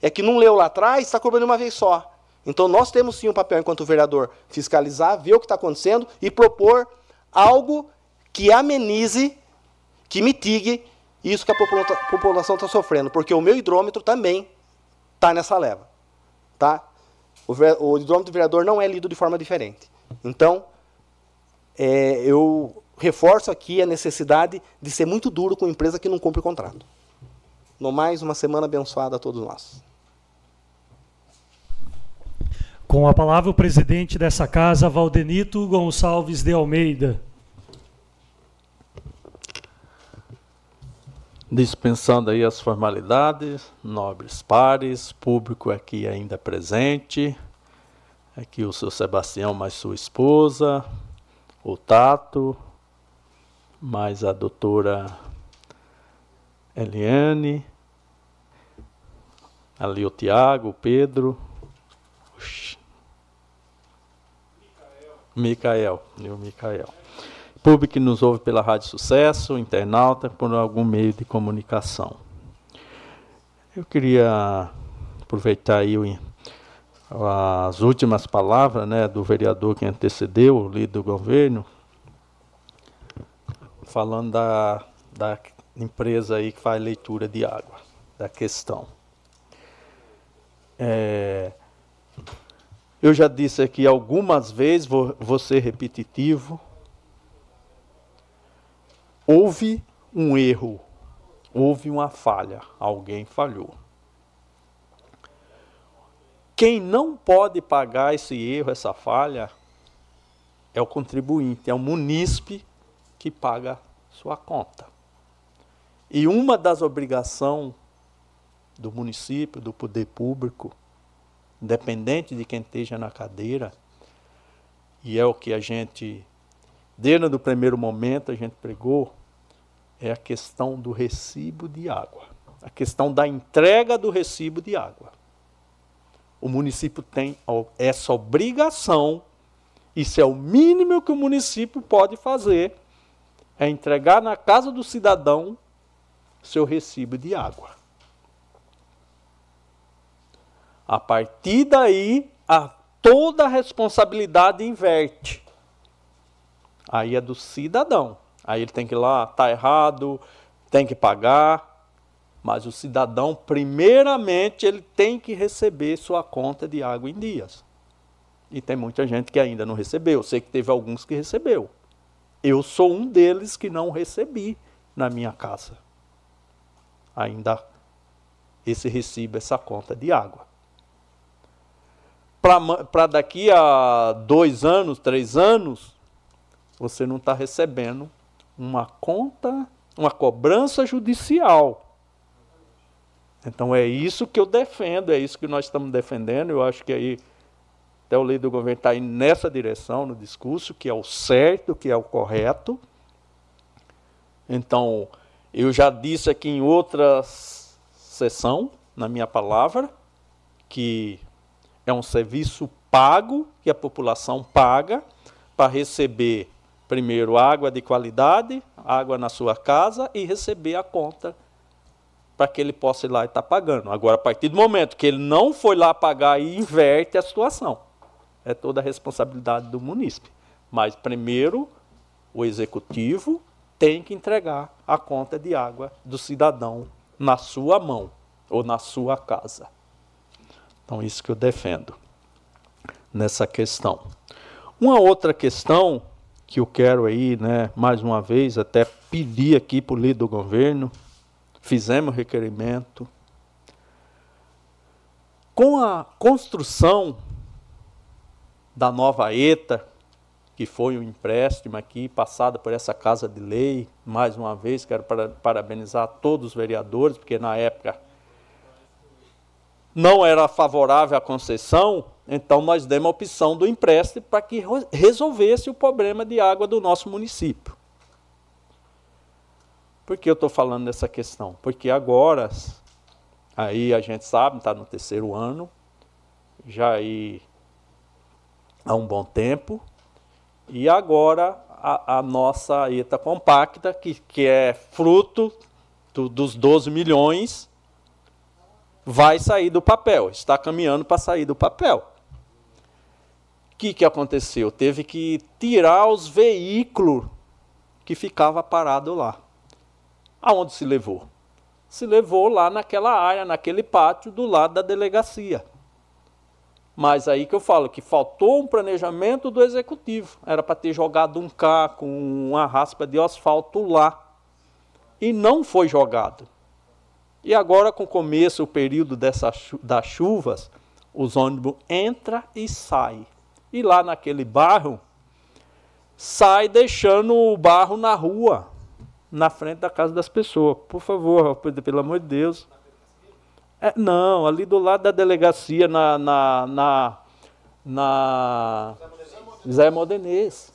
É que não leu lá atrás, está cobrando uma vez só. Então, nós temos sim um papel, enquanto vereador, fiscalizar, ver o que está acontecendo e propor algo que amenize, que mitigue isso que a população está sofrendo. Porque o meu hidrômetro também está nessa leva. Tá? O, o hidrômetro do vereador não é lido de forma diferente. Então, é, eu reforço aqui a necessidade de ser muito duro com empresa que não cumpre o contrato. No mais, uma semana abençoada a todos nós. Com a palavra, o presidente dessa casa, Valdenito Gonçalves de Almeida. Dispensando aí as formalidades, nobres pares, público aqui ainda presente, aqui o seu Sebastião mais sua esposa, o Tato, mais a doutora Eliane, ali o Tiago, o Pedro, Micael, e o Micael. Público que nos ouve pela Rádio Sucesso, internauta, por algum meio de comunicação. Eu queria aproveitar aí as últimas palavras né, do vereador que antecedeu, o líder do governo, falando da, da empresa aí que faz leitura de água, da questão. É, eu já disse aqui algumas vezes, vou, vou ser repetitivo. Houve um erro, houve uma falha, alguém falhou. Quem não pode pagar esse erro, essa falha, é o contribuinte, é o munícipe que paga sua conta. E uma das obrigações do município, do poder público, independente de quem esteja na cadeira, e é o que a gente, desde o primeiro momento, a gente pregou, é a questão do recibo de água. A questão da entrega do recibo de água. O município tem essa obrigação, isso é o mínimo que o município pode fazer, é entregar na casa do cidadão seu recibo de água. A partir daí, a toda a responsabilidade inverte. Aí é do cidadão. Aí ele tem que ir lá, tá errado, tem que pagar. Mas o cidadão, primeiramente, ele tem que receber sua conta de água em dias. E tem muita gente que ainda não recebeu. Eu sei que teve alguns que recebeu. Eu sou um deles que não recebi na minha casa. Ainda esse recibo, essa conta de água para daqui a dois anos, três anos, você não está recebendo uma conta, uma cobrança judicial. Então é isso que eu defendo, é isso que nós estamos defendendo. Eu acho que aí até o líder do governo está indo nessa direção no discurso, que é o certo, que é o correto. Então, eu já disse aqui em outra sessão, na minha palavra, que é um serviço pago, que a população paga, para receber, primeiro, água de qualidade, água na sua casa e receber a conta para que ele possa ir lá e estar tá pagando. Agora, a partir do momento que ele não foi lá pagar, inverte a situação. É toda a responsabilidade do munícipe. Mas, primeiro, o executivo tem que entregar a conta de água do cidadão na sua mão ou na sua casa. Então, isso que eu defendo nessa questão. Uma outra questão que eu quero aí, né, mais uma vez, até pedir aqui para o líder do governo, fizemos requerimento. Com a construção da nova ETA, que foi um empréstimo aqui, passada por essa Casa de Lei, mais uma vez, quero parabenizar todos os vereadores, porque na época não era favorável à concessão, então nós demos a opção do empréstimo para que resolvesse o problema de água do nosso município. Por que eu estou falando dessa questão? Porque agora, aí a gente sabe, está no terceiro ano, já aí há um bom tempo, e agora a, a nossa ETA compacta, que, que é fruto do, dos 12 milhões, vai sair do papel, está caminhando para sair do papel. O que, que aconteceu? Teve que tirar os veículos que ficava parado lá. Aonde se levou? Se levou lá naquela área, naquele pátio do lado da delegacia. Mas aí que eu falo que faltou um planejamento do executivo. Era para ter jogado um carro com uma raspa de asfalto lá. E não foi jogado. E agora, com o começo, o período dessa, das chuvas, os ônibus entram e saem. E lá naquele barro, sai deixando o barro na rua, na frente da casa das pessoas. Por favor, pelo amor de Deus, é, não, ali do lado da delegacia, na. na, na, na Zé Modenês.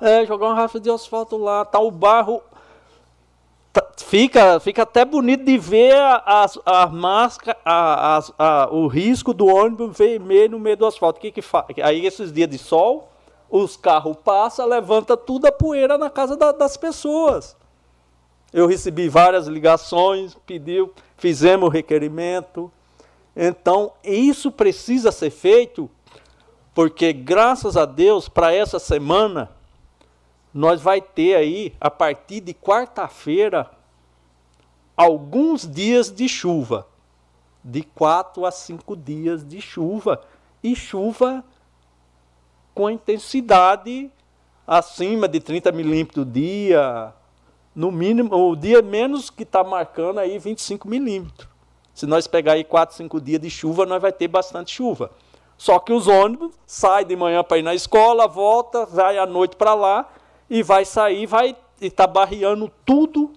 É, jogar uma rafa de asfalto lá. Tá o barro. Tá, fica, fica até bonito de ver a, a, a máscara, a, a, o risco do ônibus vermelho no meio do asfalto. Que que. Aí esses dias de sol, os carros passam, levanta tudo a poeira na casa da, das pessoas. Eu recebi várias ligações, pediu, fizemos o requerimento. Então, isso precisa ser feito, porque graças a Deus, para essa semana, nós vai ter aí, a partir de quarta-feira, alguns dias de chuva. De quatro a cinco dias de chuva. E chuva com intensidade acima de 30 milímetros dia, no mínimo, o dia menos que está marcando aí 25 milímetros. Se nós pegar aí 4, 5 dias de chuva, nós vai ter bastante chuva. Só que os ônibus saem de manhã para ir na escola, volta, vai à noite para lá e vai sair, vai estar tá barreando tudo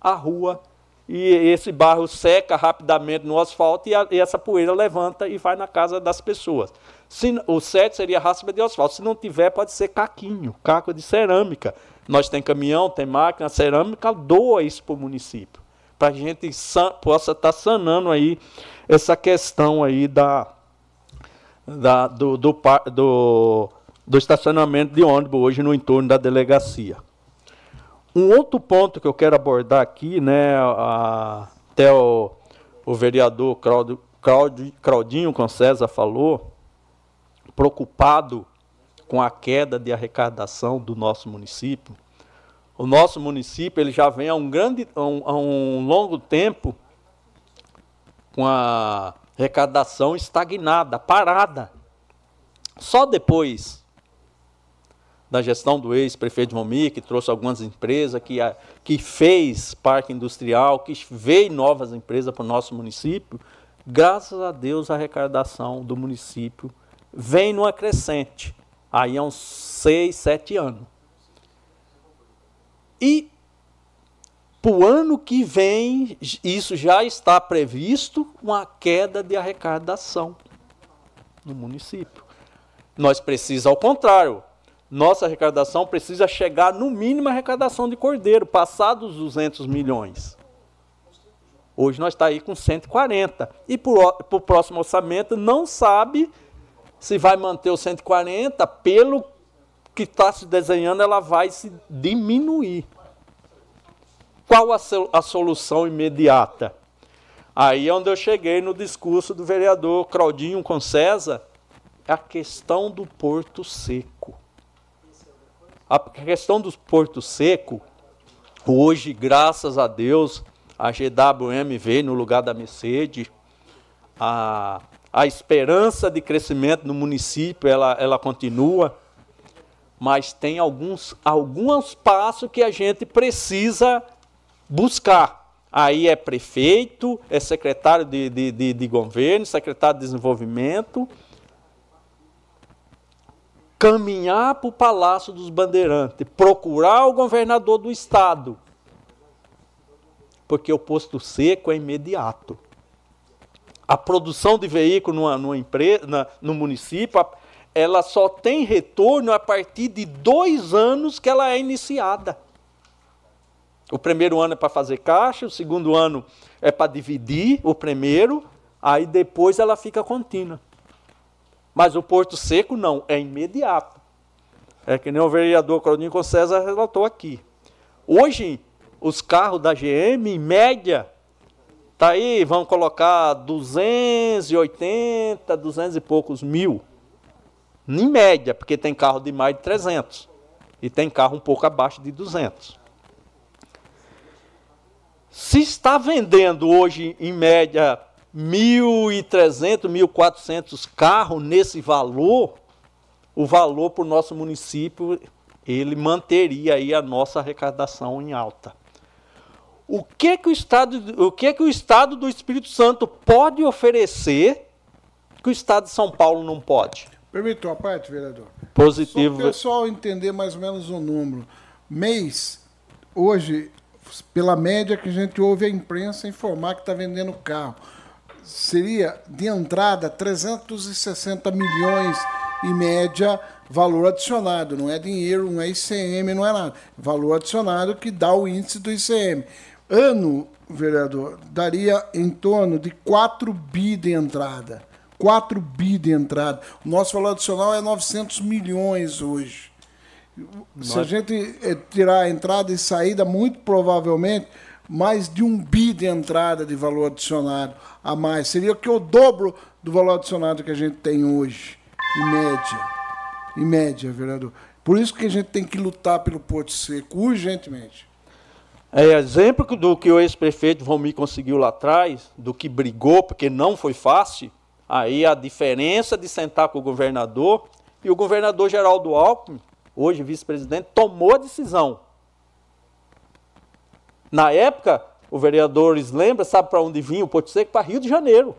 a rua. E esse barro seca rapidamente no asfalto e, a, e essa poeira levanta e vai na casa das pessoas. Se, o certo seria raspa de asfalto. Se não tiver, pode ser caquinho, caco de cerâmica. Nós tem caminhão, tem máquina, cerâmica, doa isso para o município. Para a gente possa estar tá sanando aí essa questão aí da, da, do, do, do, do estacionamento de ônibus hoje no entorno da delegacia. Um outro ponto que eu quero abordar aqui, né, a, até o, o vereador Claudio, Claudio, Claudinho Concesa falou, preocupado com a queda de arrecadação do nosso município. O nosso município ele já vem há um, grande, há um, há um longo tempo com a arrecadação estagnada, parada. Só depois da gestão do ex-prefeito Momi, que trouxe algumas empresas, que, que fez parque industrial, que veio novas empresas para o nosso município, graças a Deus a arrecadação do município vem numa crescente aí há uns seis, sete anos. E para o ano que vem, isso já está previsto, uma queda de arrecadação no município. Nós precisamos, ao contrário, nossa arrecadação precisa chegar no mínimo a arrecadação de cordeiro, passar dos 200 milhões. Hoje nós está aí com 140. E para o próximo orçamento não sabe se vai manter o 140, pelo que está se desenhando, ela vai se diminuir. Qual a, solução imediata? Aí é onde eu cheguei no discurso do vereador Claudinho com César, a questão do Porto Seco. A questão do Porto Seco, hoje, graças a Deus, a GWM veio no lugar da Mercedes, a a esperança de crescimento no município ela, ela continua, mas tem alguns, alguns passos que a gente precisa buscar. Aí é prefeito, é secretário de, de, de, de governo, secretário de desenvolvimento, caminhar para o Palácio dos Bandeirantes, procurar o governador do estado, porque o posto seco é imediato. A produção de veículo numa, numa empresa, na, no município, ela só tem retorno a partir de dois anos que ela é iniciada. O primeiro ano é para fazer caixa, o segundo ano é para dividir o primeiro, aí depois ela fica contínua. Mas o Porto Seco não, é imediato. É que nem o vereador Claudinho César relatou aqui. Hoje, os carros da GM, em média, tá aí, vamos colocar 280, 200 e poucos mil. Em média, porque tem carro de mais de 300. E tem carro um pouco abaixo de 200. Se está vendendo hoje, em média, 1.300, 1.400 carros nesse valor, o valor para o nosso município, ele manteria aí a nossa arrecadação em alta. O que que o estado, o que que o estado do Espírito Santo pode oferecer que o estado de São Paulo não pode? Permite uma parte, vereador? Positivo. Só para o pessoal entender mais ou menos o número. Mês, hoje, pela média que a gente ouve a imprensa informar que está vendendo carro, seria de entrada 360 milhões em média valor adicionado, não é dinheiro, não é ICM, não é nada. Valor adicionado que dá o índice do ICM. Ano, vereador, daria em torno de 4 bi de entrada. 4 bi de entrada. O nosso valor adicional é 900 milhões hoje. Se a gente eh, tirar a entrada e saída, muito provavelmente mais de um bi de entrada de valor adicionado a mais. Seria o que o dobro do valor adicionado que a gente tem hoje, em média. Em média, vereador. Por isso que a gente tem que lutar pelo Porto Seco, urgentemente. É exemplo do que o ex-prefeito Valmir conseguiu lá atrás, do que brigou, porque não foi fácil. Aí a diferença de sentar com o governador e o governador Geraldo Alckmin, hoje vice-presidente, tomou a decisão. Na época, o vereador lembra, sabe para onde vinha o Porto Seco? Para Rio de Janeiro.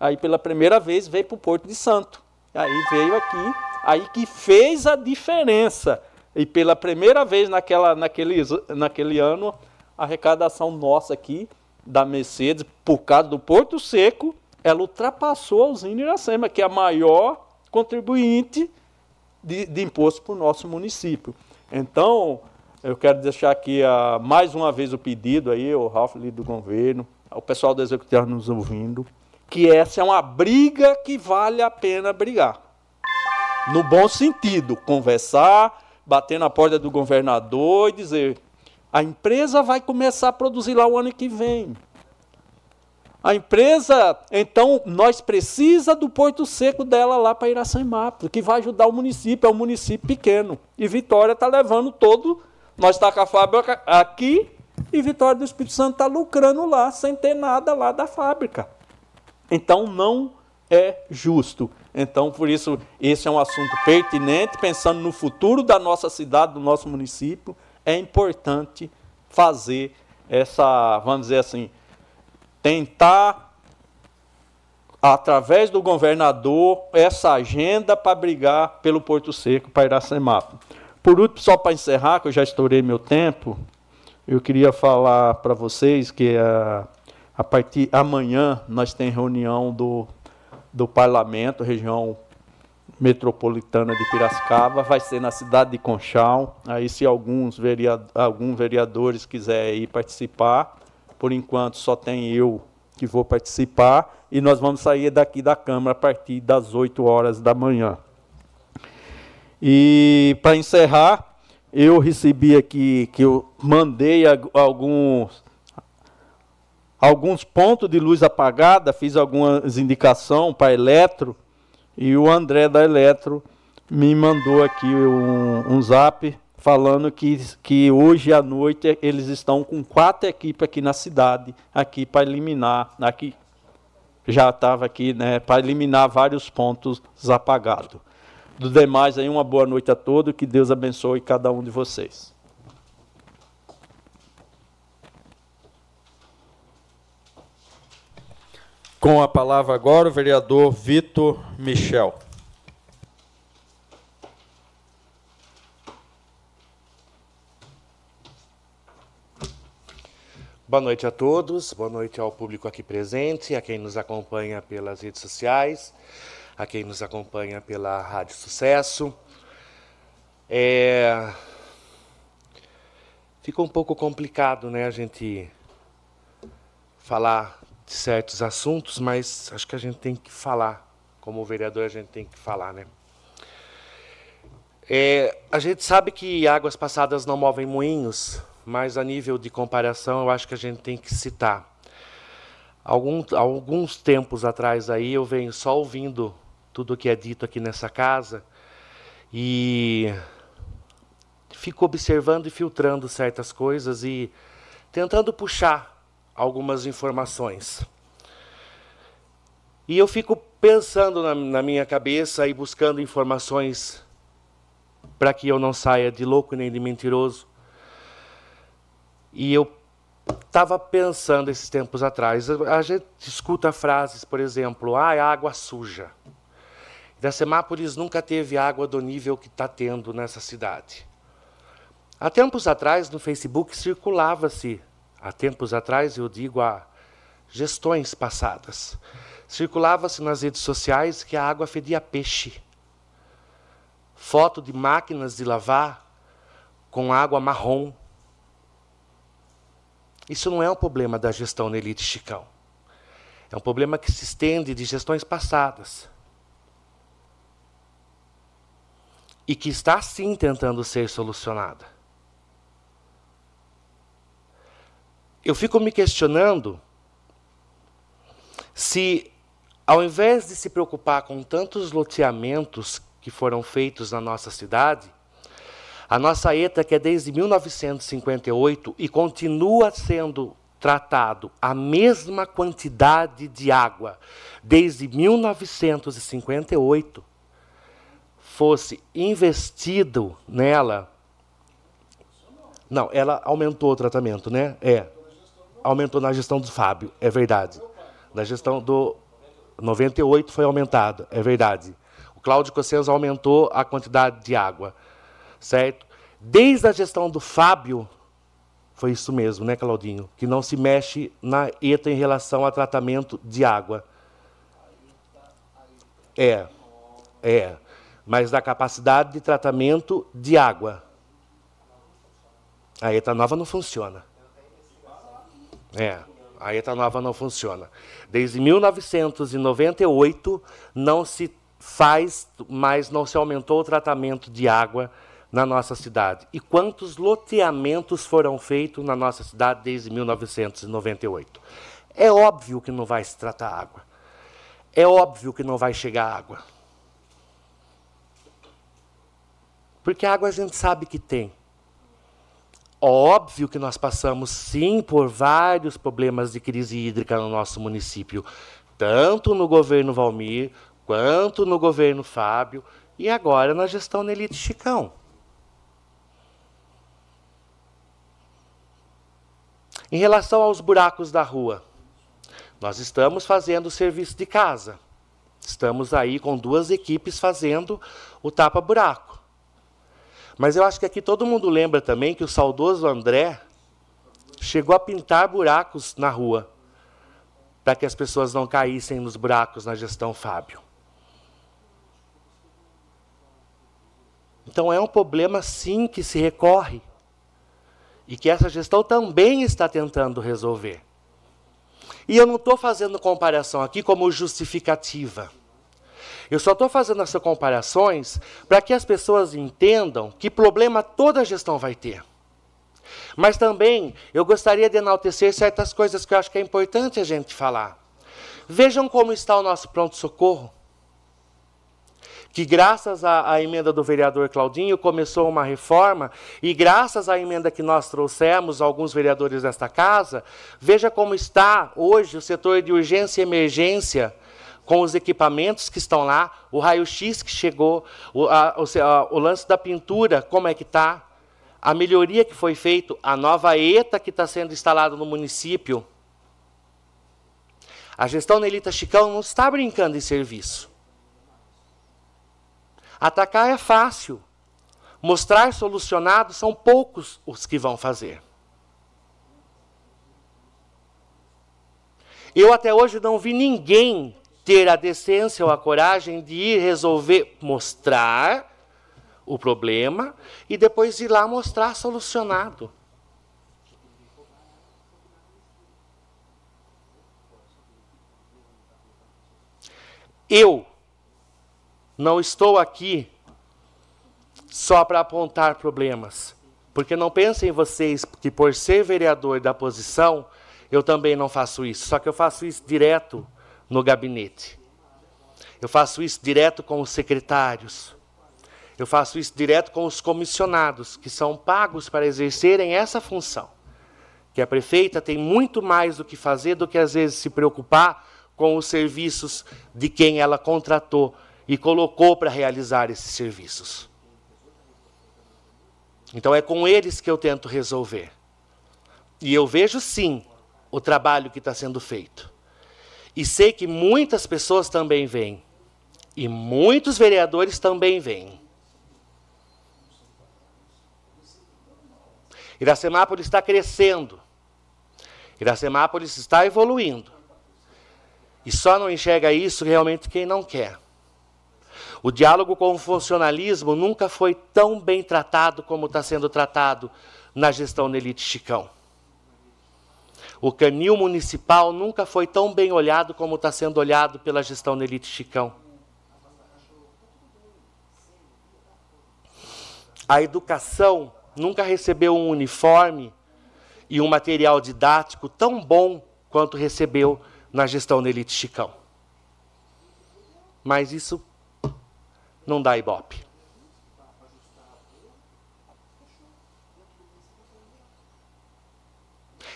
Aí pela primeira vez veio para o Porto de Santo. Aí veio aqui, aí que fez a diferença. E pela primeira vez naquela, naquele, naquele ano, a arrecadação nossa aqui, da Mercedes, por causa do Porto Seco, ela ultrapassou a usina Iracema, que é a maior contribuinte de, de imposto para o nosso município. Então, eu quero deixar aqui uh, mais uma vez o pedido aí, o Ralf do governo, o pessoal do executivo nos ouvindo, que essa é uma briga que vale a pena brigar. No bom sentido, conversar, bater na porta do governador e dizer: a empresa vai começar a produzir lá o ano que vem. A empresa, então, nós precisa do porto seco dela lá para Iracemapo, que vai ajudar o município, é um município pequeno. E Vitória está levando todo, nós está com a fábrica aqui, e Vitória do Espírito Santo está lucrando lá, sem ter nada lá da fábrica. Então, não é justo. Então, por isso, esse é um assunto pertinente, pensando no futuro da nossa cidade, do nosso município, é importante fazer essa, vamos dizer assim, tentar, através do governador, essa agenda para brigar pelo Porto Seco, para Iracemapo. Por último, só para encerrar, que eu já estourei meu tempo, eu queria falar para vocês que a, a partir amanhã nós temos reunião do, do parlamento, região metropolitana de Piracicaba, vai ser na cidade de Conchal. Aí, se alguns vereadores, alguns vereadores quiserem ir participar, por enquanto só tem eu que vou participar e nós vamos sair daqui da Câmara a partir das 8 horas da manhã. E para encerrar, eu recebi aqui que eu mandei alguns alguns pontos de luz apagada, fiz algumas indicações para Eletro e o André da Eletro me mandou aqui um, um zap falando que, que hoje à noite eles estão com quatro equipes aqui na cidade, aqui para eliminar, aqui já estava aqui, né, para eliminar vários pontos apagados. Do demais aí, uma boa noite a todos, que Deus abençoe cada um de vocês. Com a palavra agora o vereador Vitor Michel. Boa noite a todos, boa noite ao público aqui presente, a quem nos acompanha pelas redes sociais, a quem nos acompanha pela Rádio Sucesso. É... Fica um pouco complicado né, a gente falar de certos assuntos, mas acho que a gente tem que falar. Como vereador, a gente tem que falar, né? É, a gente sabe que águas passadas não movem moinhos, mas a nível de comparação, eu acho que a gente tem que citar. Algum, alguns tempos atrás aí, eu venho só ouvindo tudo o que é dito aqui nessa casa e fico observando e filtrando certas coisas e tentando puxar algumas informações. E eu fico pensando na, na minha cabeça e buscando informações para que eu não saia de louco nem de mentiroso. E eu estava pensando esses tempos atrás, a gente escuta frases, por exemplo, ah, é água suja. Iracemápolis nunca teve água do nível que está tendo nessa cidade. Há tempos atrás, no Facebook, circulava-se há tempos atrás, eu digo há gestões passadas, circulava-se nas redes sociais que a água fedia peixe. Foto de máquinas de lavar com água marrom. Isso não é um problema da gestão na Elite Chicão. É um problema que se estende de gestões passadas. E que está sim tentando ser solucionada. Eu fico me questionando se, ao invés de se preocupar com tantos loteamentos que foram feitos na nossa cidade, a nossa ETA, que é desde 1958 e continua sendo tratado a mesma quantidade de água desde 1958, fosse investido nela. Não, ela aumentou o tratamento, né? É aumentou na gestão do Fábio, é verdade. Na gestão do 98 foi aumentado, é verdade. O Cláudio Cossenzo aumentou a quantidade de água, certo? Desde a gestão do Fábio, foi isso mesmo, né, Claudinho? Que não se mexe na ETA em relação a tratamento de água. É, é. Mas da capacidade de tratamento de água. A ETA nova não funciona. É, a ETA nova não funciona. Desde 1998 não se faz, mas não se aumentou o tratamento de água na nossa cidade. E quantos loteamentos foram feitos na nossa cidade desde 1998? É óbvio que não vai se tratar água. É óbvio que não vai chegar água. Porque água a gente sabe que tem. Óbvio que nós passamos sim por vários problemas de crise hídrica no nosso município, tanto no governo Valmir, quanto no governo Fábio e agora na gestão Nelite Chicão. Em relação aos buracos da rua, nós estamos fazendo o serviço de casa. Estamos aí com duas equipes fazendo o tapa-buraco. Mas eu acho que aqui todo mundo lembra também que o saudoso André chegou a pintar buracos na rua para que as pessoas não caíssem nos buracos na gestão Fábio. Então é um problema sim que se recorre e que essa gestão também está tentando resolver. E eu não estou fazendo comparação aqui como justificativa. Eu só estou fazendo essas comparações para que as pessoas entendam que problema toda gestão vai ter. Mas também eu gostaria de enaltecer certas coisas que eu acho que é importante a gente falar. Vejam como está o nosso pronto-socorro. Que graças à, à, emenda do vereador Claudinho começou uma reforma, e graças à emenda que nós trouxemos, alguns vereadores desta casa, veja como está hoje o setor de urgência e emergência com os equipamentos que estão lá, o raio-x que chegou, o, a, o, a, o, lance da pintura, como é que está, a melhoria que foi feita, a nova ETA que está sendo instalada no município. A gestão Nelita Chicão não está brincando em serviço. Atacar é fácil. Mostrar solucionado são poucos os que vão fazer. Eu até hoje não vi ninguém ter a decência ou a coragem de ir resolver, mostrar o problema e depois ir lá mostrar solucionado. Eu não estou aqui só para apontar problemas. Porque não pensem vocês que por ser vereador da posição, eu também não faço isso. Só que eu faço isso direto no gabinete. Eu faço isso direto com os secretários. Eu faço isso direto com os comissionados, que são pagos para exercerem essa função. Que a prefeita tem muito mais do que fazer do que às vezes se preocupar com os serviços de quem ela contratou e colocou para realizar esses serviços. Então é com eles que eu tento resolver. E eu vejo sim o trabalho que está sendo feito. E sei que muitas pessoas também vêm. E muitos vereadores também vêm. Iracemápolis está crescendo. Iracemápolis está evoluindo. E só não enxerga isso realmente quem não quer. O diálogo com o funcionalismo nunca foi tão bem tratado como está sendo tratado na gestão da Elite Chicão. O canil municipal nunca foi tão bem olhado como está sendo olhado pela gestão da Elite Chicão. A educação nunca recebeu um uniforme e um material didático tão bom quanto recebeu na gestão da Elite Chicão. Mas isso não dá ibope.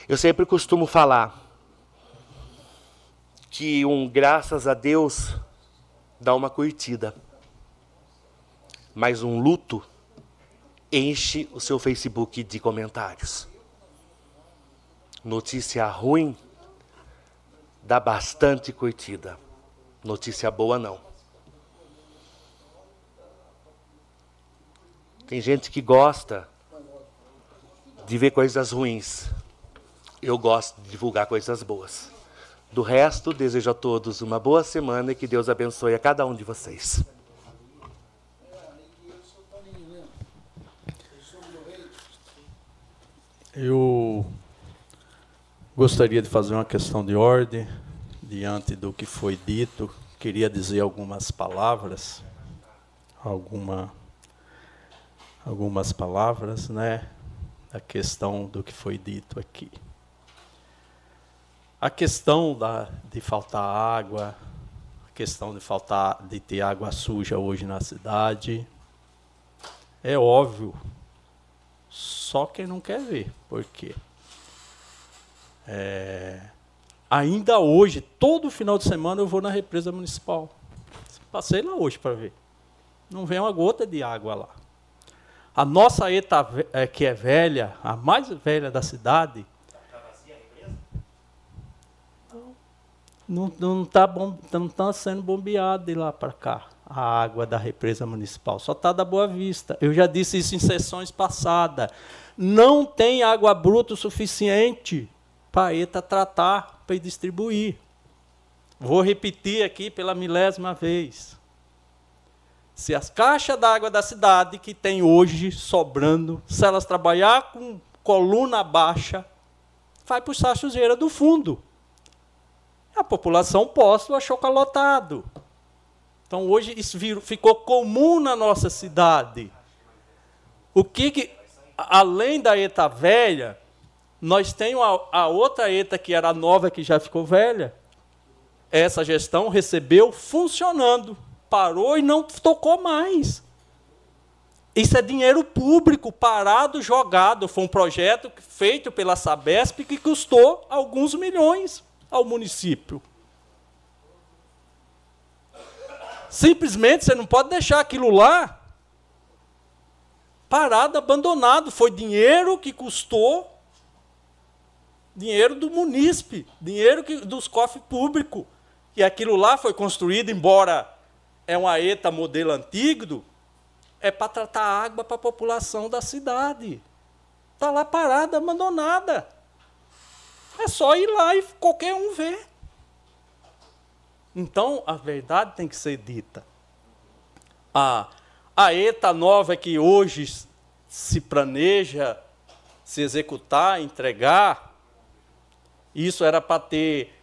Eu sempre costumo falar que um graças a Deus dá uma curtida, mas um luto enche o seu Facebook de comentários. Notícia ruim dá bastante curtida, notícia boa não. Tem gente que gosta de ver coisas ruins. Eu gosto de divulgar coisas boas. Do resto, desejo a todos uma boa semana e que Deus abençoe a cada um de vocês. Eu gostaria de fazer uma questão de ordem diante do que foi dito. Queria dizer algumas palavras, alguma algumas palavras, né? A questão do que foi dito aqui. A questão da, de faltar água, a questão de faltar de ter água suja hoje na cidade, é óbvio. Só quem não quer ver. Por quê? É, ainda hoje, todo final de semana, eu vou na represa municipal. Passei lá hoje para ver. Não vem uma gota de água lá. A nossa ETA, é, que é velha, a mais velha da cidade, não está não tá sendo bombeada de lá para cá a água da represa municipal. Só está da Boa Vista. Eu já disse isso em sessões passadas. Não tem água bruta o suficiente para ETA tratar, para distribuir. Vou repetir aqui pela milésima vez. Se as caixas d'água da cidade que tem hoje sobrando, se elas trabalhar com coluna baixa, vai para o sachuzeira do fundo. A população posto achou calotado. Então hoje isso ficou comum na nossa cidade. O que, que além da ETA velha, nós temos a, a outra ETA que era nova, que já ficou velha. Essa gestão recebeu funcionando parou e não tocou mais. Isso é dinheiro público, parado, jogado. Foi um projeto feito pela Sabesp que custou alguns milhões ao município. Simplesmente você não pode deixar aquilo lá parado, abandonado. Foi dinheiro que custou, dinheiro do munícipe, dinheiro que, dos cofres públicos. E aquilo lá foi construído, embora é uma ETA modelo antigo, é para tratar água para a população da cidade. Está lá parada, abandonada. É só ir lá e qualquer um ver. Então, a verdade tem que ser dita. A, a ETA nova que hoje se planeja se executar, entregar, isso era para ter.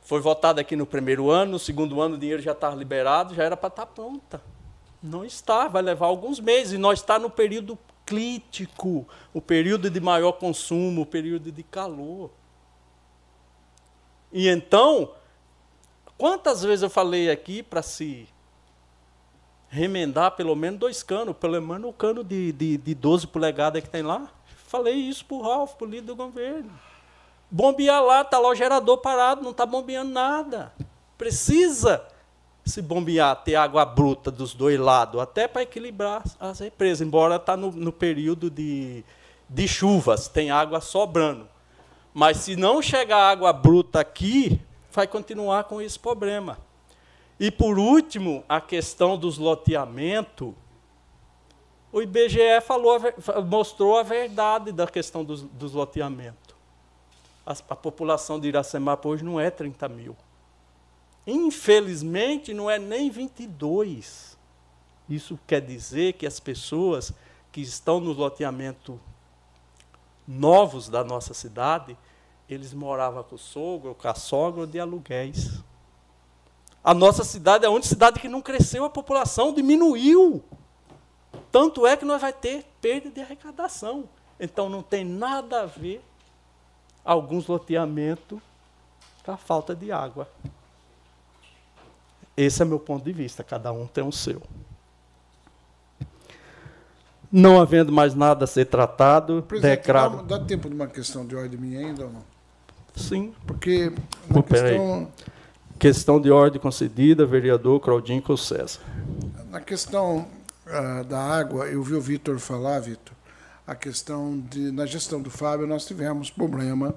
Foi votado aqui no primeiro ano, no segundo ano o dinheiro já estava liberado, já era para estar pronta. Não está, vai levar alguns meses. E nós está no período crítico, o período de maior consumo, o período de calor. E então, quantas vezes eu falei aqui para se remendar pelo menos dois canos, pelo menos o cano de, de, de 12 polegadas que tem lá? Falei isso para o Ralf, para o líder do governo. Bombear lá, está lá o gerador parado, não está bombeando nada. Precisa se bombear, ter água bruta dos dois lados, até para equilibrar as represas, embora está no, no período de, de chuvas, tem água sobrando. Mas se não chegar água bruta aqui, vai continuar com esse problema. E por último, a questão dos loteamentos. O IBGE falou, mostrou a verdade da questão dos, dos loteamentos. A, a população de Iracemapa hoje não é 30 mil. Infelizmente, não é nem 22. Isso quer dizer que as pessoas que estão no loteamento novos da nossa cidade, eles moravam com o sogro, com a sogra de aluguéis. A nossa cidade é a única cidade que não cresceu, a população diminuiu. Tanto é que nós vai ter perda de arrecadação. Então não tem nada a ver alguns loteamentos com a falta de água. Esse é meu ponto de vista, cada um tem o seu. Não havendo mais nada a ser tratado, declaro. Dá, dá, tempo de uma questão de ordem minha ainda ou não? Sim. Porque uma questão. Questão de ordem concedida, vereador Claudinho César. Na questão uh, da água, eu vi o Vitor falar, Vitor, a questão de. Na gestão do Fábio, nós tivemos problema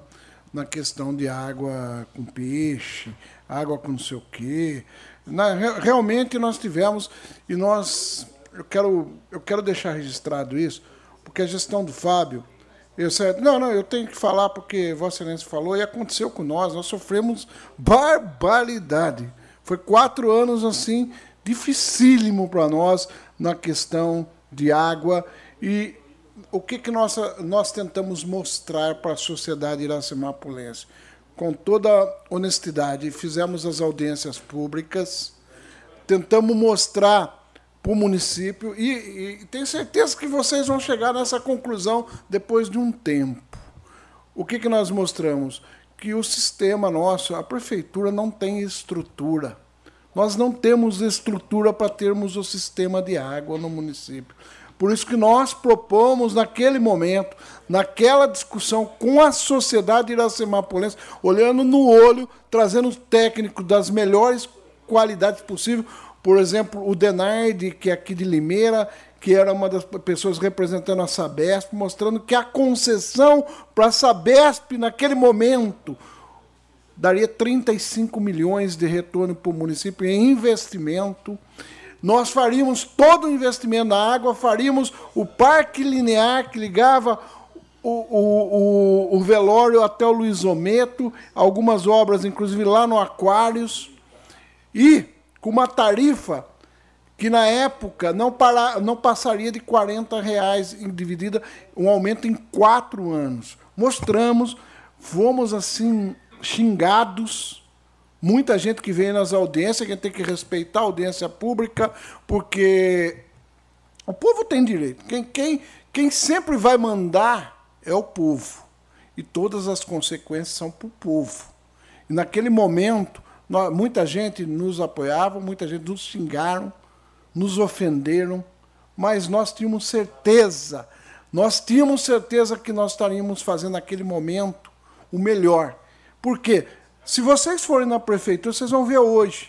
na questão de água com peixe, água com não sei o quê. Na, realmente nós tivemos, e nós, eu quero, eu quero deixar registrado isso, porque a gestão do Fábio, eu sei, não, não, eu tenho que falar porque Vossa Excelência falou e aconteceu com nós, nós sofremos barbaridade. Foi quatro anos assim, dificílimo para nós na questão de água e o que, que nós, nós tentamos mostrar para a sociedade iracemapulense? Com toda honestidade, fizemos as audiências públicas, tentamos mostrar para o município e, e tenho certeza que vocês vão chegar nessa conclusão depois de um tempo. O que, que nós mostramos? Que o sistema nosso, a prefeitura não tem estrutura. Nós não temos estrutura para termos o sistema de água no município. Por isso que nós propomos naquele momento, naquela discussão com a sociedade iracemapolense, olhando no olho, trazendo técnicos das melhores qualidades possíveis. Por exemplo, o Denardi, que é aqui de Limeira, que era uma das pessoas representando a Sabesp, mostrando que a concessão para a Sabesp naquele momento daria 35 milhões de retorno para o município em investimento nós faríamos todo o investimento na água, faríamos o parque linear que ligava o, o, o, o velório até o Luizometo, algumas obras, inclusive lá no Aquários, e com uma tarifa que na época não, para, não passaria de 40 reais dividida, um aumento em quatro anos. Mostramos, fomos assim xingados Muita gente que vem nas audiências, que tem que respeitar a audiência pública, porque o povo tem direito. Quem, quem, quem sempre vai mandar é o povo. E todas as consequências são para o povo. E naquele momento, nós, muita gente nos apoiava, muita gente nos xingaram, nos ofenderam, mas nós tínhamos certeza, nós tínhamos certeza que nós estaríamos fazendo naquele momento o melhor. Por quê? Se vocês forem na prefeitura, vocês vão ver hoje.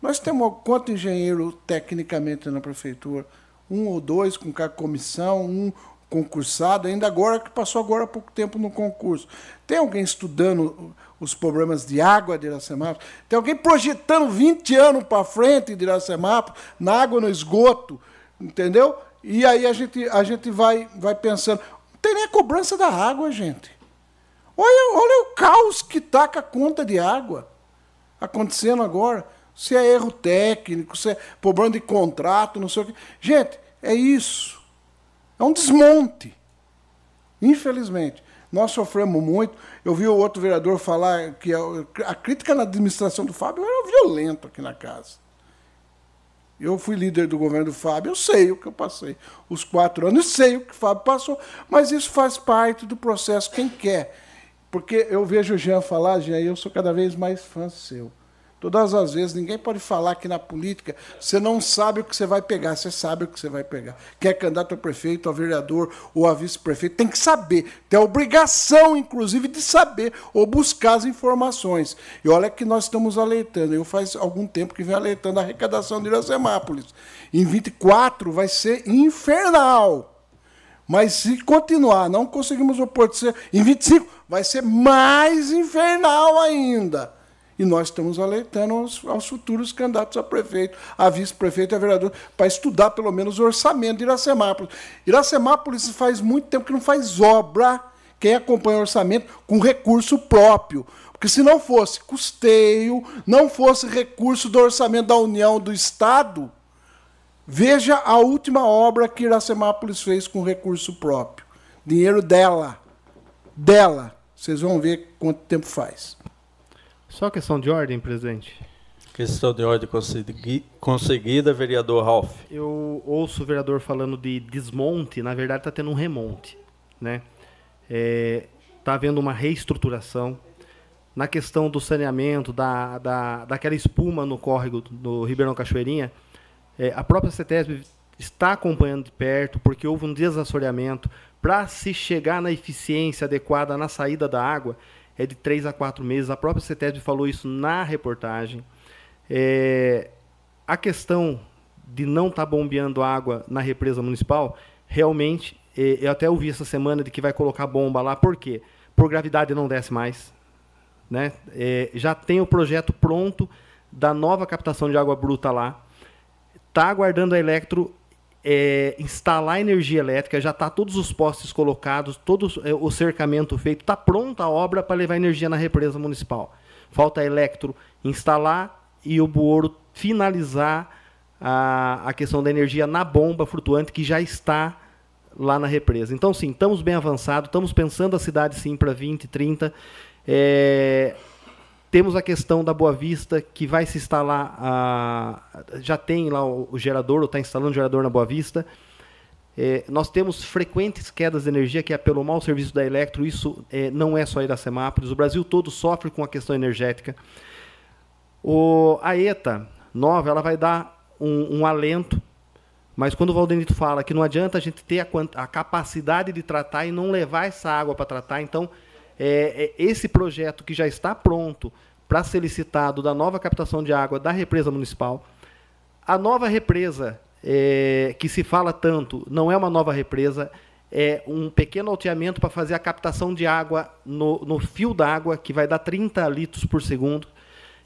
Nós temos quanto engenheiro tecnicamente na prefeitura? Um ou dois com comissão, um concursado, ainda agora que passou agora há pouco tempo no concurso. Tem alguém estudando os problemas de água de Iracemapa? Tem alguém projetando 20 anos para frente de Iracemapa, na água no esgoto, entendeu? E aí a gente, a gente vai, vai pensando. Não tem nem a cobrança da água, gente. Olha, olha o caos que está com a conta de água. acontecendo agora. Se é erro técnico, se é problema de contrato, não sei o quê. Gente, é isso. É um desmonte. Infelizmente. Nós sofremos muito. Eu vi o outro vereador falar que a, crítica na administração do Fábio era violenta aqui na casa. Eu fui líder do governo do Fábio, eu sei o que eu passei. Os quatro anos, eu sei o que o Fábio passou, mas isso faz parte do processo, quem quer. Porque eu vejo o Jean falar, Jean, e eu sou cada vez mais fã seu. Todas as vezes, ninguém pode falar que na política você não sabe o que você vai pegar, você sabe o que você vai pegar. Quer candidato a prefeito, a vereador ou a vice-prefeito, tem que saber, tem a obrigação, inclusive, de saber ou buscar as informações. E olha que nós estamos alertando, eu faz algum tempo que venho alertando a arrecadação de Iracemápolis. Em 24 vai ser infernal. Mas se continuar, não conseguimos o Porto em 25 vai ser mais infernal ainda. E nós estamos alertando aos, aos futuros candidatos a prefeito, a vice-prefeito e a vereador, para estudar pelo menos o orçamento de Iracemápolis. Iracemápolis faz muito tempo que não faz obra, quem acompanha o orçamento, com recurso próprio. Porque se não fosse custeio, não fosse recurso do orçamento da União do Estado, veja a última obra que Iracemápolis fez com recurso próprio. Dinheiro dela. Dela. Vocês vão ver quanto tempo faz. Só questão de ordem, presidente. Questão de ordem consegui, conseguida, vereador Ralph. Eu ouço o vereador falando de desmonte, na verdade está tendo um remonte. Né? É, tá havendo uma reestruturação. Na questão do saneamento, da, da, daquela espuma no córrego do Ribeirão Cachoeirinha, é, a própria CETESB está acompanhando de perto, porque houve um desassoreamento. Para se chegar na eficiência adequada na saída da água, é de três a quatro meses. A própria CETESB falou isso na reportagem. É, a questão de não estar tá bombeando água na represa municipal, realmente, é, eu até ouvi essa semana de que vai colocar bomba lá, por quê? Por gravidade não desce mais. Né? É, já tem o projeto pronto da nova captação de água bruta lá. Está aguardando a Electro é, instalar energia elétrica, já está todos os postes colocados, todo é, o cercamento feito, está pronta a obra para levar energia na represa municipal. Falta a Electro instalar e o Buoro finalizar a, a questão da energia na bomba flutuante que já está lá na represa. Então, sim, estamos bem avançados, estamos pensando a cidade sim para 20, 30. É, temos a questão da Boa Vista, que vai se instalar, a, já tem lá o, gerador, ou está instalando o gerador na Boa Vista. É, nós temos frequentes quedas de energia, que é pelo mau serviço da Electro, isso é, não é só Iracemápolis, o Brasil todo sofre com a questão energética. O, a ETA nova, ela vai dar um, um alento, mas quando o Valdenito fala que não adianta a gente ter a, a capacidade de tratar e não levar essa água para tratar, então é, é, esse projeto que já está pronto para ser licitado da nova captação de água da represa municipal. A nova represa, é, que se fala tanto, não é uma nova represa, é um pequeno alteamento para fazer a captação de água no, no fio d'água, que vai dar 30 litros por segundo.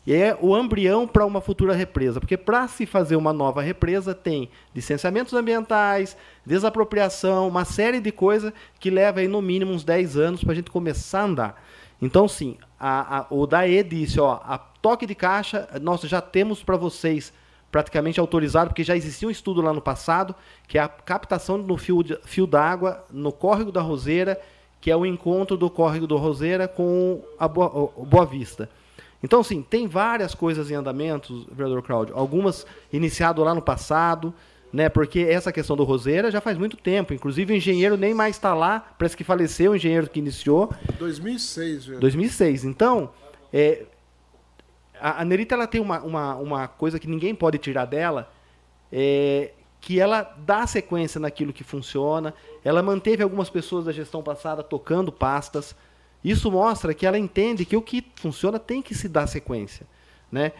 E é o embrião para uma futura represa, porque para se fazer uma nova represa tem licenciamentos ambientais, desapropriação, uma série de coisas que leva aí no mínimo uns 10 anos para a gente começar a andar. Então, sim, a, a, o DAE disse, ó, a toque de caixa nós já temos para vocês praticamente autorizado, porque já existia um estudo lá no passado, que é a captação no fio, fio d'água no córrego da Roseira, que é o encontro do córrego da Roseira com a Boa, Boa Vista. Então, sim, tem várias coisas em andamento, vereador Cláudio. Algumas iniciado lá no passado, né? Porque essa questão do Roseira já faz muito tempo. Inclusive, o engenheiro nem mais está lá. Parece que faleceu o engenheiro que iniciou. 2006, velho. 2006. Então, é, a, a Nerita ela tem uma, uma, uma coisa que ninguém pode tirar dela, é, que ela dá sequência naquilo que funciona. Ela manteve algumas pessoas da gestão passada tocando pastas. Isso mostra que ela entende que o que funciona tem que se dar sequência. Né?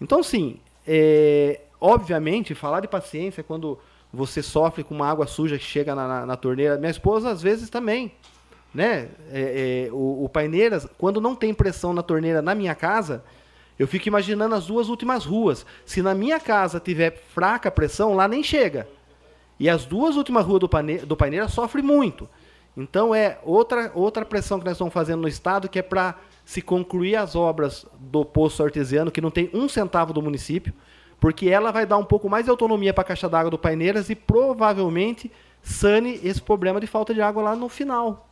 Então, sim, é, obviamente, falar de paciência quando você sofre com uma água suja que chega na, na, na torneira. Minha esposa, às vezes, também. Né? É, é, o, o Paineiras, quando não tem pressão na torneira na minha casa, eu fico imaginando as duas últimas ruas. Se na minha casa tiver fraca pressão, lá nem chega. E as duas últimas ruas do, Paine, do Paineira sofrem muito. Então é outra, outra pressão que nós estamos fazendo no Estado, que é para se concluir as obras do poço artesiano, que não tem um centavo do município, porque ela vai dar um pouco mais de autonomia para a caixa d'água do Paineiras e provavelmente sane esse problema de falta de água lá no final.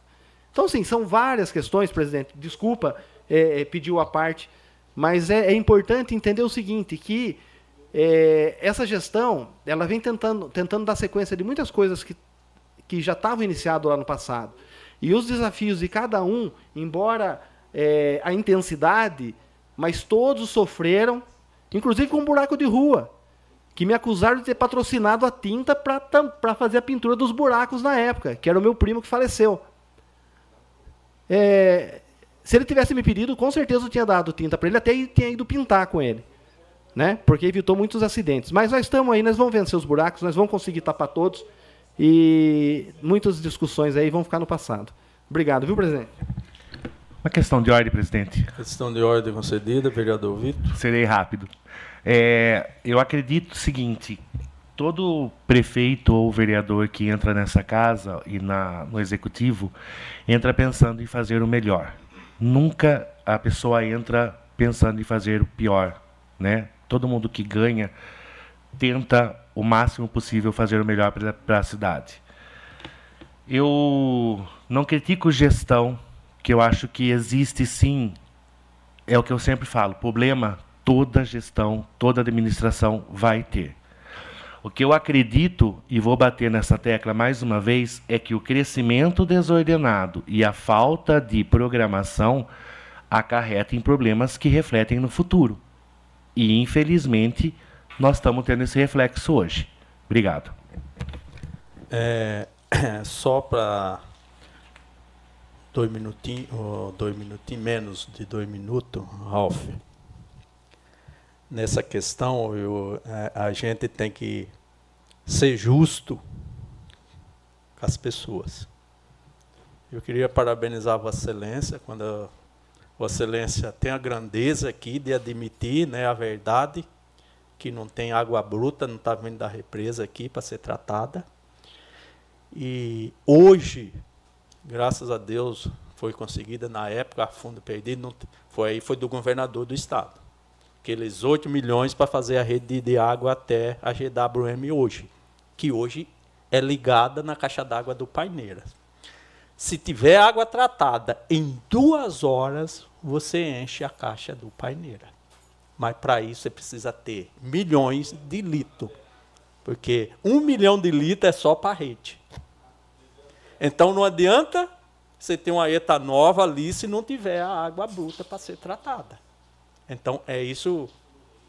Então, sim, são várias questões, presidente. Desculpa, é, é, pediu a parte, mas é, é, importante entender o seguinte, que é, essa gestão ela vem tentando, tentando dar sequência de muitas coisas que, que já estavam iniciadas lá no passado. E os desafios de cada um, embora é, a intensidade, mas todos sofreram, inclusive com um buraco de rua, que me acusaram de ter patrocinado a tinta para fazer a pintura dos buracos na época, que era o meu primo que faleceu. É, se ele tivesse me pedido, com certeza eu tinha dado tinta para ele, até tinha ido pintar com ele. Né? Porque evitou muitos acidentes. Mas nós estamos aí, nós vamos vencer os buracos, nós vamos conseguir tapar todos. E muitas discussões aí vão ficar no passado. Obrigado, viu, presidente? Uma questão de ordem, presidente. Questão de ordem concedida, vereador Vitor. Serei rápido. É, eu acredito o seguinte: todo prefeito ou vereador que entra nessa casa e na, no executivo entra pensando em fazer o melhor nunca a pessoa entra pensando em fazer o pior, né? Todo mundo que ganha tenta o máximo possível fazer o melhor para a cidade. Eu não critico gestão, que eu acho que existe sim, é o que eu sempre falo, problema toda gestão, toda administração vai ter. O que eu acredito, e vou bater nessa tecla mais uma vez, é que o crescimento desordenado e a falta de programação acarretem problemas que refletem no futuro. E, infelizmente, nós estamos tendo esse reflexo hoje. Obrigado. É, *coughs* só para dois minutinhos, dois minutinhos, menos de dois minutos, Ralph nessa questão, eu, a, a gente tem que ser justo com as pessoas. Eu queria parabenizar Vossa Excelência, quando a Vossa Excelência tem a grandeza aqui de admitir né, a verdade, que não tem água bruta, não está vindo da represa aqui para ser tratada. E hoje, graças a Deus, foi conseguida na época, a fundo perdido, não, foi aí foi do governador do estado aqueles 8 milhões para fazer a rede de água até a GWM hoje, que hoje é ligada na caixa d'água do Paineiras. Se tiver água tratada em duas horas, você enche a caixa do Paineira. Mas para isso você precisa ter milhões de litros. Porque um milhão de litros é só para rede. Então não adianta você ter uma ETA nova ali se não tiver a água bruta para ser tratada. Então, é isso.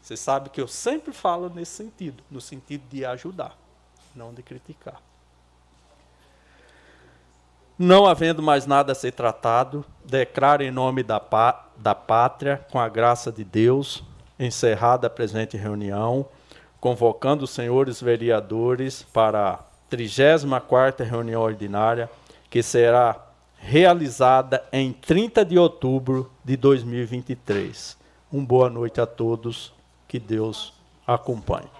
Você sabe que eu sempre falo nesse sentido no sentido de ajudar, não de criticar. Não havendo mais nada a ser tratado, declaro em nome da, da pátria, com a graça de Deus, encerrada a presente reunião, convocando os senhores vereadores para a 34ª reunião ordinária, que será realizada em 30 de outubro de 2023. Um boa noite a todos. Que Deus acompanhe.